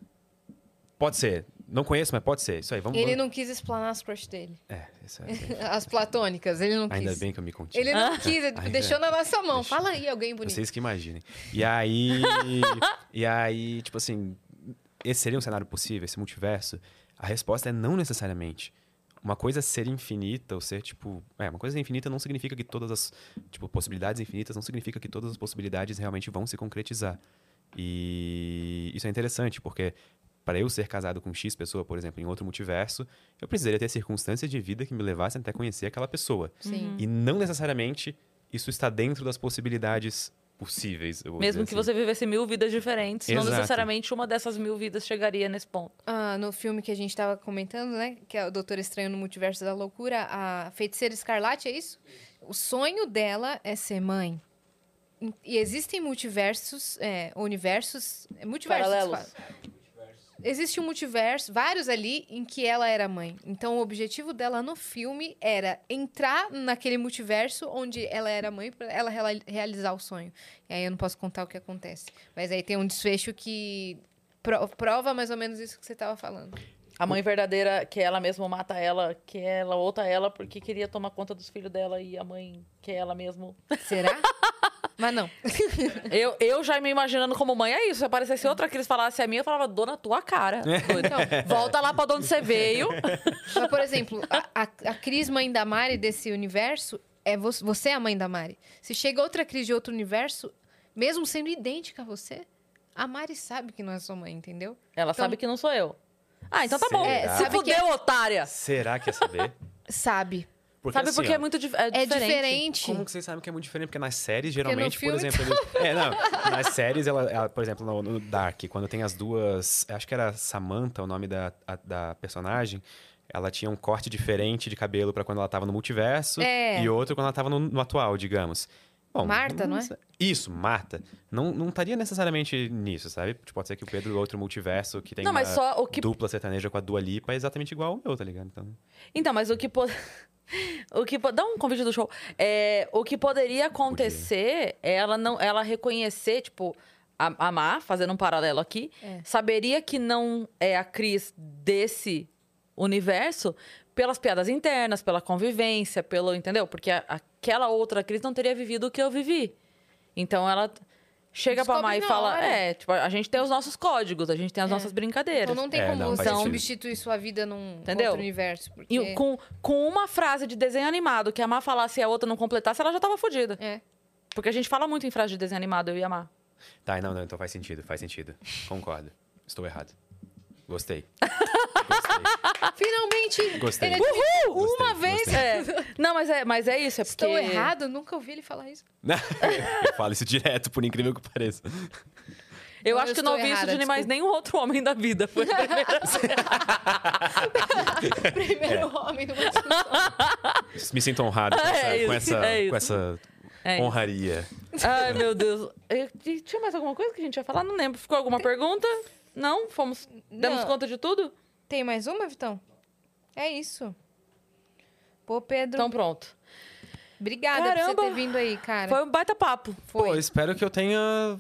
Pode ser. Não conheço, mas pode ser. Isso aí, vamos Ele vamos- não quis explanar as crush dele. É, isso é. As platônicas, ele não Ainda quis. bem que eu me contive. Ele não quis, ele Ainda- deixou na nossa mão. Deixa. Fala aí, alguém bonito. Vocês que imaginem. E aí. e aí, tipo assim, esse seria um cenário possível, esse multiverso? A resposta é não necessariamente. Uma coisa ser infinita, ou ser, tipo. É, uma coisa infinita não significa que todas as. Tipo, possibilidades infinitas não significa que todas as possibilidades realmente vão se concretizar. E isso é interessante, porque para eu ser casado com X pessoa, por exemplo, em outro multiverso, eu precisaria ter circunstâncias de vida que me levassem até conhecer aquela pessoa. Sim. E não necessariamente isso está dentro das possibilidades possíveis. eu vou Mesmo dizer que assim. você vivesse mil vidas diferentes, não Exato. necessariamente uma dessas mil vidas chegaria nesse ponto. Ah, no filme que a gente tava comentando, né? Que é o Doutor Estranho no Multiverso da Loucura, a feiticeira Escarlate, é isso? O sonho dela é ser mãe. E- existem multiversos, é, universos. é, Multiversos. Paralelos. Existe um multiverso, vários ali, em que ela era mãe. Então, o objetivo dela no filme era entrar naquele multiverso onde ela era mãe para ela realizar o sonho. E aí eu não posso contar o que acontece. Mas aí tem um desfecho que pro- prova mais ou menos isso que você estava falando. A mãe verdadeira, que ela mesma mata ela, que ela outra ela porque queria tomar conta dos filhos dela e a mãe que é ela mesmo. Será? Mas não. Eu, eu já me imaginando como mãe, é isso. Se aparecesse outra Cris falasse a minha, eu falava, dona, tua cara. Então, Volta lá pra onde você veio. Mas, por exemplo, a, a, a Cris mãe da Mari desse universo é vo- você é a mãe da Mari. Se chega outra Cris de outro universo, mesmo sendo idêntica a você, a Mari sabe que não é sua mãe, entendeu? Ela Então- sabe que não sou eu. Ah, então tá bom. É, Se que fudeu, otária. Será que é saber? Sabe. Porque, Sabe assim, porque ó, é muito dif- é É diferente. diferente. Como que vocês sabem que é muito diferente? Porque nas séries, geralmente, por exemplo. eles- É, não. Nas séries, ela, ela, por exemplo, no, no Dark, quando tem as duas. Acho que era Samantha o nome da, a- da personagem. Ela tinha um corte diferente de cabelo pra quando ela tava no multiverso É. e outro quando ela tava no, no atual, digamos. Bom, Marta, não é? Isso, Marta. Não, não estaria necessariamente nisso, sabe? Tipo, Pode ser que o Pedro, outro multiverso, que tem Não, uma mas só o que dupla sertaneja com a Dua Lipa, é exatamente igual ao meu, tá ligado? Então, Então, mas o que pode. O que Dá um convite do show. É, o que poderia acontecer é ela não ela reconhecer, tipo, a, a Má, fazendo um paralelo aqui, É. saberia que não é a Cris desse universo pelas piadas internas, pela convivência, pelo. Entendeu? Porque a- aquela outra Cris não teria vivido o que eu vivi. Então ela chega pra Descobre e na fala: hora. É, tipo, a gente tem os nossos códigos, a gente tem as nossas brincadeiras. Então não tem É, como não, você sentido. substituir sua vida num Entendeu? outro universo. Porque... E com, com uma frase de desenho animado que a Má falasse e a outra não completasse, ela já tava fodida. É. Porque a gente fala muito em frase de desenho animado, eu e a Má. Tá, não, não, então faz sentido, faz sentido. Concordo. Estou errado. Gostei. Finalmente! Gostei. Ele Gostei. uma gostei, vez. gostei. É. Não, mas é, mas é isso, é porque... Estou errado, nunca ouvi ele falar isso. eu falo isso direto, por incrível que pareça. Eu acho eu que não estou ouvi isso de mais nenhum outro homem da vida. Foi a primeira Primeiro homem numa discussão. Me sinto honrado com É essa, isso, com essa, é com essa É. Honraria. Ai, meu Deus. Eu- tinha mais alguma coisa que a gente ia falar? Não lembro. Ficou alguma pergunta? Não? Fomos. Demos Não. conta de tudo? Tem mais uma, Vitão? É isso. Pô, Pedro, Então pronto. obrigada por Caramba. você ter vindo aí, cara. Foi um baita papo. Foi. Pô, espero que eu tenha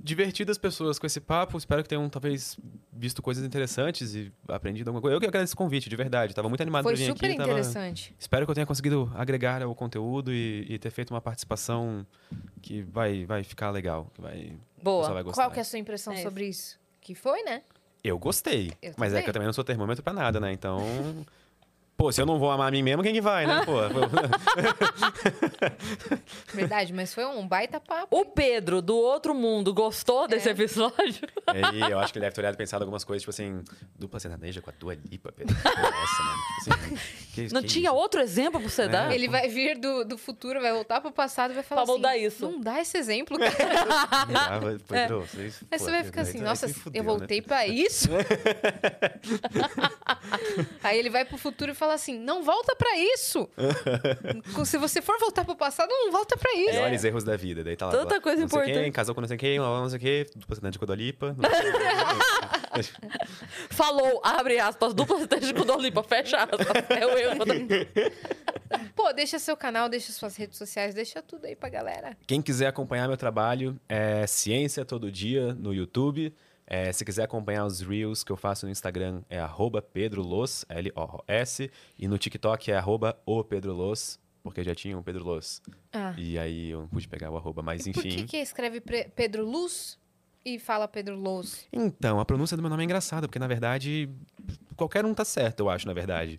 divertido as pessoas com esse papo. Espero que tenham, talvez, visto coisas interessantes e aprendido alguma coisa. Eu que agradeço o convite, de verdade. Tava muito animado Foi pra vir super aqui. tava- interessante. Espero que eu tenha conseguido agregar ao conteúdo e, e ter feito uma participação que vai, vai ficar legal. Que vai, o Boa. vai gostar. Qual que é a sua impressão É isso. sobre isso? Que foi, né? Eu gostei. Eu mas é que eu também não sou termômetro pra nada, né? Então. Pô, se eu não vou amar a mim mesmo, quem que vai, né? Pô, Verdade, mas foi um baita papo. O Pedro, do outro mundo, gostou desse É. episódio? Aí eu acho que ele deve ter olhado e pensado algumas coisas, tipo assim, dupla sertaneja com a Dua Lipa, Pedro. Nossa, mano. Tipo assim, que, Não que tinha isso? outro exemplo pra você É. dar? Ele vai vir do, do futuro, vai voltar pro passado e vai falar Pra assim... mudar isso. Não dá esse exemplo, cara. Mirava, Pedro, vocês- Aí pô, você vai Pedro, ficar assim, nossa, fudeu, eu né, voltei Pedro? pra isso? Aí ele vai pro futuro e fala assim, não volta pra isso! Se você for voltar pro passado, não volta pra isso. Olha os erros da vida. Daí tá lá. Tanta lá, coisa não sei importante. Quem, casou com não sei quem, não sei o quê, dupla sertaneja com a Dua Lipa. não sei- Falou, abre aspas, dupla sertaneja com Dolipa, fecha aspas. É o erro. da- Pô, deixa seu canal, deixa suas redes sociais, deixa tudo aí pra galera. Quem quiser acompanhar meu trabalho, é Ciência Todo Dia no YouTube. É, se quiser acompanhar os Reels que eu faço no Instagram, é arroba Pedro Los, L-O-S. E no TikTok é arroba o Pedro Los, porque já tinha um Pedro Los. Ah. E aí eu não pude pegar o arroba, mas Por que que escreve Pedro Luz e fala Pedro Luz? Então, a pronúncia do meu nome é engraçada, porque na verdade, qualquer um tá certo, eu acho, na verdade.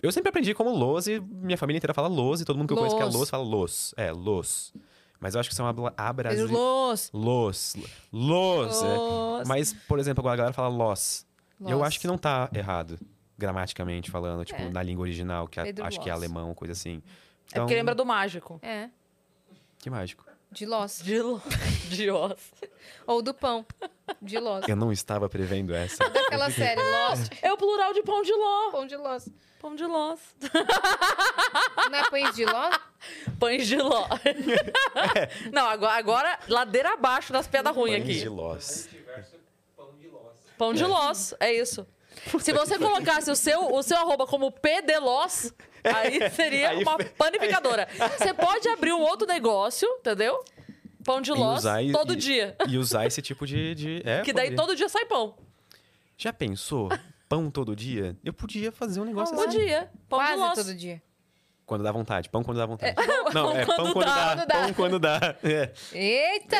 Eu sempre aprendi como Los e minha família inteira fala Los e todo mundo que eu conheço que é Los. Los fala Los. É, Los. Mas eu acho que são abra- abrasi... Pedro Luz. Los. Los. é. Mas, por exemplo, agora a galera fala Los. Eu Los. acho que não tá errado, gramaticamente falando, tipo, É. na língua original, que a- Pedro acho que é Los. alemão, coisa assim. É porque lembra do mágico. É, Que mágico. De Lost. De, lo... de osso. Ou do pão, de Lost. Eu não estava prevendo essa. Daquela série, Lost, É o plural de pão de ló. pão de Lost. Pão de lós. Não é pães de Lost? Pães de ló. Não, agora, agora ladeira abaixo das pedras ruins Pães de aqui. Los. Vice-versa, pão de loss. Pão de lós, é isso. Se você colocasse o seu, o seu arroba como P de Los, aí seria Aí uma panificadora. Você pode abrir um outro negócio, entendeu? Pão de lós todo e- dia. E usar esse tipo de. de é, Que daí poderia. todo dia sai pão. Já pensou? Pão todo dia? Eu podia fazer um negócio Todo assim. dia. Pão de Quase lós. todo dia. Quando dá vontade. Pão quando dá vontade. Não, é quando pão quando dá, dá. quando dá. Pão quando dá. É. Eita!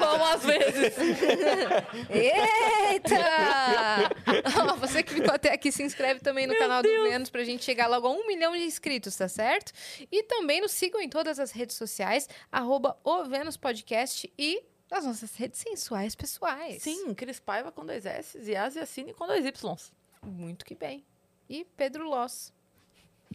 Pão às vezes. Eita! Você que ficou até aqui, se inscreve também no Meu canal Deus. do Vênus pra gente chegar logo a um milhão de inscritos, tá certo? E também nos sigam em todas as redes sociais, arroba o Vênus Podcast e nas nossas redes sensuais pessoais. Sim, Cris Paiva com dois S e Asiacine com dois Y. Muito que bem. E Pedro Loss.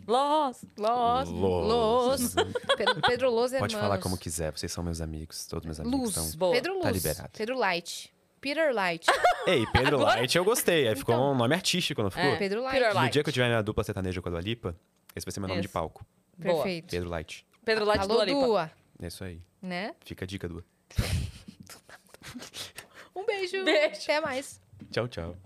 Los. Loss. Los. Pedro, Pedro Loss Pode falar Hermanos. como quiser, vocês são meus amigos, todos meus amigos. Luz. Boa. Pedro Luz. Tá liberado. Pedro Light. Peter Light. Ei, Pedro Agora- Light eu gostei. Aí ficou Então. um nome artístico, não ficou? É. Pedro Light. Peter No Light. dia que eu tiver minha dupla sertaneja com a Dua Lipa, esse vai ser meu nome de Isso. palco. Boa. Perfeito. Pedro Light. Pedro Light Alô, Dua Lipa. Dua. É isso aí. Né? Fica a dica, Dua. Um beijo. Beijo. Até mais. Tchau, tchau.